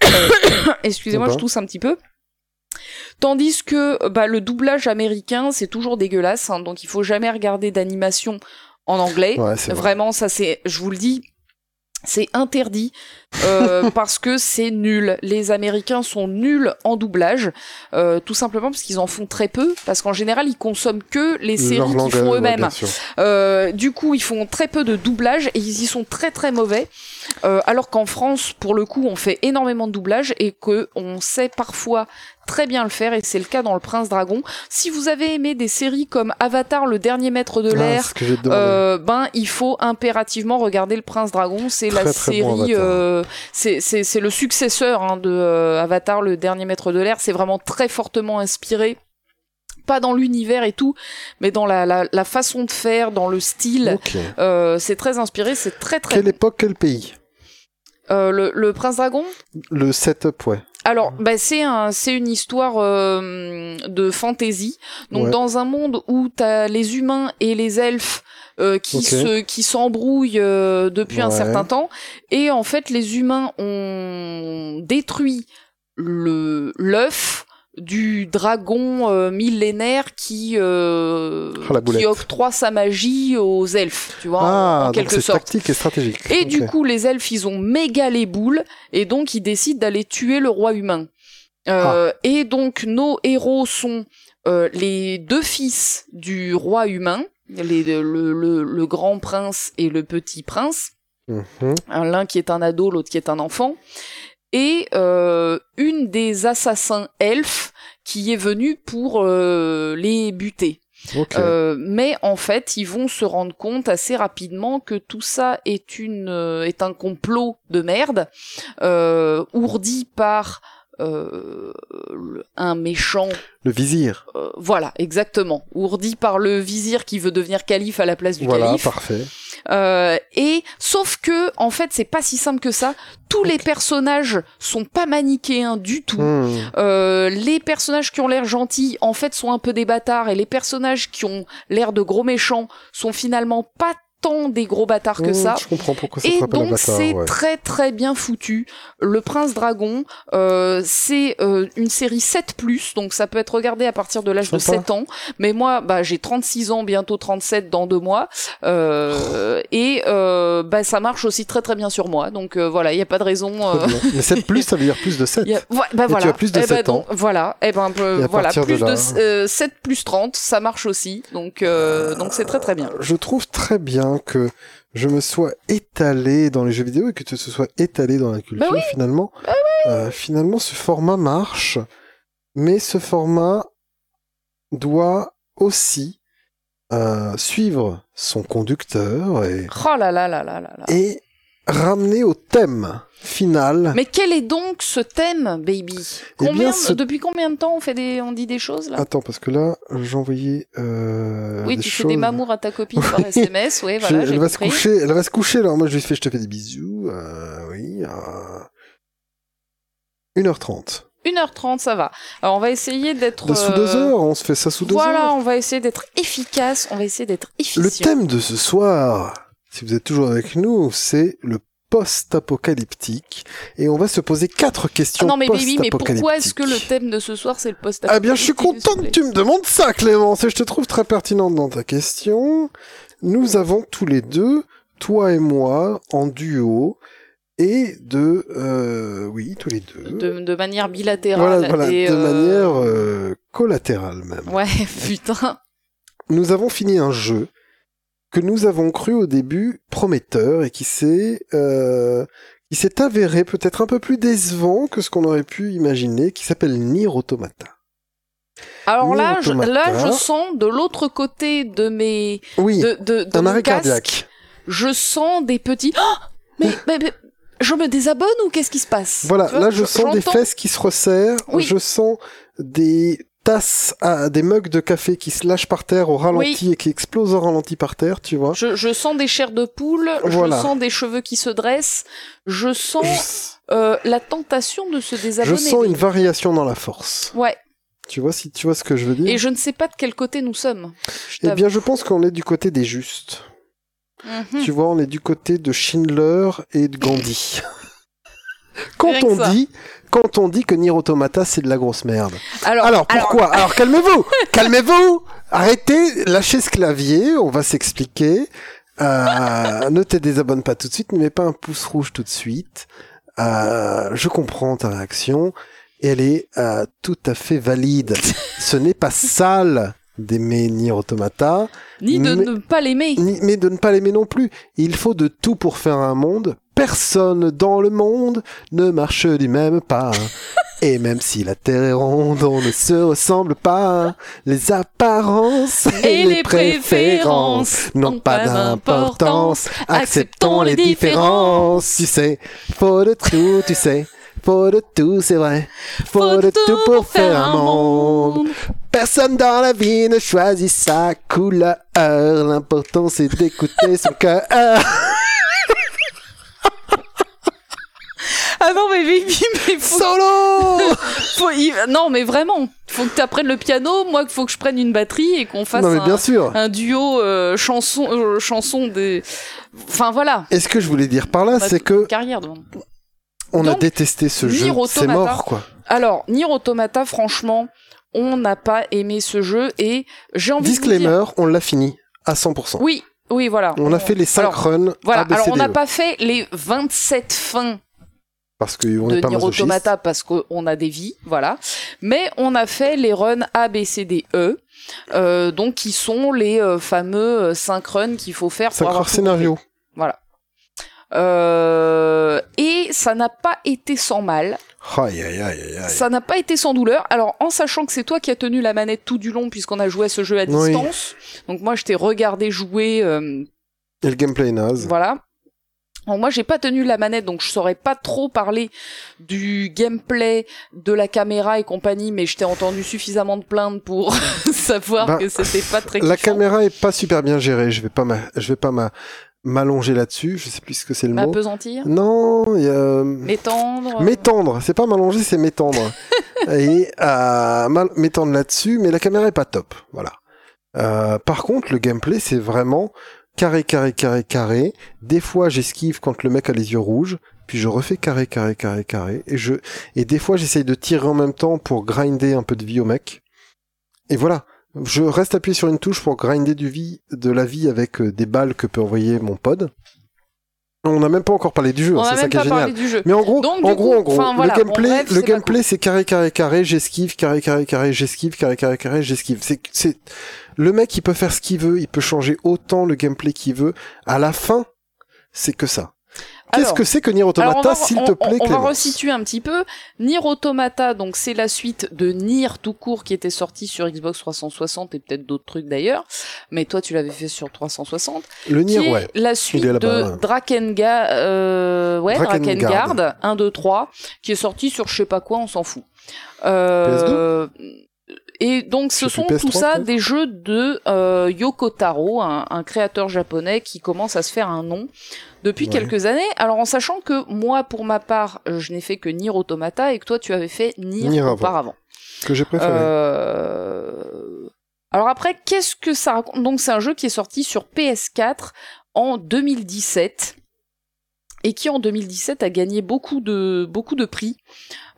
Excusez-moi, je tousse un petit peu. Tandis que bah, le doublage américain c'est toujours dégueulasse, hein, donc il faut jamais regarder d'animation en anglais. ouais, c'est vrai. Vraiment, ça c'est, je vous le dis, c'est interdit euh, parce que c'est nul. Les Américains sont nuls en doublage, euh, tout simplement parce qu'ils en font très peu, parce qu'en général ils consomment que les séries qu'ils font eux-mêmes. Euh, du coup, ils font très peu de doublage et ils y sont très très mauvais. Alors qu'en France, pour le coup, on fait énormément de doublage et que on sait parfois très bien le faire et c'est le cas dans Le Prince Dragon. Si vous avez aimé des séries comme Avatar, le dernier maître de Ah, l'air, euh, ben il faut impérativement regarder le Prince Dragon. C'est la bon série, euh, c'est le successeur hein, de euh, Avatar, le dernier maître de l'air. C'est vraiment très fortement inspiré. Pas dans l'univers et tout, mais dans la, la, la façon de faire, dans le style. Euh, c'est très inspiré, c'est très très. Quelle époque, quel pays? Euh, le, le Prince Dragon? Le setup, ouais. Alors, bah, c'est un, c'est une histoire euh, de fantasy. Donc, Ouais. dans un monde où t'as les humains et les elfes euh, qui se, qui s'embrouillent euh, depuis un certain temps, et en fait, les humains ont détruit le l'œuf du dragon euh, millénaire qui euh, Oh, qui octroie sa magie aux elfes, tu vois, en- ah, en, quelque sorte. tactique et stratégique. Et du coup, les elfes, ils ont méga les boules, et donc ils décident d'aller tuer le roi humain. Euh, Et donc, nos héros sont euh, les deux fils du roi humain, les, le, le, le grand prince et le petit prince, Mhm. Un- l'un qui est un ado, l'autre qui est un enfant, et euh, une des assassins elfes qui est venue pour euh, les buter. Euh, mais en fait, ils vont se rendre compte assez rapidement que tout ça est une euh, est un complot de merde, euh, ourdi par euh, un méchant. Le vizir. euh, voilà, exactement, ourdi par le vizir qui veut devenir calife à la place du Voilà, calife. parfait. Euh, et sauf que en fait, c'est pas si simple que ça. Tous les personnages sont pas manichéens du tout. Hmm. Les personnages qui ont l'air gentils, en fait, sont un peu des bâtards, et les personnages qui ont l'air de gros méchants sont finalement pas tant des gros bâtards que Hmm, ça. Je comprends pourquoi ça Et donc c'est ouais. très très bien foutu. Le Prince Dragon, euh, c'est euh, une série 7+, donc ça peut être regardé à partir de l'âge de Sympa. 7 ans. Mais moi, bah, j'ai 36 ans, bientôt 37 dans deux mois. Euh, et euh, bah, ça marche aussi très très bien sur moi. Donc euh, voilà, il n'y a pas de raison... euh. Mais 7 plus, ça veut dire plus de 7. il y a- ouais, bah Et voilà. tu as plus de Eh ben 7 donc, ans. Voilà. Et ben, Et voilà. de Plus de, là- euh, 7 plus 30, ça marche aussi. Donc, euh, donc c'est très très bien. Je trouve très bien que je me sois étalé dans les jeux vidéo et que tu te sois étalé dans la culture Bah oui. finalement. Euh, finalement, ce format marche, mais ce format doit aussi euh, suivre son conducteur et, Oh là là là là là là. et ramener au thème final. Mais quel est donc ce thème, baby? Eh Combien, ce- Depuis combien de temps on fait des, on dit des choses là? Attends, parce que là, envoyé euh, Oui, des tu choses. fais des mamours à ta copine par SMS, oui, voilà, Je- elle va se coucher, elle va se coucher, alors moi je lui fais, je te fais des bisous, euh, oui, euh... 1h30. 1h30, ça va. Alors on va essayer d'être... De sous deux euh, heures, on se fait ça sous deux Voilà, heures. on va essayer d'être efficace, on va essayer d'être efficient. Le thème de ce soir, si vous êtes toujours avec nous, c'est le post-apocalyptique. Et on va se poser quatre Ah questions non mais baby, mais pourquoi est-ce que le thème de ce soir c'est le post Ah bien, je suis content que tu me demandes ça, Clémence, et je te trouve très pertinente dans ta question. Nous avons tous les deux, toi et moi, en duo, et de... Euh, oui, tous les deux. de, de manière bilatérale. voilà, voilà, et, de euh, manière euh, collatérale même. Ouais, putain. Nous avons fini un jeu que nous avons cru au début prometteur et qui s'est... Euh, qui s'est avéré peut-être un peu plus décevant que ce qu'on aurait pu imaginer, qui s'appelle Nier Automata. Alors Nier là, je, là, je sens de l'autre côté de mes, Oui, de, de, de un mon arrêt casque, cardiaque. je sens des petits. Oh mais, mais, mais, je me désabonne ou qu'est-ce qui se passe? Voilà, vois, là je sens des fesses qui se resserrent, Oui. je sens des tasses, à, des mugs de café qui se lâchent par terre au ralenti et qui explosent au ralenti par terre, tu vois. Je, je sens des chairs de poule, Voilà. je sens des cheveux qui se dressent, je sens Je, euh, la tentation de se je désabonner. sens une variation dans la force. Ouais, Tu vois si tu vois ce que je veux dire? Et je ne sais pas de quel côté nous sommes. Je Eh bien, je pense qu'on est du côté des justes. Mhm. Tu vois, on est du côté de Schindler et de Gandhi. Quand on ça. dit, quand on dit que Nier Automata c'est de la grosse merde. Alors, Alors pourquoi? Alors, calmez-vous, calmez-vous, arrêtez, lâchez ce clavier, on va s'expliquer. Euh, ne te désabonne pas tout de suite, ne mets pas un pouce rouge tout de suite. Euh, je comprends ta réaction, elle est euh, tout à fait valide. Ce n'est pas sale d'aimer Nier Automata, ni de mais- ne pas l'aimer. mais de ne pas l'aimer non plus. Il faut de tout pour faire un monde. Personne dans le monde ne marche du même pas. Et même si la Terre est ronde, on ne se ressemble pas. Les apparences et, Et les préférences n'ont pas d'importance. Acceptons les différences. Tu sais, faut de tout, tu sais. Faut de tout, c'est vrai. Faut de tout pour faire un monde. Personne dans la vie ne choisit sa couleur. L'important c'est d'écouter son cœur. Ah non mais baby, mais faut, Solo faut- non mais vraiment, faut que tu apprennes le piano, moi faut que je prenne une batterie et qu'on fasse Non mais un, bien sûr. un duo euh, chanson euh, chanson des enfin voilà. Et ce que je voulais dire par là, c'est que carrière devant on a détesté ce Nier jeu. C'est mort quoi. Alors, Nier Automata franchement, on n'a pas aimé ce jeu et j'ai envie de vous Disclaimer, dire on l'a fini à 100%. Oui, oui voilà. On a fait les 5 Alors, runs Voilà, A, B, alors on n'a pas fait les 27 fins parce qu'on de est pas Nier. Automata parce qu'on a des vies, voilà. Mais on a fait les runs A, B, C, D, E, euh, donc qui sont les euh, fameux 5 runs qu'il faut faire pour Cinq avoir heures tout scénario. compris. Euh, et ça n'a pas été sans mal, Aïe aïe aïe ça n'a pas été sans douleur. Alors en sachant que c'est toi qui as tenu la manette tout du long puisqu'on a joué à ce jeu à Oui. distance, donc moi je t'ai regardé jouer, euh, Et le gameplay est naze. voilà. Alors, moi, j'ai pas tenu la manette, donc je saurais pas trop parler du gameplay, de la caméra et compagnie, mais je t'ai entendu suffisamment de plaintes pour savoir Bah, que c'était pas très La kiffant. caméra est pas super bien gérée. Je vais pas m'a- je vais pas m'a- m'allonger là-dessus. Je sais plus ce que c'est le mot. M'apesantir, Non, il y a m'étendre. M'étendre, c'est pas m'allonger, c'est m'étendre. et euh, m'étendre là-dessus, mais la caméra est pas top, voilà. Euh, par contre, le gameplay, c'est vraiment carré, carré, carré, carré. Des fois, j'esquive quand le mec a les yeux rouges, puis je refais carré, carré, carré, carré, et je et des fois, j'essaye de tirer en même temps pour grinder un peu de vie au mec. Et voilà. Je reste appuyé sur une touche pour grinder du vie, de la vie avec euh, des balles que peut envoyer mon pod. On n'a même pas encore parlé du jeu, On hein, c'est ça même qui est pas génial. parlé du jeu. Mais en gros, Donc, en gros, coup, en gros, enfin, voilà. le gameplay, le gameplay, c'est carré, carré, carré, j'esquive, carré, carré, carré, j'esquive, carré, carré, carré, j'esquive. C'est, c'est, le mec, il peut faire ce qu'il veut, il peut changer autant le gameplay qu'il veut. À la fin, c'est que ça. Qu'est-ce que c'est que Nier Automata, s'il te plaît, On, on va resituer un petit peu. Nier Automata, donc c'est la suite de Nier tout court qui était sorti sur Xbox 360 et peut-être d'autres trucs d'ailleurs. Mais toi, tu l'avais fait sur 360. Le Nier, ouais. La suite de Drakengard, euh, ouais, Drakengard 1, 2, 3, qui est sorti sur je sais pas quoi, on s'en fout. Euh, et donc ce sont tout ça des jeux de euh, Yoko Taro, un, un, créateur japonais qui commence à se faire un nom depuis quelques années. Alors en sachant que moi, pour ma part, je n'ai fait que Nier Automata et que toi, tu avais fait Nier, auparavant. Que j'ai préféré. Euh... Alors après, qu'est-ce que ça raconte? Donc c'est un jeu qui est sorti sur PS4 en 2017 et qui en 2017 a gagné beaucoup de beaucoup de prix,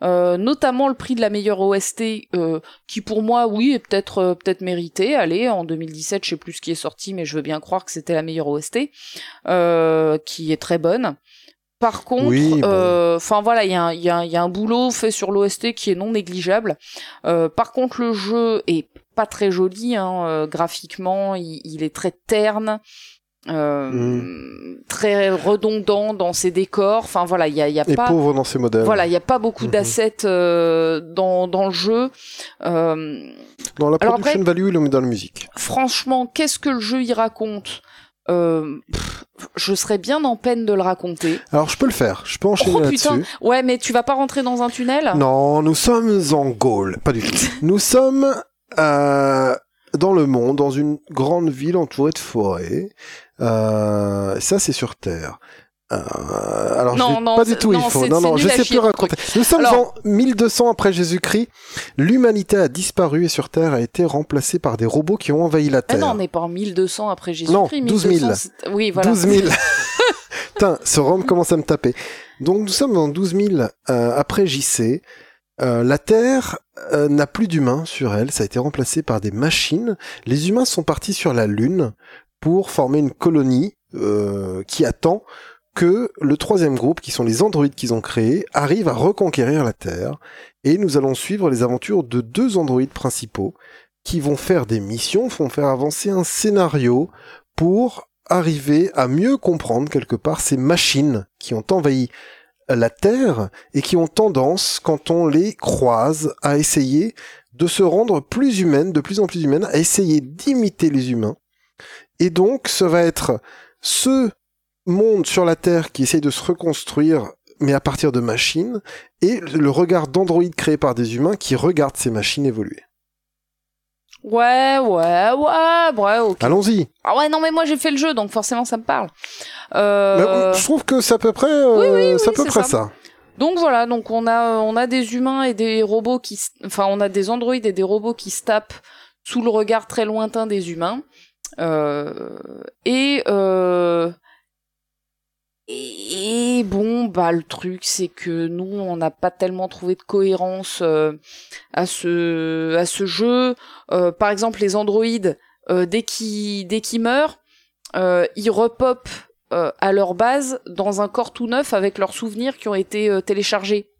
euh, notamment le prix de la meilleure OST, euh, qui pour moi, oui, est peut-être euh, peut-être mérité. Allez, en 2017, je sais plus ce qui est sorti, mais je veux bien croire que c'était la meilleure OST, euh, qui est très bonne. Par contre, enfin voilà, il y a, y, a, y a un boulot fait sur l'OST qui est non négligeable. par contre, le jeu est pas très joli, hein, graphiquement, il, il, est très terne. Euh, très redondant dans ses décors. Enfin voilà, il y a, y a Et pas pauvre dans ses modèles. Voilà, il y a pas beaucoup mm-hmm. d'assets euh, dans dans le jeu. Euh... Dans la production après, value, il dans la musique. Franchement, qu'est-ce que le jeu y raconte? Euh, je serais bien en peine de le raconter. Alors je peux le faire, je peux enchaîner oh, là-dessus. Ouais, mais tu vas pas rentrer dans un tunnel? Non, nous sommes en Gaule, pas du tout. nous sommes euh, dans le monde, dans une grande ville entourée de forêts. Euh, ça, c'est sur Terre. Euh, alors non, je pas du tout il faut. Non, non, je sais plus raconter. Nous sommes en 1200 après Jésus-Christ. L'humanité a disparu et sur Terre a été remplacée par des robots qui ont envahi la ah Terre. non, on n'est pas en 1200 après Jésus-Christ. Non, 12 000. oui, voilà. 12 000. Putain, ce Rome commence à me taper. Donc nous sommes en 12 000 euh, après JC. Euh, la Terre euh, n'a plus d'humains sur elle, ça a été remplacé par des machines. Les humains sont partis sur la Lune pour former une colonie euh, qui attend que le troisième groupe, qui sont les androïdes qu'ils ont créés, arrive à reconquérir la Terre. Et nous allons suivre les aventures de deux androïdes principaux qui vont faire des missions, vont faire avancer un scénario pour arriver à mieux comprendre quelque part ces machines qui ont envahi la Terre et qui ont tendance, quand on les croise, à essayer de se rendre plus humaines, de plus en plus humaines, à essayer d'imiter les humains. Et donc, ce va être ce monde sur la Terre qui essaye de se reconstruire, mais à partir de machines, et le regard d'androïdes créé par des humains qui regardent ces machines évoluer. Ouais, ouais, ouais, ouais, ok. Allons-y. Ah ouais, non, mais moi j'ai fait le jeu, donc forcément ça me parle. Euh... je trouve que c'est à peu près, euh, à peu près ça. Donc voilà, donc on a on a des humains et des robots qui, enfin on a des androïdes et des robots qui se tapent sous le regard très lointain des humains. Euh, et euh, et bon, bah le truc c'est que nous on n'a pas tellement trouvé de cohérence euh, à ce jeu. Par exemple, les androïdes dès qu'ils meurent, ils repopent à leur base dans un corps tout neuf avec leurs souvenirs qui ont été téléchargés.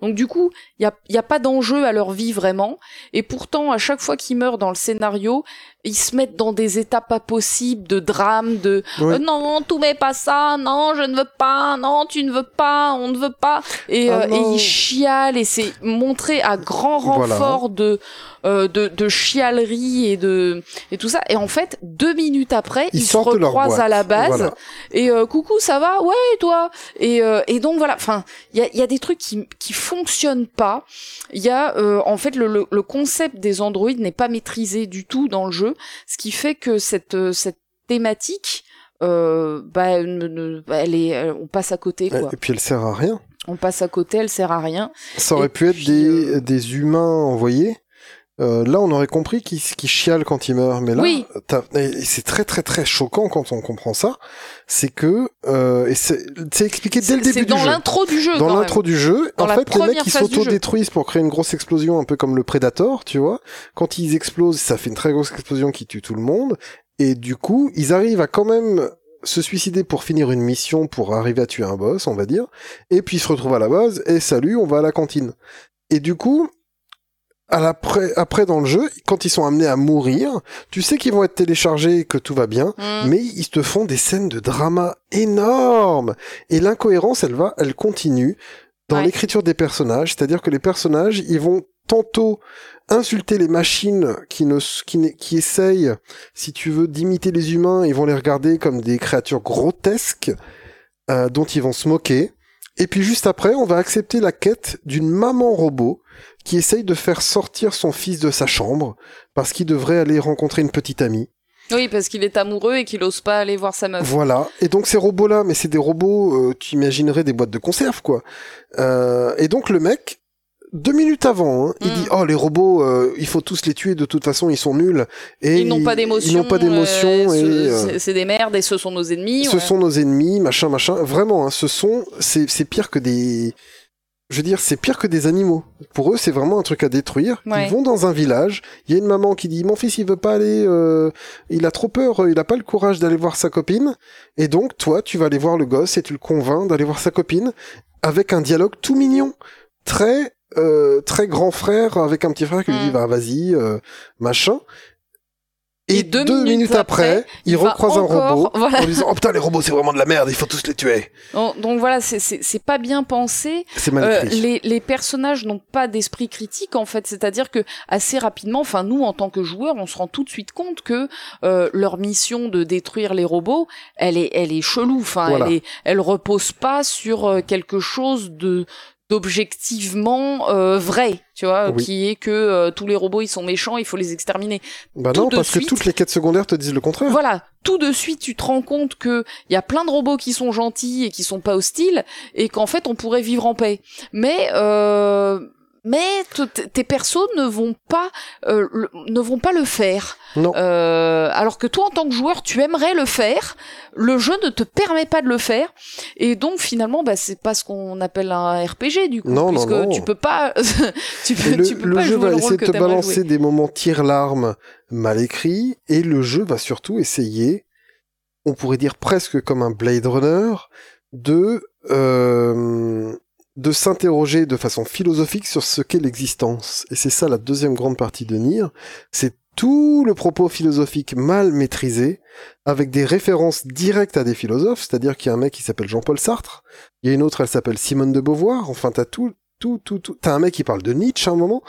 Donc du coup, il y a, a pas d'enjeu à leur vie vraiment, et pourtant à chaque fois qu'ils meurent dans le scénario, ils se mettent dans des états pas possibles de drame, de euh, non, tout mais pas ça, non, je ne veux pas, non, tu ne veux pas, on ne veut pas, et, ah euh, et ils chialent et c'est montré à grand renfort de, euh, de de chialerie et de et tout ça. Et en fait, deux minutes après, ils, se recroisent à la base et coucou, ça va, ouais, et toi, et et donc voilà, enfin, il y a y a des trucs qui qui fonctionnent pas. Il y a en fait le, le le concept des androïdes n'est pas maîtrisé du tout dans le jeu ce qui fait que cette euh, cette thématique, euh, bah, bah, elle est, on passe à côté. Quoi. Et puis elle sert à rien. On passe à côté, elle sert à rien. Ça aurait pu être des, euh, des humains envoyés. Euh, là, on aurait compris qu'ils qu chialent quand ils meurent, mais là, oui. c'est très très très choquant quand on comprend ça. C'est que euh, et c'est expliqué dès le début du dans l'intro du jeu. Dans l'intro du jeu, dans en fait, les mecs ils s'auto-détruisent pour créer une grosse explosion, un peu comme le Predator, tu vois. Quand ils explosent, ça fait une très grosse explosion qui tue tout le monde, et du coup, ils arrivent à quand même se suicider pour finir une mission pour arriver à tuer un boss, on va dire, et puis ils se retrouvent à la base et salut, on va à la cantine. Et du coup, après, après dans le jeu, quand ils sont amenés à mourir, tu sais qu'ils vont être téléchargés et que tout va bien, Mm. mais ils te font des scènes de drama énormes. Et l'incohérence, elle va, elle continue dans Ouais. l'écriture des personnages, c'est-à-dire que les personnages, ils vont tantôt insulter les machines qui ne, qui, qui essayent, si tu veux, d'imiter les humains, ils vont les regarder comme des créatures grotesques euh, dont ils vont se moquer. Et puis juste après, on va accepter la quête d'une maman robot qui essaye de faire sortir son fils de sa chambre parce qu'il devrait aller rencontrer une petite amie. Oui, parce qu'il est amoureux et qu'il ose pas aller voir sa meuf. Voilà. Et donc ces robots-là, mais c'est des robots, euh, tu imaginerais des boîtes de conserve, quoi. Euh, et donc le mec, deux minutes avant, hein, il Mm. dit oh les robots, euh, il faut tous les tuer. De toute façon, ils sont nuls. Et ils n'ont pas d'émotion. Ils n'ont pas d'émotion. euh, et ce- euh, c'est- des merdes et ce sont nos ennemis. ce ouais. sont nos ennemis, machin, machin. Vraiment, hein, ce sont, c'est, c'est pire que des, je veux dire, c'est pire que des animaux. Pour eux, c'est vraiment un truc à détruire. Ouais. Ils vont dans un village. Il y a une maman qui dit, mon fils, il veut pas aller, euh, il a trop peur, il a pas le courage d'aller voir sa copine. Et donc, toi, tu vas aller voir le gosse et tu le convaincs d'aller voir sa copine avec un dialogue tout mignon, très, euh, très grand frère avec un petit frère qui lui Mm. dit, va, vas-y, euh, machin. Et, Et deux, deux minutes, minutes après, après, il recroise un robot voilà. en lui disant Oh putain, les robots c'est vraiment de la merde, il faut tous les tuer. Donc, donc voilà, c'est- pas bien pensé. C'est Euh, les, les personnages n'ont pas d'esprit critique en fait, c'est-à-dire que assez rapidement, enfin nous en tant que joueurs, on se rend tout de suite compte que euh, leur mission de détruire les robots, elle est, elle est chelou. Enfin, Voilà. elle est, elle repose pas sur euh, quelque chose de d'objectivement euh, vrai, tu vois, Oui. qui est que euh, tous les robots ils sont méchants, il faut les exterminer. Bah tout non, parce suite- que toutes les quêtes secondaires te disent le contraire. Voilà, tout de suite tu te rends compte que il y a plein de robots qui sont gentils et qui sont pas hostiles et qu'en fait on pourrait vivre en paix. Mais euh, mais tes persos ne vont pas euh, le- ne vont pas le faire. Non. Euh, alors que toi en tant que joueur tu aimerais le faire, le jeu ne te permet pas de le faire et donc finalement bah c'est pas ce qu'on appelle un RPG du coup Non, non, puisque non. tu peux pas tu peux le, tu peux le pas jeu jouer va le essayer de te balancer jouer. des moments tire-larmes mal écrits, et le jeu va surtout essayer, on pourrait dire presque comme un Blade Runner, de euh, de s'interroger de façon philosophique sur ce qu'est l'existence. Et c'est ça la deuxième grande partie de Nier, c'est tout le propos philosophique mal maîtrisé, avec des références directes à des philosophes, c'est-à-dire qu'il y a un mec qui s'appelle Jean-Paul Sartre, il y a une autre, elle s'appelle Simone de Beauvoir, enfin t'as tout, tout, tout, tout, t'as un mec qui parle de Nietzsche à un moment,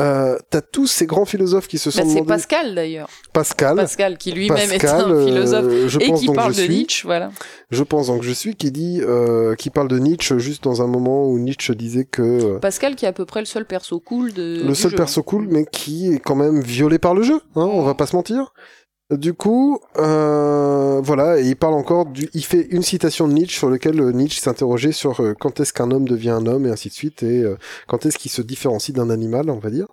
euh, t'as tous ces grands philosophes qui se sont Bah, c'est. Pascal d'ailleurs. Pascal, Pascal qui lui-même est un philosophe euh, je et pense qui donc parle je de suis, Nietzsche, voilà. je pense donc je suis, qui dit, euh, qui parle de Nietzsche juste dans un moment où Nietzsche disait que euh, Pascal qui est à peu près le seul perso cool de. le seul jeu. perso cool, mais qui est quand même violé par le jeu, hein, on va pas se mentir. Du coup, euh, voilà, et il parle encore du, il fait une citation de Nietzsche sur lequel euh, Nietzsche s'interrogeait sur euh, quand est-ce qu'un homme devient un homme et ainsi de suite, et euh, quand est-ce qu'il se différencie d'un animal, on va dire.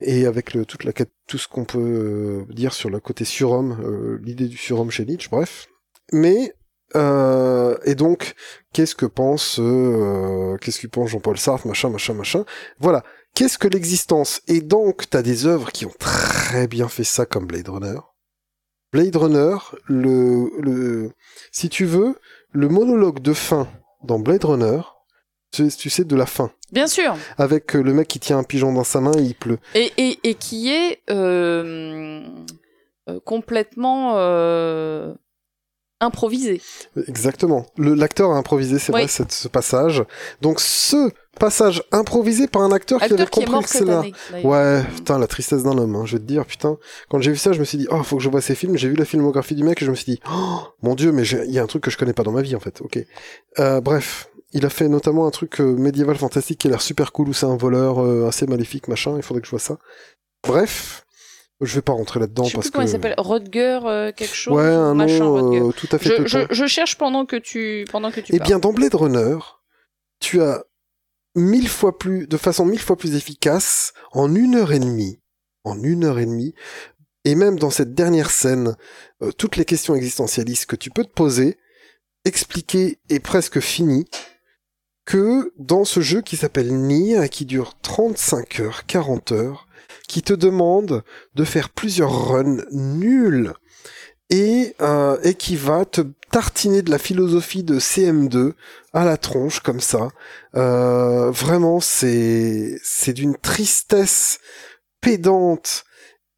Et avec toute la tout ce qu'on peut dire sur le côté surhomme, l'idée du surhomme chez Nietzsche, bref. Mais et donc, qu'est-ce que pense, qu'est-ce que pense Jean-Paul Sartre, machin, machin, machin. Voilà. Qu'est-ce que l'existence? Et donc, t'as des œuvres qui ont très bien fait ça, comme Blade Runner. Blade Runner, le, le, si tu veux, le monologue de fin dans Blade Runner, tu, sais de la fin, Bien sûr. avec euh, le mec qui tient un pigeon dans sa main et il pleut. Et, et, et qui est euh, euh, complètement euh, improvisé. Exactement. L'acteur a improvisé, c'est Oui. vrai, ce passage. Donc ce passage improvisé par un acteur, qui avait qui compris scénar. année. d'ailleurs. Ouais, putain, la tristesse d'un homme, hein, je vais te dire, putain. Quand j'ai vu ça, je me suis dit, oh, faut que je vois ces films. J'ai vu la filmographie du mec et je me suis dit, oh, mon dieu, mais il y a un truc que je connais pas dans ma vie, en fait. Ok. Euh, bref. Il a fait notamment un truc euh, médiéval fantastique qui a l'air super cool où c'est un voleur euh, assez maléfique, machin. Il faudrait que je vois ça. Bref. Je vais pas rentrer là-dedans parce plus comment que. il s'appelle. Rodger euh, quelque chose. Ouais, un machin nom euh, tout à fait Je, teuton. je, je cherche pendant que tu pendant que tu Eh bien, dans Blade Runner, tu as mille fois plus, de façon mille fois plus efficace, en une heure et demie, en une heure et demie, et même dans cette dernière scène, euh, toutes les questions existentialistes que tu peux te poser, expliquer et presque fini, que dans ce jeu qui s'appelle Nier qui dure 35 heures, 40 heures, qui te demande de faire plusieurs runs nuls et, euh, qui va te tartiner de la philosophie de CM2 à la tronche comme ça. Euh, vraiment, c'est c'est d'une tristesse pédante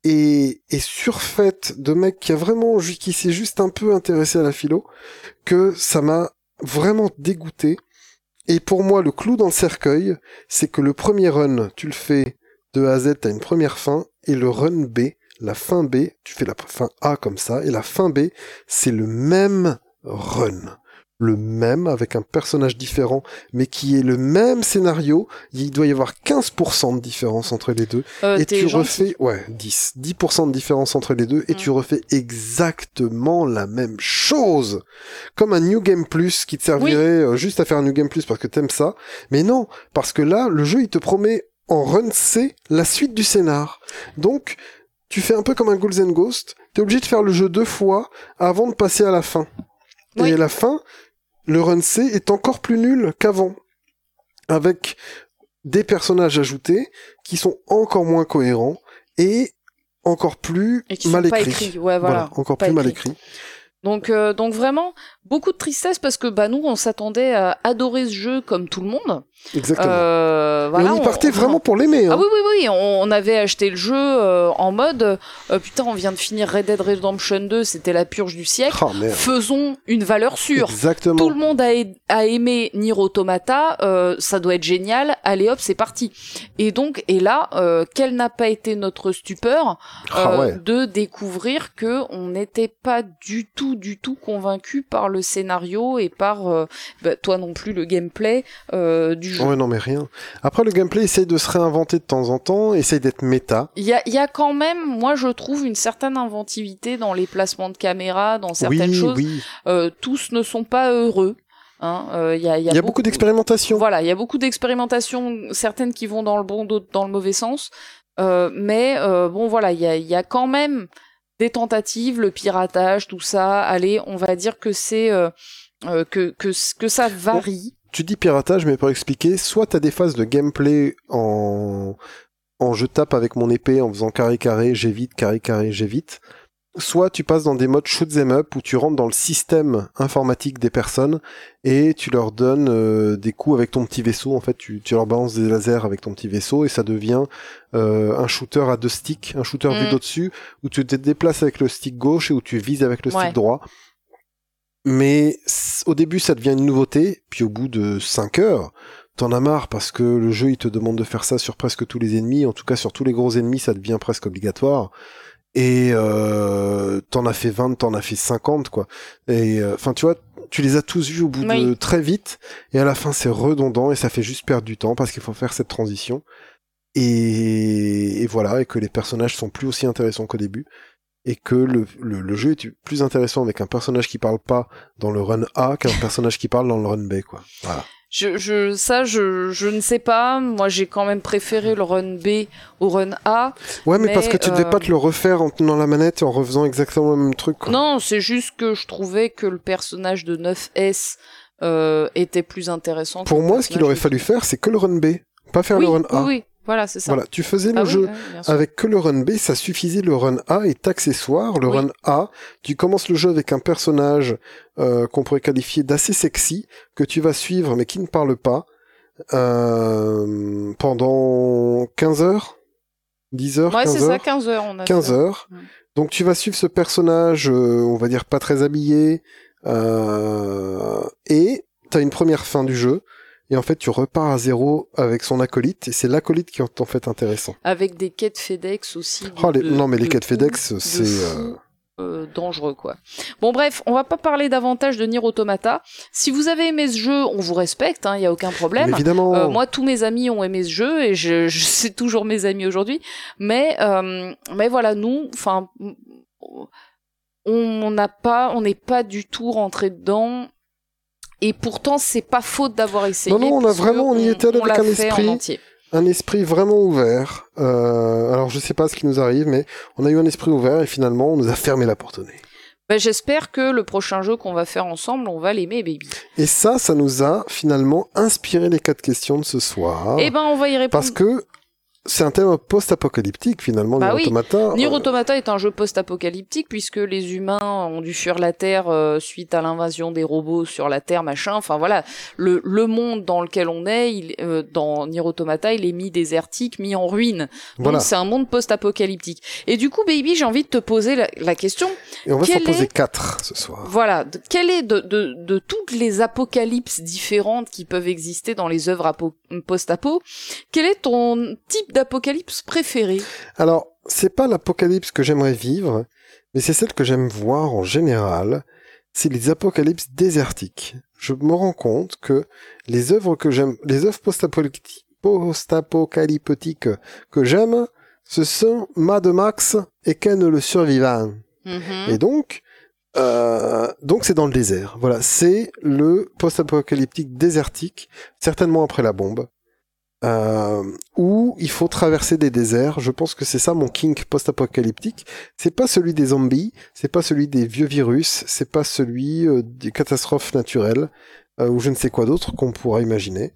et, et surfaite de mec qui a vraiment qui s'est juste un peu intéressé à la philo que ça m'a vraiment dégoûté. Et pour moi, le clou dans le cercueil, c'est que le premier run, tu le fais de A à Z, une première fin, et le run B, la fin B, tu fais la fin A comme ça, et la fin B, c'est le même run le même avec un personnage différent, mais qui est le même scénario, il doit y avoir 15% de différence entre les deux. Euh, et tu refais, ouais, 10, 10% de différence entre les deux, et tu refais exactement la même chose. Comme un New Game Plus qui te servirait euh, juste à faire un New Game Plus parce que t'aimes ça. Mais non, parce que là, le jeu, il te promet en run C la suite du scénar. Donc, tu fais un peu comme un Ghouls and Ghost, t'es obligé de faire le jeu deux fois avant de passer à la fin. Oui. Et à la fin, le run C est encore plus nul qu'avant. Avec des personnages ajoutés qui sont encore moins cohérents et encore plus Et qui mal sont pas écrits. Ouais, voilà. encore pas plus mal écrits. Donc, euh, donc vraiment, beaucoup de tristesse parce que bah, nous, on s'attendait à adorer ce jeu comme tout le monde. Exactement. Euh, voilà, on y partait on- vraiment pour l'aimer. Ah Hein. oui, oui, oui, on, avait acheté le jeu euh, en mode euh, putain, on vient de finir Red Dead Redemption 2, c'était la purge du siècle. Ah, merde. Faisons une valeur sûre. Exactement. Tout le monde a, aimé Nier Automata, euh, ça doit être génial. Allez hop, c'est parti. Et donc, et là, quelle n'a pas été notre stupeur Ah ouais. de découvrir que on n'était pas du tout, du tout convaincu par le scénario et par bah, toi non plus le gameplay euh, du jeu. Ouais, non, mais rien. Après, le gameplay essaye de se réinventer de temps en temps, essaye d'être méta. Il y a, il y a quand même, moi je trouve une certaine inventivité dans les placements de caméra, dans certaines oui, choses. oui. Euh, tous ne sont pas heureux. Hein. Euh, Il y a, il y a Il y a beaucoup d'expérimentation. Voilà, il y a beaucoup d'expérimentations, certaines qui vont dans le bon, d'autres dans le mauvais sens. Euh, mais euh, bon, voilà, il y a, il y a quand même des tentatives, le piratage, tout ça. Allez, on va dire que c'est euh, euh, que, que que ça varie. Tu dis piratage, mais pour expliquer, soit t'as des phases de gameplay en, en je tape avec mon épée en faisant carré carré, j'évite, carré carré, j'évite. Soit tu passes dans des modes shoot them up où tu rentres dans le système informatique des personnes et tu leur donnes euh, des coups avec ton petit vaisseau. En fait, tu, tu leur balances des lasers avec ton petit vaisseau et ça devient euh, un shooter à deux sticks, un shooter vu Mm. d'au-dessus où tu te déplaces avec le stick gauche et où tu vises avec le stick droit. Mais au début, ça devient une nouveauté, puis au bout de 5 heures, t'en as marre parce que le jeu, il te demande de faire ça sur presque tous les ennemis, en tout cas sur tous les gros ennemis, ça devient presque obligatoire. Et euh, t'en as fait 20, t'en as fait 50, quoi. Et euh, enfin, tu vois, tu les as tous vus au bout de très vite, et à la fin, c'est redondant et ça fait juste perdre du temps parce qu'il faut faire cette transition. Et, et voilà, et que les personnages sont plus aussi intéressants qu'au début et que le, le, le jeu est plus intéressant avec un personnage qui parle pas dans le run A qu'un personnage qui parle dans le run B, quoi. Voilà. Je, je, ça, je, je ne sais pas. Moi, j'ai quand même préféré le run B au run A. Ouais, mais, Mais, parce que tu devais euh, pas te le refaire en tenant la manette et en refaisant exactement le même truc, quoi. Non, c'est juste que je trouvais que le personnage de 9S euh, était plus intéressant. Pour moi, ce qu'il aurait fallu faire, c'est que le run B, pas faire oui, le run A. Oui, oui, voilà, c'est ça. Voilà, tu faisais le Ah jeu sûr. avec que le run B, ça suffisait le run A est accessoire. Le Oui. run A, tu commences le jeu avec un personnage euh, qu'on pourrait qualifier d'assez sexy, que tu vas suivre mais qui ne parle pas, euh, pendant 15 heures? 10 heures Ouais, 15 c'est ça, heures? 15 heures, on a 15 fait. heures. Ouais. Donc tu vas suivre ce personnage, euh, on va dire pas très habillé, euh, et t'as une première fin du jeu, et en fait tu repars à zéro avec son acolyte, et c'est l'acolyte qui est en fait intéressant. Avec des quêtes FedEx aussi. Oh, les- de- non mais les quêtes FedEx, de c'est... euh, euh, dangereux quoi. Bon bref, on va pas parler davantage de Nier Automata. Si vous avez aimé ce jeu, on vous respecte, il y a aucun problème. évidemment, Euh, moi, tous mes amis ont aimé ce jeu et je, je c'est toujours mes amis aujourd'hui. Mais, mais voilà, nous, enfin, on n'a pas, on n'est pas du tout rentré dedans. Et pourtant, c'est pas faute d'avoir essayé. Non, non, on a vraiment- on y était on avec un esprit. Un esprit vraiment ouvert. Euh, alors je sais pas ce qui nous arrive, mais on a eu un esprit ouvert, et finalement on nous a fermé la porte au nez. Ben, J'espère que le prochain jeu qu'on va faire ensemble, on va l'aimer, baby. Et ça, ça nous a finalement inspiré les quatre questions de ce soir. Eh ben, on va y répondre. Parce que c'est un thème post-apocalyptique finalement. Bah Nier Automata. Nier Automata est un jeu post-apocalyptique puisque les humains ont dû fuir la Terre euh, suite à l'invasion des robots sur la Terre, machin. Enfin voilà, le, le monde dans lequel on est, il, euh, dans Nier Automata, il est mis désertique, mis en ruine. Donc c'est un monde post-apocalyptique. Et du coup, baby, j'ai envie de te poser la, question. Et on va s'en poser quatre ce soir. Voilà, quelle est de, de, de toutes les apocalypses différentes qui peuvent exister dans les œuvres post-apo, quel est ton type d'apocalypse préféré Alors, c'est pas l'apocalypse que j'aimerais vivre, mais c'est celle que j'aime voir en général. C'est les apocalypses désertiques. Je me rends compte que les œuvres que j'aime, les œuvres post-apocalyptiques que j'aime, ce sont Mad Max et Ken le survivant. Mm-hmm. Et donc, euh, donc c'est dans le désert. Voilà, c'est le post-apocalyptique désertique, certainement après la bombe euh, où il faut traverser des déserts. Je pense que c'est ça mon kink post-apocalyptique. C'est pas celui des zombies, c'est pas celui des vieux virus, c'est pas celui euh, des catastrophes naturelles euh, ou je ne sais quoi d'autre qu'on pourra imaginer.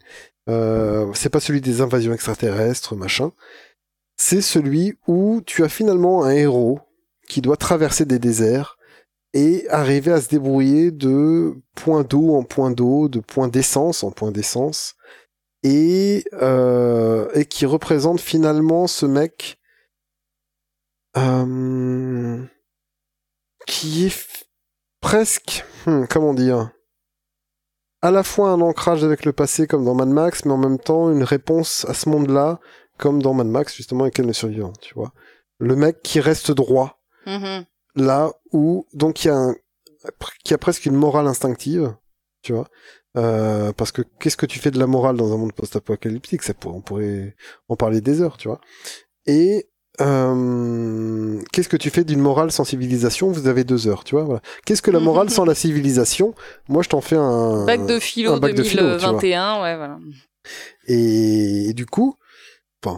Euh, c'est pas celui des invasions extraterrestres, machin. C'est celui où tu as finalement un héros qui doit traverser des déserts et arriver à se débrouiller de point d'eau en point d'eau, de point d'essence en point d'essence, et, euh, et qui représente finalement ce mec euh, qui est presque, hmm, comment dire, à la fois un ancrage avec le passé comme dans Mad Max, mais en même temps une réponse à ce monde-là comme dans Mad Max justement avec le survivant, tu vois. Le mec qui reste droit, mm-hmm. là où donc il y a un, qui a presque une morale instinctive, tu vois. Euh, parce que qu'est-ce que tu fais de la morale dans un monde post-apocalyptique? Ça on pourrait en parler des heures, tu vois. Et euh, qu'est-ce que tu fais d'une morale sans civilisation? Vous avez deux heures, tu vois. Voilà. Qu'est-ce que la morale sans la civilisation? Moi, je t'en fais un bac de philo 2021, ouais, voilà. Et, et, du coup,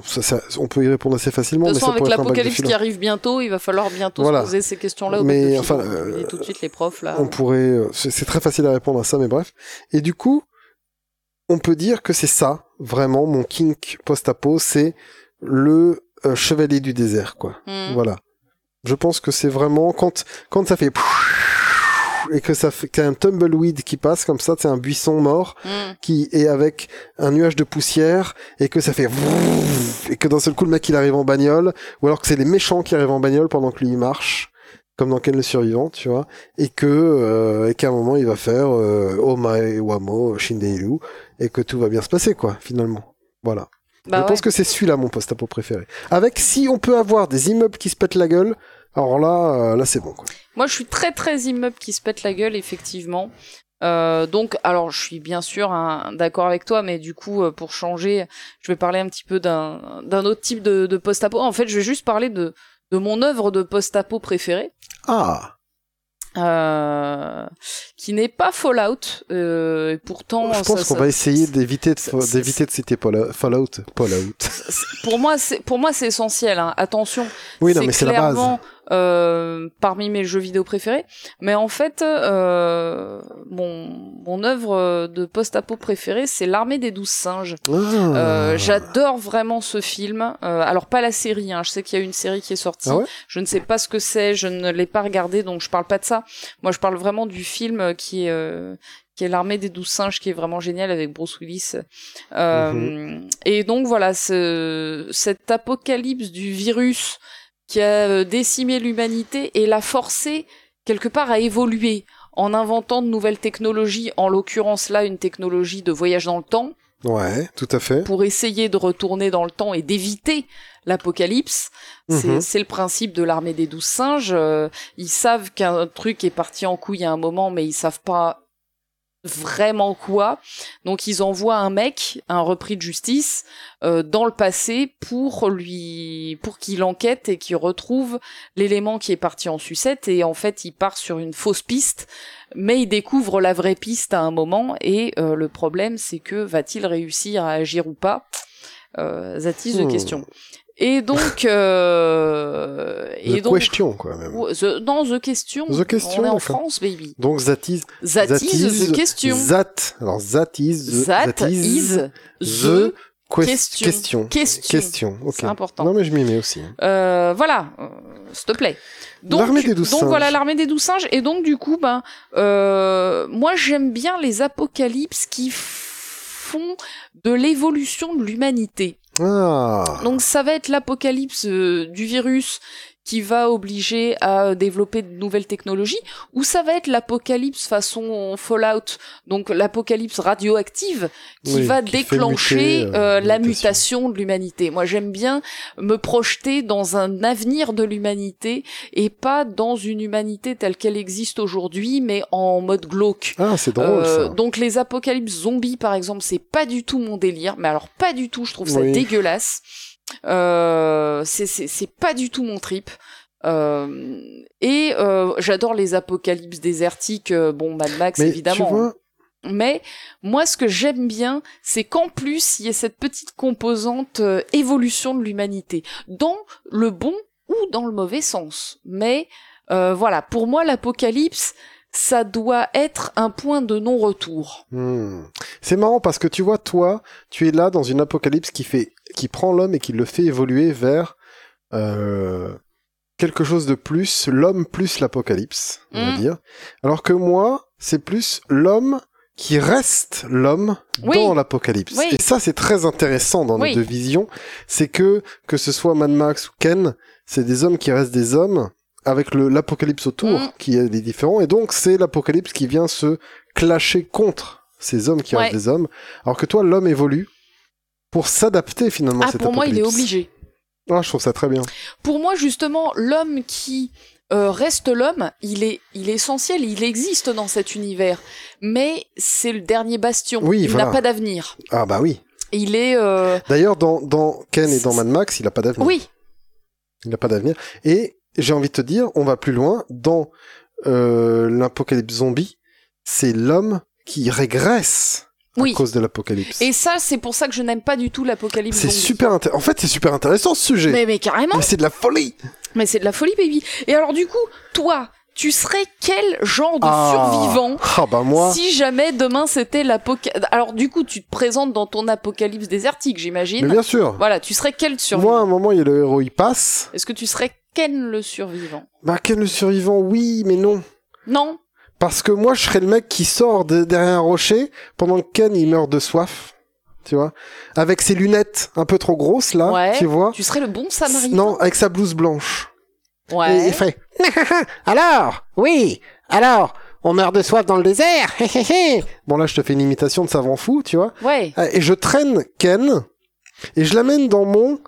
ça, on peut y répondre assez facilement. De toute façon, avec l'apocalypse qui arrive bientôt, il va falloir bientôt se poser ces questions-là. Mais enfin, euh, tout de suite les profs là. On pourrait, euh, c'est très facile à répondre à ça, mais bref. Et du coup, on peut dire que c'est ça, vraiment, mon kink post-apo, c'est le euh, chevalier du désert, quoi. Hmm. Voilà. Je pense que c'est vraiment quand quand ça fait et que ça fait un tumbleweed qui passe comme ça, c'est un buisson mort mm. qui est avec un nuage de poussière et que ça fait et que d'un seul coup le mec il arrive en bagnole ou alors que c'est les méchants qui arrivent en bagnole pendant que lui il marche comme dans Ken le survivant, tu vois, et que euh, et qu'à un moment il va faire euh, Oh my wamo Shindeilu et que tout va bien se passer quoi finalement. Voilà. Bah je pense que c'est celui-là mon post-apo préféré. Avec si on peut avoir des immeubles qui se pètent la gueule, alors là, euh, là c'est bon. Quoi. Moi, je suis très très immeuble qui se pète la gueule, effectivement. Euh, donc, alors, je suis bien sûr hein, d'accord avec toi, mais du coup, euh, pour changer, je vais parler un petit peu d'un autre type de, de post-apo. En fait, je vais juste parler de de mon œuvre de post-apo préférée. Ah. Euh, qui n'est pas Fallout. Euh, et pourtant, je pense qu'on va essayer d'éviter de, d'éviter de citer Fallout. Fallout. pour moi, c'est pour moi c'est essentiel. Hein. Attention. Oui, non, mais c'est la base. Euh, parmi mes jeux vidéo préférés. Mais en fait, euh, mon, mon œuvre de post-apo préférée, c'est L'Armée des Douze Singes. Ah. Euh, J'adore vraiment ce film. Alors pas la série, hein. je sais qu'il y a une série qui est sortie. Ah je ne sais pas ce que c'est, je ne l'ai pas regardé, donc je parle pas de ça. Moi, je parle vraiment du film qui est euh, qui est l'armée des douze singes, qui est vraiment génial avec Bruce Willis. Euh, mhm. Et donc voilà, ce, cet apocalypse du virus qui a euh, décimé l'humanité et l'a forcé quelque part à évoluer en inventant de nouvelles technologies, en l'occurrence là une technologie de voyage dans le temps. Ouais, tout à fait. Pour essayer de retourner dans le temps et d'éviter l'apocalypse. C'est mhm. le principe de l'armée des douze singes. Euh, ils savent qu'un truc est parti en couille à un moment, mais ils savent pas vraiment quoi. Donc ils envoient un mec, un repris de justice, euh, dans le passé pour lui, pour qu'il enquête et qu'il retrouve l'élément qui est parti en sucette. Et en fait, il part sur une fausse piste, mais il découvre la vraie piste à un moment. Et euh, le problème, c'est que va-t-il réussir à agir ou pas? Euh, That is hmm. question. Et donc, euh, et donc, question quoi même. The, non, the question. The question. On est en France, baby. Donc that is. That, is, the question. That. Alors that is. The, that, is, the, question. Question. Question. Question. ok. C'est important. Non mais je m'y mets aussi. Euh, voilà, euh, s'il te plaît. Donc, L'armée des douze donc singes. voilà l'armée des douze singes. Et donc du coup, ben, euh, moi j'aime bien les apocalypses qui font de l'évolution de l'humanité. Ah. Donc ça va être l'apocalypse euh, du virus qui va obliger à développer de nouvelles technologies, ou ça va être l'apocalypse façon Fallout, donc l'apocalypse radioactive qui Oui, va qui déclencher muter, euh, euh, la mutation. mutation de l'humanité. Moi j'aime bien me projeter dans un avenir de l'humanité et pas dans une humanité telle qu'elle existe aujourd'hui, mais en mode glauque. Ah, c'est drôle Euh, ça. donc les apocalypses zombies par exemple, c'est pas du tout mon délire, mais alors pas du tout, je trouve ça Oui. dégueulasse. Euh, c'est pas du tout mon trip. Euh, et euh, j'adore les apocalypses désertiques, euh, bon Mad Max Mais évidemment. tu vois, Mais moi, ce que j'aime bien, c'est qu'en plus, il y ait cette petite composante évolution de l'humanité, dans le bon ou dans le mauvais sens. Mais voilà, pour moi, l'apocalypse, ça doit être un point de non-retour. hmm. c'est marrant parce que tu vois, toi, tu es là dans une apocalypse qui fait, qui prend l'homme et qui le fait évoluer vers euh, quelque chose de plus, l'homme plus l'apocalypse, on va Hmm. dire. Alors que moi, c'est plus l'homme qui reste l'homme Oui. dans l'apocalypse. Oui. Et ça, c'est très intéressant dans Oui. nos deux visions. C'est que, que ce soit Mad Max ou Ken, c'est des hommes qui restent des hommes avec l'apocalypse autour Mm. qui est des différents. Et donc, c'est l'apocalypse qui vient se clasher contre ces hommes qui Ouais. restent des hommes. Alors que toi, l'homme évolue pour s'adapter finalement à Ah, cette pour moi, il est obligé. Ah, je trouve ça très bien. Pour moi, justement, l'homme qui euh, reste l'homme, il est, il est essentiel, il existe dans cet univers. Mais c'est le dernier bastion. Oui, il voilà. n'a pas d'avenir. Ah bah oui. Il est... euh, D'ailleurs, dans, dans Ken et dans Mad Max, il a pas d'avenir. Oui, Il n'a pas d'avenir. Et j'ai envie de te dire, on va plus loin. Dans euh, l'apocalypse zombie, c'est l'homme qui régresse oui. à cause de l'apocalypse. Et ça, c'est pour ça que je n'aime pas du tout l'apocalypse C'est super intéressant. En fait, c'est super intéressant ce sujet. Mais, mais carrément, Mais c'est de la folie. mais c'est de la folie, baby. Et alors du coup, toi, tu serais quel genre de Ah. survivant Ah bah moi. si jamais demain c'était l'apocalypse Alors du coup, tu te présentes dans ton apocalypse désertique, j'imagine. Mais bien sûr. Voilà, tu serais quel survivant Moi, à un moment, il y a le héros, il passe. Est-ce que tu serais Ken le survivant? Bah, Ken le survivant, oui, mais non. Non? Parce que moi, je serais le mec qui sort de derrière un rocher pendant que Ken, il meurt de soif. Tu vois Avec ses lunettes un peu trop grosses, là, Ouais. tu vois Tu serais le bon samaritain Non, avec sa blouse blanche. Et Ouais. il fait Alors Oui Alors On meurt de soif dans le désert Bon là je te fais une imitation de savant fou, tu vois. Ouais. Ah, Et je traîne Ken et je l'amène dans mon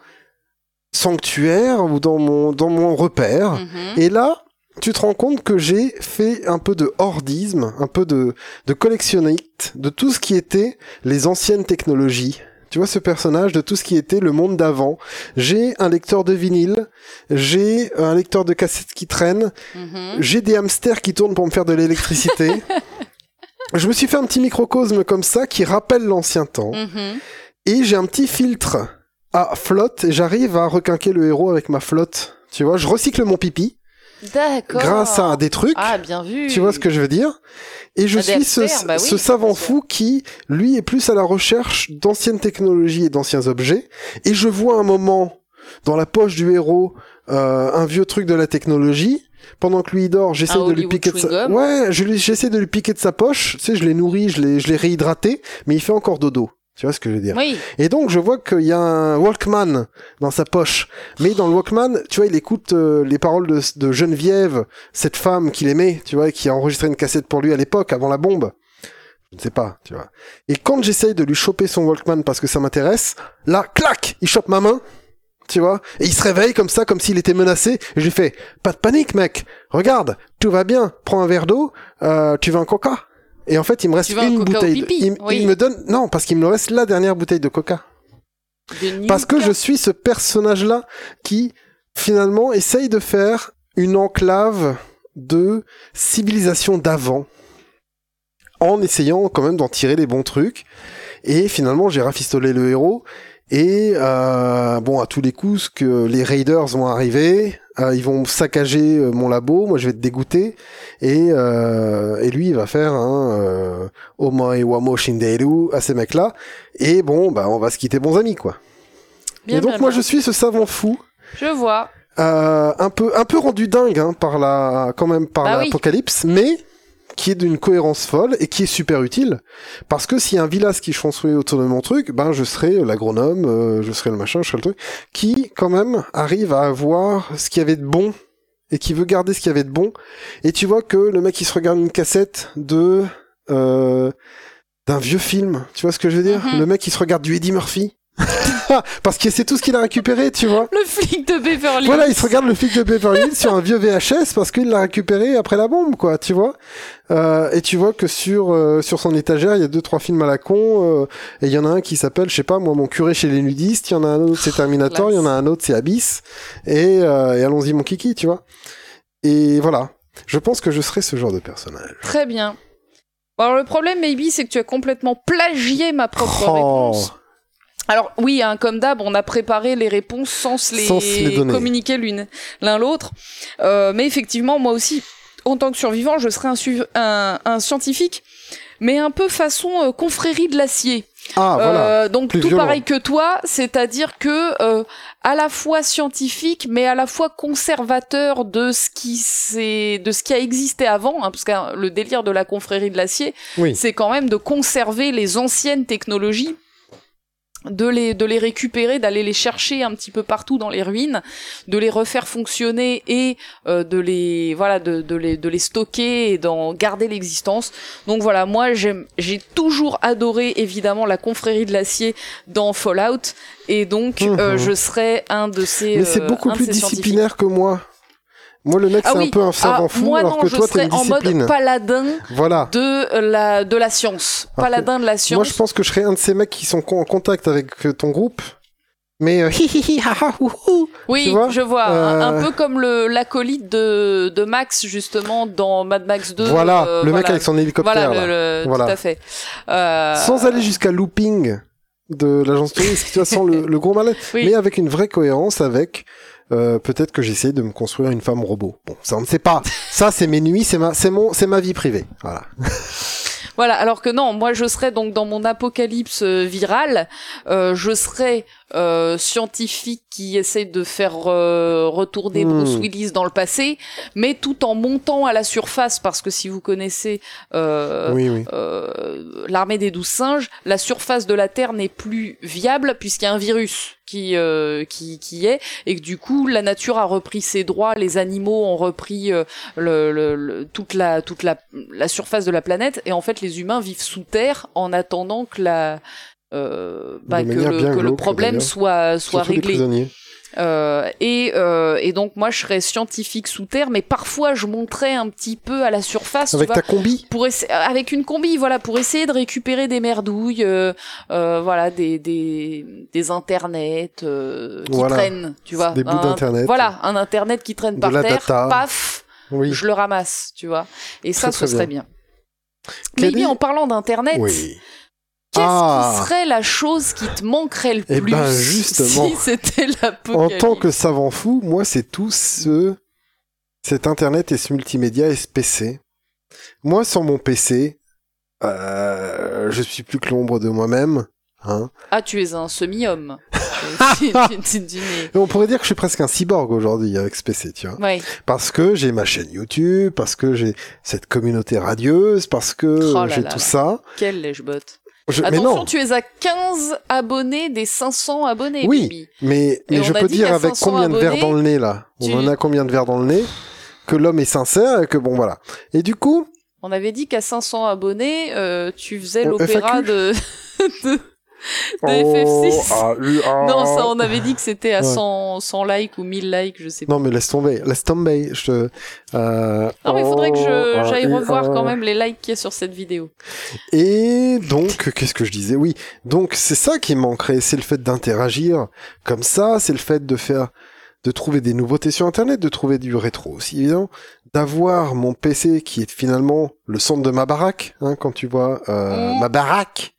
sanctuaire ou dans mon dans mon repère. Mhm. Et là, tu te rends compte que j'ai fait un peu de hordisme, un peu de, de collectionnite, de tout ce qui était les anciennes technologies. Tu vois ce personnage de tout ce qui était le monde d'avant. J'ai un lecteur de vinyle, j'ai un lecteur de cassettes qui traîne, Mhm. j'ai des hamsters qui tournent pour me faire de l'électricité. Je me suis fait un petit microcosme comme ça qui rappelle l'ancien temps. Mhm. Et j'ai un petit filtre à flotte et j'arrive à requinquer le héros avec ma flotte. Tu vois, je recycle mon pipi. Grâce à des trucs. Ah, bien vu. Tu vois ce que je veux dire? Et je Ah, suis ce, bah oui, ce savant fou qui, lui, est plus à la recherche d'anciennes technologies et d'anciens objets. Et je vois un moment, dans la poche du héros, euh, un vieux truc de la technologie. Pendant que lui il dort, j'essaie de lui piquer de sa... Ouais, j'essaie de lui piquer de sa poche. Tu sais, je l'ai nourri, je l'ai, je l'ai réhydraté, mais il fait encore dodo. Tu vois ce que je veux dire? Oui. et donc je vois qu'il y a un Walkman dans sa poche. Mais dans le Walkman, tu vois, il écoute euh, les paroles de, de Geneviève, cette femme qu'il aimait, tu vois, et qui a enregistré une cassette pour lui à l'époque, avant la bombe. Je ne sais pas, tu vois. Et quand j'essaye de lui choper son Walkman parce que ça m'intéresse, là, clac, il chope ma main, tu vois, et il se réveille comme ça, comme s'il était menacé. Et je lui fais, pas de panique, mec. Regarde, tout va bien. Prends un verre d'eau. Euh, tu veux un Coca? Et en fait, il me reste un une bouteille. de- il, Oui. il me donne, non, parce qu'il me reste la dernière bouteille de Coca. De Parce que je suis ce personnage-là qui, finalement, essaye de faire une enclave de civilisation d'avant, en essayant quand même d'en tirer les bons trucs. Et finalement, j'ai rafistolé le héros. Et euh, bon, à tous les coups, que les raiders vont arriver, Euh, ils vont saccager euh, mon labo, moi je vais être dégoûté, et, euh, et lui il va faire un euh, Omo et Wamo Shinderu à ces mecs-là, et bon, bah on va se quitter bons amis quoi. Bien, et donc bien, moi bien. je suis ce savant fou, Je vois. euh, un peu un peu rendu dingue hein, par la quand même par Bah oui. l'apocalypse, mais qui est d'une cohérence folle et qui est super utile parce que s'il y a un village qui construit autour de mon truc, ben je serai l'agronome, euh, je serai le machin, je serai le truc qui quand même arrive à avoir ce qu'il y avait de bon et qui veut garder ce qu'il y avait de bon. Et tu vois que le mec il se regarde une cassette de euh, d'un vieux film, tu vois ce que je veux dire? Mhm. Le mec il se regarde du Eddie Murphy. Parce que c'est tout ce qu'il a récupéré, tu vois. Le flic de Beverly Voilà, il Hills. se regarde le flic de Beverly Hills sur un vieux VHS parce qu'il l'a récupéré après la bombe, quoi, tu vois. Euh, et tu vois que sur euh, sur son étagère, il y a deux trois films à la con. euh, et il y en a un qui s'appelle, je sais pas, moi, mon curé chez les nudistes. Il y en a un autre, c'est Terminator. Il y en a un autre, c'est Abyss. Et, euh, et allons-y, mon kiki, tu vois. Et voilà. Je pense que je serai ce genre de personnage. Très bien. Alors le problème, maybe, c'est que tu as complètement plagié ma propre Oh. réponse. Alors oui, hein, comme d'hab, on a préparé les réponses sans se les, Sans se les donner. communiquer l'une l'un l'autre. Euh, mais effectivement, moi aussi, en tant que survivant, je serais un, un, un scientifique, mais un peu façon euh, confrérie de l'acier. Ah, voilà. Euh, donc Plus tout violent. pareil que toi, c'est-à-dire que euh, à la fois scientifique, mais à la fois conservateur de ce qui s'est, de ce qui a existé avant, hein, parce que le délire de la confrérie de l'acier, Oui. c'est quand même de conserver les anciennes technologies de les de les récupérer d'aller les chercher un petit peu partout dans les ruines de les refaire fonctionner et euh, de les voilà de, de les de les stocker et d'en garder l'existence donc voilà moi j'aime j'ai toujours adoré évidemment la confrérie de l'acier dans Fallout et donc euh, Mhm. je serais un de ces Mais c'est euh, beaucoup plus disciplinaire que moi. Moi, le mec, ah c'est oui un peu un savant Ah, fou, moi alors non que je toi, une en mode paladin Voilà. de la de la science paladin de la science Moi, je pense que je serais un de ces mecs qui sont en contact avec euh, ton groupe. Mais euh. Oui, Tu vois je vois. Un, un Euh, peu comme le l'acolyte de, de Max, justement, dans Mad Max 2. Voilà, euh, le mec avec son hélicoptère. Voilà, là. le, le- Voilà. tout à fait. Euh, Sans aller jusqu'à looping de l'agence touriste, tu vois, sans le, le gros malin, Oui. mais avec une vraie cohérence avec. Euh, peut-être que j'essaie de me construire une femme robot. Bon, ça on ne sait pas. Ça c'est mes nuits, c'est ma, c'est mon, c'est ma vie privée. Voilà. Voilà, alors que non, moi je serais donc dans mon apocalypse euh, viral, euh, je serais euh, scientifique qui essaie de faire euh, retourner Hmm. Bruce Willis dans le passé, mais tout en montant à la surface, parce que si vous connaissez euh, oui, oui. euh, l'armée des douze singes, la surface de la Terre n'est plus viable puisqu'il y a un virus qui, euh, qui qui est et que du coup la nature a repris ses droits, les animaux ont repris le, le- le- toute la toute la, la surface de la planète et en fait les humains vivent sous terre en attendant que la euh, bah, que, le, que problème soit soit réglé. Euh, et, euh, et donc moi je serais scientifique sous terre, mais parfois je monterais un petit peu à la surface. tu Avec vois, ta combi. pour avec une combi voilà pour essayer de récupérer des merdouilles euh, euh, voilà des des des internets euh, qui Voilà. traînent tu vois Des bouts d'internet. voilà un internet qui traîne De par terre data. paf Oui. je le ramasse tu vois et ça Très, ce très serait bien, mais bien en parlant d'internet Oui. Qu'est-ce Ah. qui serait la chose qui te manquerait le Eh plus ben, justement. si c'était En l'apocalypse tant que savant fou, moi, c'est tout ce, cet internet et ce multimédia et ce PC. Moi, sans mon PC, euh, je suis plus que l'ombre de moi-même. Hein. ah tu es un semi-homme on pourrait dire que je suis presque un cyborg aujourd'hui avec ce PC, tu vois. ouais Parce que j'ai ma chaîne YouTube, parce que j'ai cette communauté radieuse, parce que Oh j'ai tout là. ça. quel lèche-bot Je- mais Attention, non, tu es à 15 abonnés des 500 abonnés. Oui. Mais, mais je peux dire avec 500 combien de verres dans le nez là tu- On en a combien de verres dans le nez Que l'homme est sincère et que bon voilà. Et du coup, On avait dit qu'à 500 abonnés, euh, tu faisais l'opéra de, de, Oh, FF6. ah, lui, ah. Non, ça, on avait dit que c'était à Ouais. 100, 100 likes ou 1000 likes, je sais pas. Non, mais laisse tomber, laisse tomber. Je te. Euh... Non, mais il faudrait que oh, j'aille ah, revoir ah. quand même les likes qu'il y a sur cette vidéo. Et donc, qu'est-ce que je disais? Oui, donc c'est ça qui manquerait, c'est le fait d'interagir comme ça, c'est le fait de faire, de trouver des nouveautés sur Internet, de trouver du rétro aussi évidemment, d'avoir mon PC qui est finalement le centre de ma baraque, hein, quand tu vois euh, Mm. ma baraque,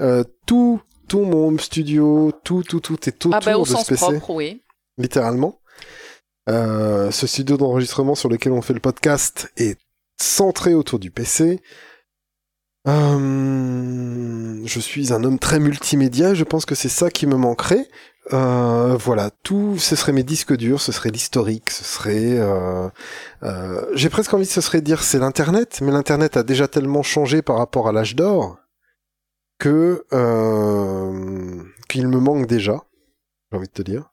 euh, tout, tout mon home studio, tout, tout, tout est autour ah bah au de ce sens PC, propre, oui. littéralement. Euh, ce studio d'enregistrement sur lequel on fait le podcast est centré autour du PC. Euh, je suis un homme très multimédia, je pense que c'est ça qui me manquerait. Euh, voilà, tout, ce serait mes disques durs, ce serait l'historique, ce serait... Euh, euh, J'ai presque envie de ce serait dire c'est l'Internet, mais l'Internet a déjà tellement changé par rapport à l'âge d'or que euh, qu'il me manque déjà, j'ai envie de te dire.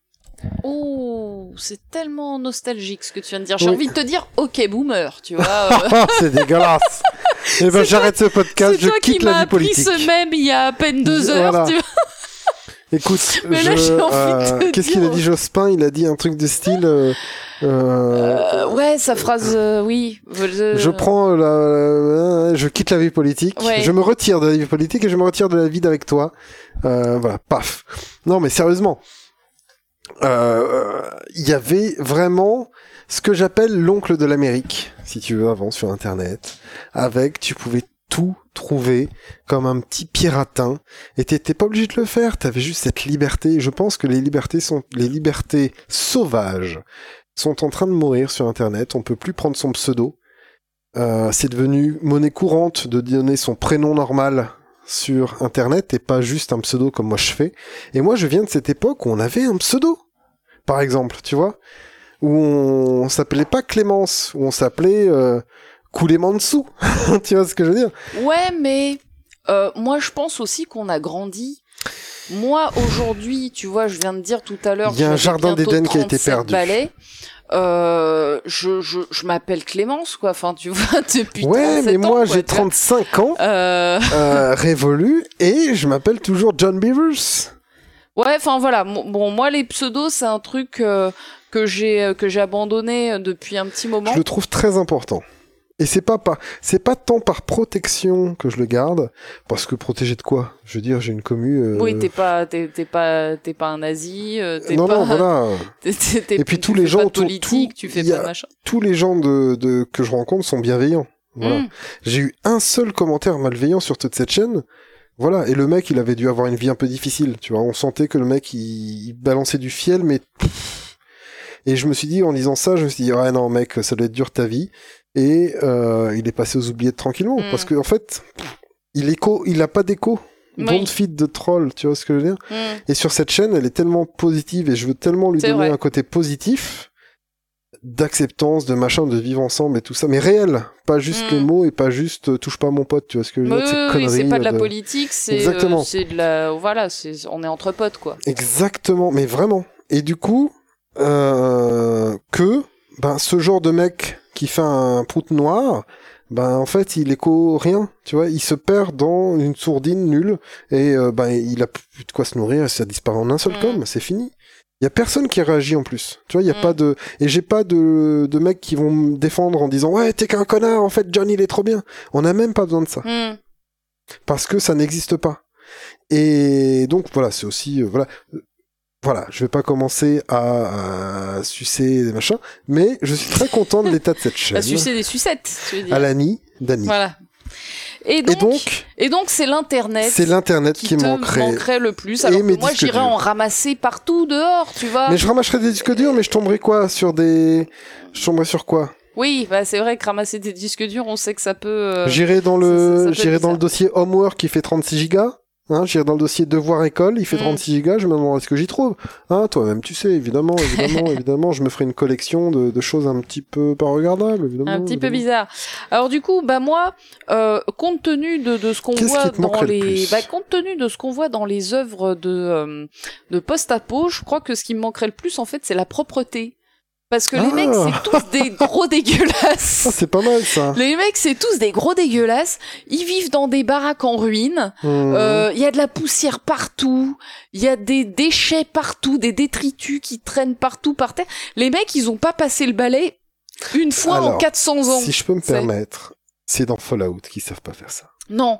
Oh, c'est tellement nostalgique ce que tu viens de dire. J'ai envie de te dire, ok boomer, tu vois. c'est dégueulasse. Eh ben j'arrête ce podcast, je quitte la vie politique. C'est toi qui ce même il y a à peine deux heures, tu vois. Écoute, euh, qu'est-ce qu'il a dit Jospin? Il a dit un truc de style. Euh, euh, ouais, sa phrase, oui. Je prends la, je quitte la vie politique, je me retire de la vie politique et je me retire de la vie d'avec toi. voilà, paf. Non, mais sérieusement, il y avait vraiment ce que j'appelle l'oncle de l'Amérique, si tu veux, avant sur Internet, avec, tu pouvais tout trouver comme un petit piratin et t'étais pas obligé de le faire, t'avais juste cette liberté. Je pense que les libertés sont les libertés sauvages sont en train de mourir sur Internet. On peut plus prendre son pseudo. Euh, c'est devenu monnaie courante de donner son prénom normal sur Internet et pas juste un pseudo comme moi je fais. Et moi je viens de cette époque où on avait un pseudo, par exemple, tu vois, où on s'appelait pas Clémence, où on s'appelait euh, couler en dessous. tu vois ce que je veux dire? Ouais, mais euh, moi je pense aussi qu'on a grandi. Moi aujourd'hui, tu vois, je viens de dire tout à l'heure. Il y a un jardin d'Éden qui a été perdu. Euh, je je, je m'appelle Clémence quoi. Enfin, tu vois, depuis Ouais, mais moi j'ai 35 ans, euh... euh... révolu, et je m'appelle toujours John Beavers. Ouais, enfin voilà. Bon, moi les pseudos, c'est un truc euh, que j'ai que j'ai abandonné depuis un petit moment. Je le trouve très important. Et c'est pas pas c'est pas tant par protection que je le garde parce que protéger de quoi? Je veux dire, j'ai une commu. Euh... Oui, t'es pas t'es pas t'es pas un nazi. Euh, non pas... non voilà. et puis tous les gens autour, tout, tu fais pas machin. Tous les gens de, de que je rencontre sont bienveillants. Voilà. Mm. J'ai eu un seul commentaire malveillant sur toute cette chaîne. Voilà, et le mec, il avait dû avoir une vie un peu difficile, tu vois. On sentait que le mec, il, il balançait du fiel, mais et je me suis dit, en disant ça, je me suis dit, ouais, non, mec, ça doit être dur ta vie et euh, il est passé aux oubliettes tranquillement mm. parce qu'en en fait il écho il a pas d'écho Don't feed de troll, tu vois ce que je veux dire? Mm. Et sur cette chaîne, elle est tellement positive et je veux tellement lui donner un côté positif d'acceptance, de machin, de vivre ensemble et tout ça, mais réel, pas juste les mm. mots et pas juste euh, touche pas à mon pote, tu vois ce que je veux dire oui, C'est pas de la politique, c'est euh, c'est de la voilà, c'est on est entre potes quoi. Exactement, mais vraiment. Et du coup euh, que ben ce genre de mec qui fait un prout noir, ben en fait il écho rien, tu vois, il se perd dans une sourdine nulle et euh, ben il a plus de quoi se nourrir, ça disparaît en un seul mm. com, c'est fini. Il y a personne qui réagit en plus. Tu vois, il y a mm. pas de et j'ai pas de de mecs qui vont me défendre en disant "Ouais, t'es qu'un connard, en fait John il est trop bien." On n'a même pas besoin de ça. Mm. Parce que ça n'existe pas. Et donc voilà, c'est aussi euh, voilà voilà, je vais pas commencer à, sucer des machins, mais je suis très content de l'état de cette chaîne. À sucer des sucettes, tu veux dire. Alani, Dani. Voilà. Et donc, et donc, c'est l'internet. C'est l'internet qui, manquerait. le plus. Alors que moi, j'irais en ramasser partout dehors, tu vois. Mais je ramasserais des disques durs, mais je tomberais quoi sur des, je tomberais sur quoi? Oui, bah c'est vrai que ramasser des disques durs, on sait que ça peut. Euh, j'irai dans le, j'irai dans le dossier Homework qui fait 36 gigas. Hein, j'irai dans le dossier devoir école, il fait 36 mm. gigas, je me demande ce que j'y trouve? Hein, toi-même, tu sais, évidemment, évidemment, évidemment, je me ferai une collection de, de, choses un petit peu pas regardables, évidemment. Un petit peu bizarre. Alors du coup, bah moi, euh, compte tenu de, de ce qu'on voit dans les, bah, compte tenu de ce qu'on voit dans les œuvres de euh, de post-apo, je crois que ce qui me manquerait le plus, en fait, c'est la propreté. Parce que les mecs, c'est ah. tous des gros dégueulasses. Ah, c'est pas mal ça. Les mecs, c'est tous des gros dégueulasses. Ils vivent dans des baraques en ruine. Mmh. Euh, il y a de la poussière partout. Il y a des déchets partout, des détritus qui traînent partout par terre. Les mecs, ils ont pas passé le balai une fois en 400 ans. Si je peux me permettre, c'est dans Fallout qu'ils savent pas faire ça. Non,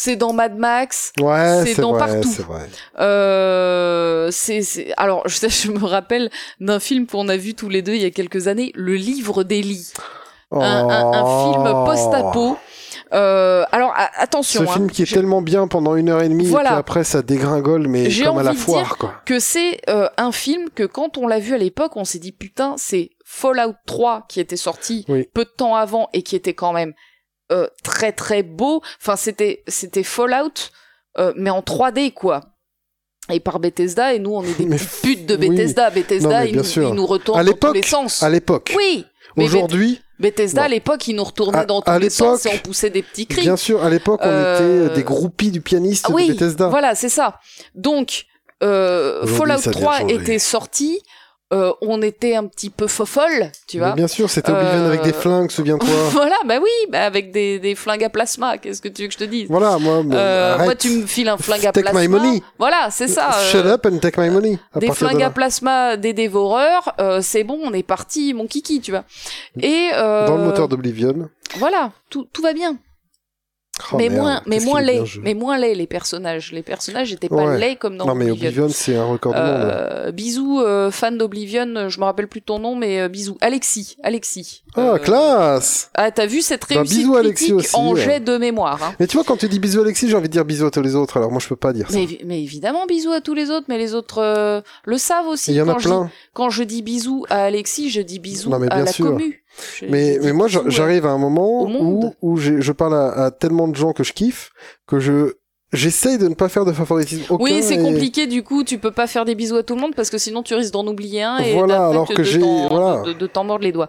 c'est dans Mad Max, ouais, c'est dans partout. C'est vrai. Euh, c'est, alors je, je me rappelle d'un film qu'on a vu tous les deux il y a quelques années, Le Livre des lits, un, un, film post-apo. Euh, alors attention. Ce hein, film qui est tellement bien pendant une heure et demie, Voilà. et puis après ça dégringole, mais comme à la foire, dire quoi. que c'est euh, un film que quand on l'a vu à l'époque, on s'est dit putain, c'est Fallout 3 qui était sorti Oui. peu de temps avant et qui était quand même euh, très très beau. Enfin, c'était c'était Fallout, euh, mais en 3D quoi. Et par Bethesda, et nous on est des putes de oui. Bethesda. Non, Bethesda, mais il, nous, il nous retourne À dans tous les sens. À l'époque. Oui, Aujourd'hui, Bethesda à Non. l'époque, il nous retournait À- dans tous les sens et on poussait des petits cris. bien sûr, à l'époque, on Euh, était des groupies du pianiste Ah oui, de Bethesda. Voilà, c'est ça. Donc, Fallout ça a bien 3 changé. était sorti. Euh, on était un petit peu fofolle, tu Mais vois. bien sûr, c'était Oblivion Euh, avec des flingues, souviens-toi. voilà, bah oui, bah avec des, des flingues à plasma. Qu'est-ce que tu veux que je te dise? Voilà, moi, bon, Euh, arrête. Moi, tu me files un flingue à Take plasma. my money. Voilà, c'est ça. euh, Shut up and take my money. À des de flingues à plasma, des dévoreurs, euh, c'est bon, on est parti, mon kiki, tu vois. Et euh, Dans le moteur d'Oblivion. voilà, tout, tout va bien. Oh, mais merde, moins, mais moins laid, mais moins laid les personnages. Les personnages étaient pas Ouais. laids comme dans Non, mais Oblivion. C'est un record du monde. Euh, bisous, euh, fan d'Oblivion, je me rappelle plus ton nom, mais euh, bisous. Alexis, Alexis. Ah, Euh, classe Ah, t'as vu cette réussite bisous, Alexis critique aussi, en ouais. jet de mémoire. Hein. Mais tu vois, quand tu dis bisous Alexis, j'ai envie de dire bisous à tous les autres, alors moi je peux pas dire ça. Mais, mais évidemment, bisous à tous les autres, mais les autres le savent aussi. Il y en a je plein. dis, quand je dis bisous à Alexis, je dis bisous Non, mais à bien la sûr. commu. Mais, mais moi, j'arrive à un moment où, où je parle à, à tellement de gens que je kiffe que je j'essaye de ne pas faire de favoritisme aucun. Oui, c'est et- compliqué du coup, tu peux pas faire des bisous à tout le monde parce que sinon tu risques d'en oublier un et Voilà, alors de- que de j'ai- t'en- voilà. de, de t'en mordre les doigts.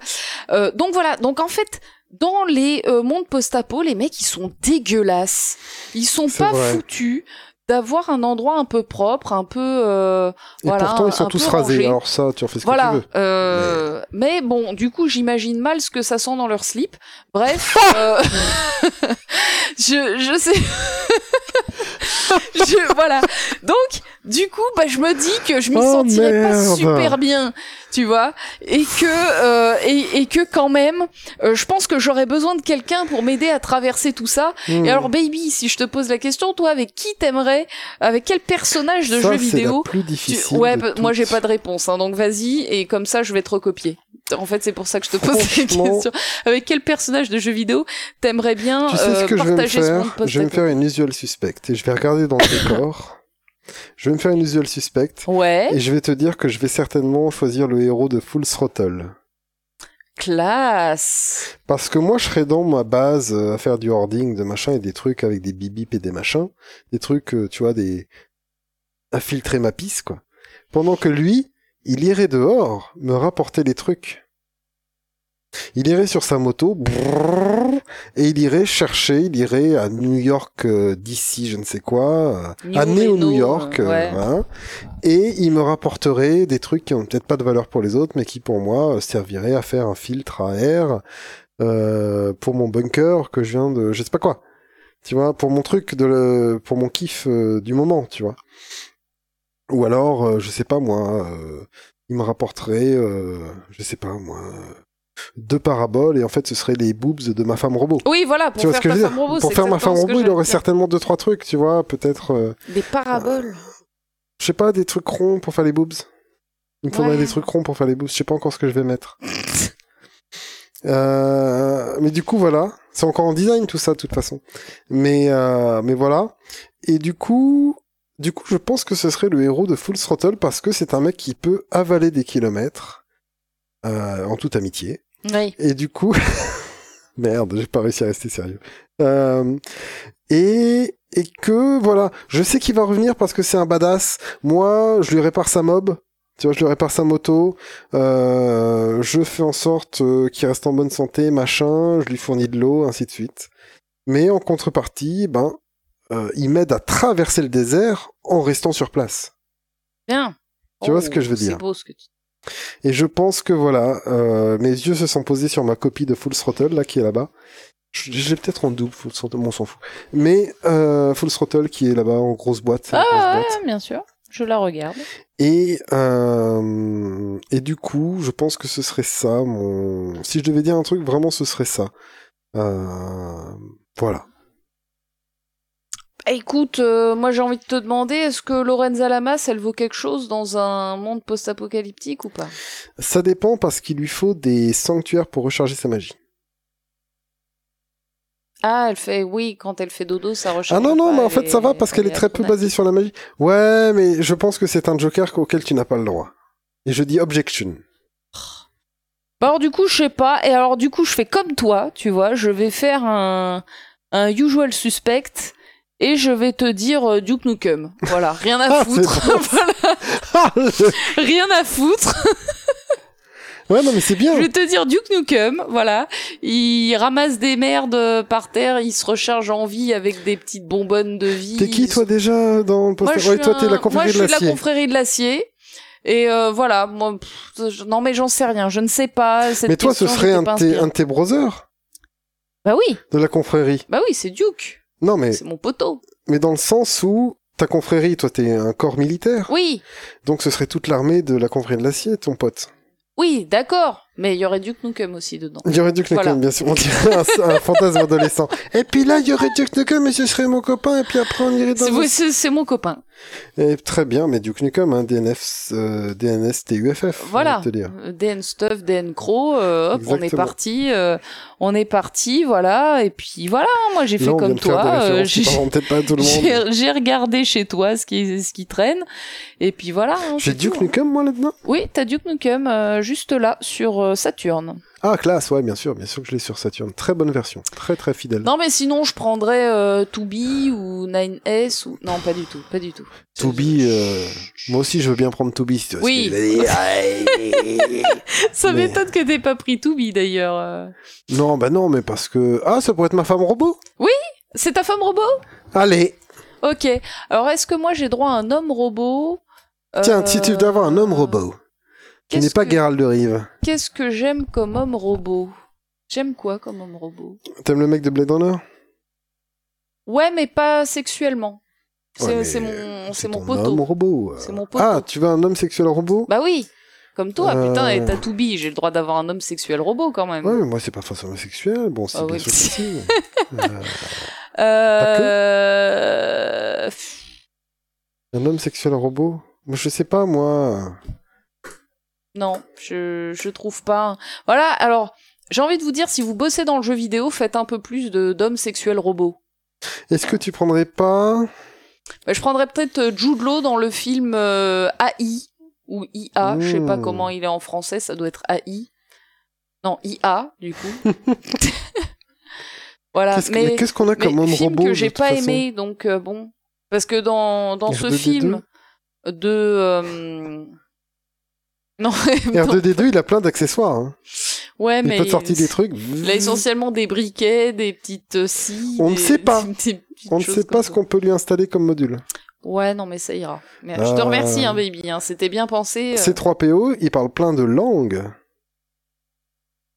Euh, donc voilà, donc en fait, dans les euh, mondes post-apo, les mecs ils sont dégueulasses. Ils sont pas vrai. foutus d'avoir un endroit un peu propre, un peu euh, Et voilà, pourtant, ils sont un tous rasés. rangé. Alors ça, tu en fais ce que tu Voilà. veux. euh, mais... bon, du coup, j'imagine mal ce que ça sent dans leur slip. Bref, euh, je, je sais. je, voilà. Donc, du coup, bah, je me dis que je m'y Oh, sentirais pas super bien, tu vois, et que euh, et, et que quand même, euh, je pense que j'aurais besoin de quelqu'un pour m'aider à traverser tout ça. Hmm. Et alors, baby, si je te pose la question, toi, avec qui t'aimerais, avec quel personnage de ça, jeu vidéo la plus tu- difficile. Ouais, bah, moi j'ai pas de réponse, hein, donc vas-y et comme ça je vais te recopier. En fait, c'est pour ça que je te pose la Franchement- question. Avec quel personnage de jeu vidéo t'aimerais bien Tu sais euh, ce que je vais me partager ce monde faire Je vais me faire une usual suspect et je vais regarder dans le décor. Je vais me faire une usual suspect Ouais, et je vais te dire que je vais certainement choisir le héros de Full Throttle. classe. Parce que moi, je serais dans ma base euh, à faire du hoarding, de machin, et des trucs avec des bip et des machins. Des trucs, euh, tu vois, des... à filtrer ma pisse, quoi. Pendant que lui, il irait dehors me rapporter les trucs. Il irait sur sa moto, brrrr, et il irait chercher, il irait à New York, euh, d'ici, je ne sais quoi, euh, Reno, New York, euh, ouais. voilà. et il me rapporterait des trucs qui ont peut-être pas de valeur pour les autres, mais qui pour moi euh, serviraient à faire un filtre à air euh, pour mon bunker que je viens de, je sais pas quoi, tu vois, pour mon truc de le, pour mon kiff du moment, tu vois. Ou alors, je sais pas moi, euh, il me rapporterait, euh, je sais pas moi, euh, deux paraboles et en fait ce seraient les boobs de ma femme robot. Oui, voilà, pour tu faire ce que ta je veux femme robot, Pour faire ma femme robot, il aurait dire. certainement deux trois trucs, tu vois, peut-être, euh, Des paraboles. je sais pas, des trucs ronds pour faire les boobs. Il me faudrait Ouais. des trucs ronds pour faire les boobs. Je sais pas encore ce que je vais mettre. Euh, mais du coup voilà, c'est encore en design tout ça de toute façon. Mais euh, mais voilà. Et du coup, du coup, je pense que ce serait le héros de Full Throttle parce que c'est un mec qui peut avaler des kilomètres euh, en toute amitié. Oui. Et du coup, merde, j'ai pas réussi à rester sérieux. Euh, et et que voilà, je sais qu'il va revenir parce que c'est un badass. Moi, je lui répare sa mob. Tu vois, je lui répare sa moto. Euh, je fais en sorte euh, qu'il reste en bonne santé, machin. Je lui fournis de l'eau, ainsi de suite. Mais en contrepartie, ben, euh, il m'aide à traverser le désert en restant sur place. Bien. Tu vois ce que je veux dire. C'est beau ce que tu Et je pense que voilà, euh, mes yeux se sont posés sur ma copie de Full Throttle, là, qui est là-bas. Je je l'ai peut-être en double, Full Throttle, bon, on s'en fout. Mais euh, Full Throttle qui est là-bas en grosse boîte. grosse Ah, boîte. bien sûr. Je la regarde. Et, euh, et du coup, je pense que ce serait ça, mon... Si je devais dire un truc, vraiment, ce serait ça. Euh, voilà. Écoute, euh, moi j'ai envie de te demander, est-ce que Lorenza Lamas, elle vaut quelque chose dans un monde post-apocalyptique ou pas? Ça dépend parce qu'il lui faut des sanctuaires pour recharger sa magie. Ah, elle fait, oui, quand elle fait dodo, ça recharge. Ah non, non, mais en fait, ça va parce qu'elle est très peu basée sur la magie. Ouais, mais je pense que c'est un joker auquel tu n'as pas le droit. Et je dis objection. Bah alors du coup, je sais pas. Et alors du coup, je fais comme toi, tu vois. Je vais faire un, un usual suspect et je vais te dire euh, Duke Nukem. Voilà, rien à Ah, foutre. voilà, Ah, rien à foutre. ouais, non, mais c'est bien. Je vais te dire Duke Nukem, voilà. Il ramasse des merdes par terre, il se recharge en vie avec des petites bonbonnes de vie. T'es qui, toi, déjà, dans le Moi, poster je Ouais, suis toi, t'es la confrérie moi, je de suis de la l'acier. confrérie de l'acier. Et euh, voilà, moi, pff, je- non mais j'en sais rien, je ne sais pas. Cette Mais toi, ce serait un de, tes, un de tes brothers Bah oui, de la confrérie. bah oui, c'est Duke, Non, mais, c'est mon poteau. mais dans le sens où ta confrérie, toi, t'es un corps militaire. Oui, Donc, ce serait toute l'armée de la confrérie de l'acier, ton pote. oui, d'accord. Mais il y aurait Duke Nukem aussi dedans. Il y aurait Duke Nukem, Voilà. bien sûr. On dirait un, un fantasme adolescent. Et puis là, il y aurait Duke Nukem, et ce serait mon copain, et puis après, on irait dans... C'est mon copain. Et très bien, mais Duke Nukem, hein, DNF, euh, DNS, TUFF. Voilà. te dire. DN Stuff, DN Crow, euh, hop, on est parti, euh, on est parti, voilà. Et puis voilà, moi j'ai fait comme toi. j'ai- parleront peut-être pas à tout le monde. J'ai j'ai regardé chez toi ce qui, ce qui traîne. Et puis voilà. hein, J'ai Duke tout, hein. Nukem, moi, là-dedans? Oui, t'as Duke Nukem juste là, sur euh, Saturne. Ah, classe, ouais, bien sûr, bien sûr que je l'ai sur Saturn. Très bonne version, très très fidèle. Non, mais sinon, je prendrais euh, 2B ou 9S ou... Non, pas du tout, pas du tout. To be, euh, moi aussi je veux bien prendre To be. si Oui. Ça Mais- m'étonne que t'aies pas pris 2B d'ailleurs. euh. non, bah non, mais parce que... Ah, ça pourrait être ma femme robot C'est ta femme robot? Allez Ok. Alors, est-ce que moi j'ai droit à un homme robot? Tiens, Euh, si tu veux avoir un homme robot, qui n'est pas que- Gérald de Rive, Qu'est-ce que j'aime comme homme robot? J'aime quoi comme homme robot? T'aimes le mec de Blade Runner? Ouais, mais pas sexuellement. C'est Ouais, mais c'est mon, c'est mon poteau. homme robot. C'est mon poteau. Ah, tu veux un homme sexuel robot? Bah oui. Comme toi, Euh. putain, et t'as tout bi, j'ai le droit d'avoir un homme sexuel robot quand même. Ouais, mais moi c'est pas forcément sexuel. Bon, c'est Ah bien oui. sûr. Euh, Euh... un homme sexuel robot? Moi je sais pas, moi. Non, je, je trouve pas. Voilà, alors, j'ai envie de vous dire, si vous bossez dans le jeu vidéo, faites un peu plus de d'hommes sexuels robots. Est-ce que tu prendrais pas... Bah, je prendrais peut-être euh, Jude Law dans le film euh, AI, ou IA, je sais pas Mmh. comment il est en français, ça doit être AI. Non, IA, du coup. voilà, Qu'est-ce que- mais... mais qu'est-ce qu'on a Mais comme homme film robot que j'ai pas façon aimé, donc euh, bon. Parce que dans, dans ce R2D2? film de... euh, Non, non. R2D2, il a plein d'accessoires. Hein. ouais, Il mais... peut te sortir des trucs. Il a essentiellement des briquets, des petites euh, scies... On ne sait pas. On ne sait pas ce qu'on peut lui installer comme module. Ouais, non, mais ça ira. Mais, Je te Euh, remercie, hein, baby. Hein, C'était bien pensé. euh. C3PO, il parle plein de langues.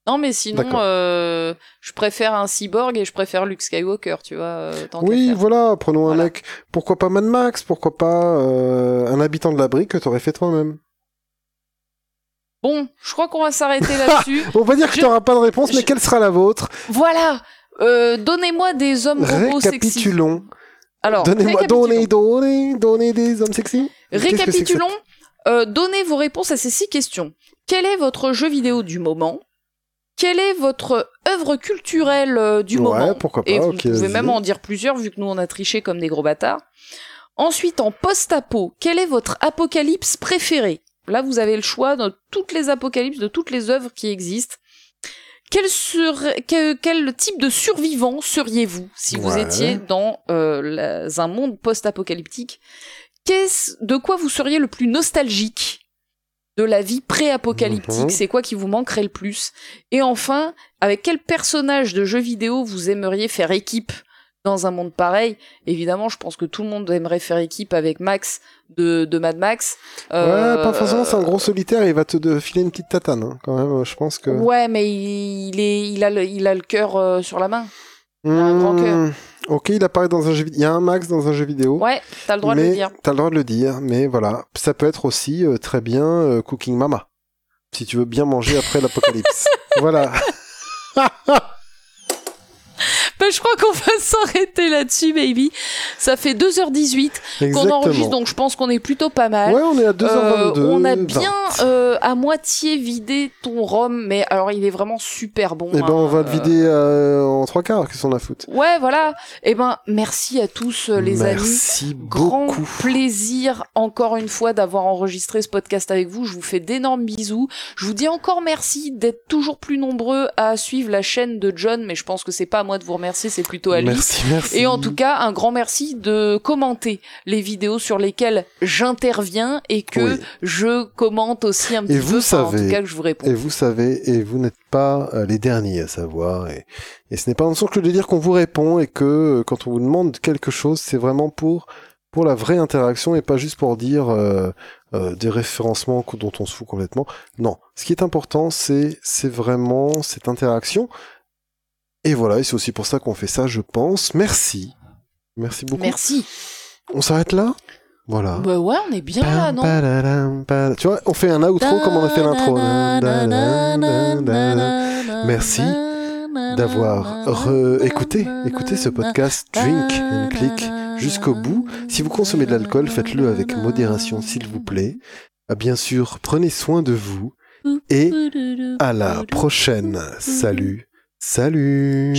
Non, mais sinon, euh, je préfère un cyborg et je préfère Luke Skywalker, tu vois. tant Oui, voilà, prenons Voilà. un mec. Pourquoi pas Mad Max? Pourquoi pas un habitant de la brique que t'aurais fait toi-même? Bon, je crois qu'on va s'arrêter là-dessus. On va dire que Je- t'auras pas de réponse, mais je- quelle sera la vôtre? Voilà. Euh, Donnez-moi des hommes robots sexy. Récapitulons. Alors, Donnez-moi, donnez, donnez, donnez des hommes sexy. Récapitulons. Euh, donnez vos réponses à ces six questions. Quel est votre jeu vidéo du moment? Quelle est votre œuvre culturelle euh, du Ouais, moment? pourquoi pas, Et vous pouvez même en dire plusieurs vu que nous on a triché comme des gros bâtards. Ensuite, en post-apo, quel est votre apocalypse préféré? Là, vous avez le choix de toutes les apocalypses, de toutes les œuvres qui existent. Quel, type de survivant seriez-vous si vous Ouais. étiez dans euh, la- un monde post-apocalyptique? Qu'est-ce, de quoi vous seriez le plus nostalgique de la vie pré-apocalyptique? Mhm. C'est quoi qui vous manquerait le plus? Et enfin, avec quel personnage de jeu vidéo vous aimeriez faire équipe dans un monde pareil Évidemment, je pense que tout le monde aimerait faire équipe avec Max de, de Mad Max. Ouais, Euh, pas forcément, c'est un gros solitaire, il va te de- filer une petite tatane, hein, quand même, je pense que... Ouais, mais il, il est, il a le, il a le cœur euh, sur la main. a un grand cœur. Hmm, Ok, il apparaît dans un jeu vidéo. Il y a un Max dans un jeu vidéo. Ouais, t'as le droit de le dire. T'as le droit de le dire, mais voilà. Ça peut être aussi euh, très bien euh, Cooking Mama. Si tu veux bien manger après l'apocalypse. voilà. bah, je crois qu'on va s'arrêter là-dessus, baby. Ça fait 2h18 qu'on enregistre, donc je pense qu'on est plutôt pas mal. Ouais, on est à 2h22. Euh, on a bien euh, à moitié vidé ton rhum, mais alors il est vraiment super bon. Et eh ben, on va le vider en trois quarts, qu'est-ce qu'on a foutre Ouais, voilà. Et eh ben, merci à tous les merci amis. Merci Grand plaisir encore une fois d'avoir enregistré ce podcast avec vous. Je vous fais d'énormes bisous. Je vous dis encore merci d'être toujours plus nombreux à suivre la chaîne de John, mais je pense que c'est pas à moi de vous remercier, c'est plutôt à lui. Merci, merci. Et en tout cas, un grand merci de commenter les vidéos sur lesquelles j'interviens et que je commente aussi un petit et vous peu. Savez, en tout cas, que je vous réponds. Et vous savez, et vous n'êtes pas euh, les derniers à savoir. Et, et ce n'est pas en sens que de dire qu'on vous répond et que euh, quand on vous demande quelque chose, c'est vraiment pour pour la vraie interaction et pas juste pour dire euh, euh, des référencements dont on se fout complètement. Non, ce qui est important, c'est c'est vraiment cette interaction. Et voilà, et c'est aussi pour ça qu'on fait ça, je pense. Merci. Merci beaucoup. Merci. On s'arrête là? Voilà. Bah ouais, on est bien là, non? Tu vois, on fait un outro comme on a fait l'intro. Merci d'avoir écouté, écouté ce podcast Drink and Click jusqu'au bout. Si vous consommez de l'alcool, faites-le avec modération, s'il vous plaît. Ah, bien sûr, prenez soin de vous. Et à la prochaine. Salut. Salut.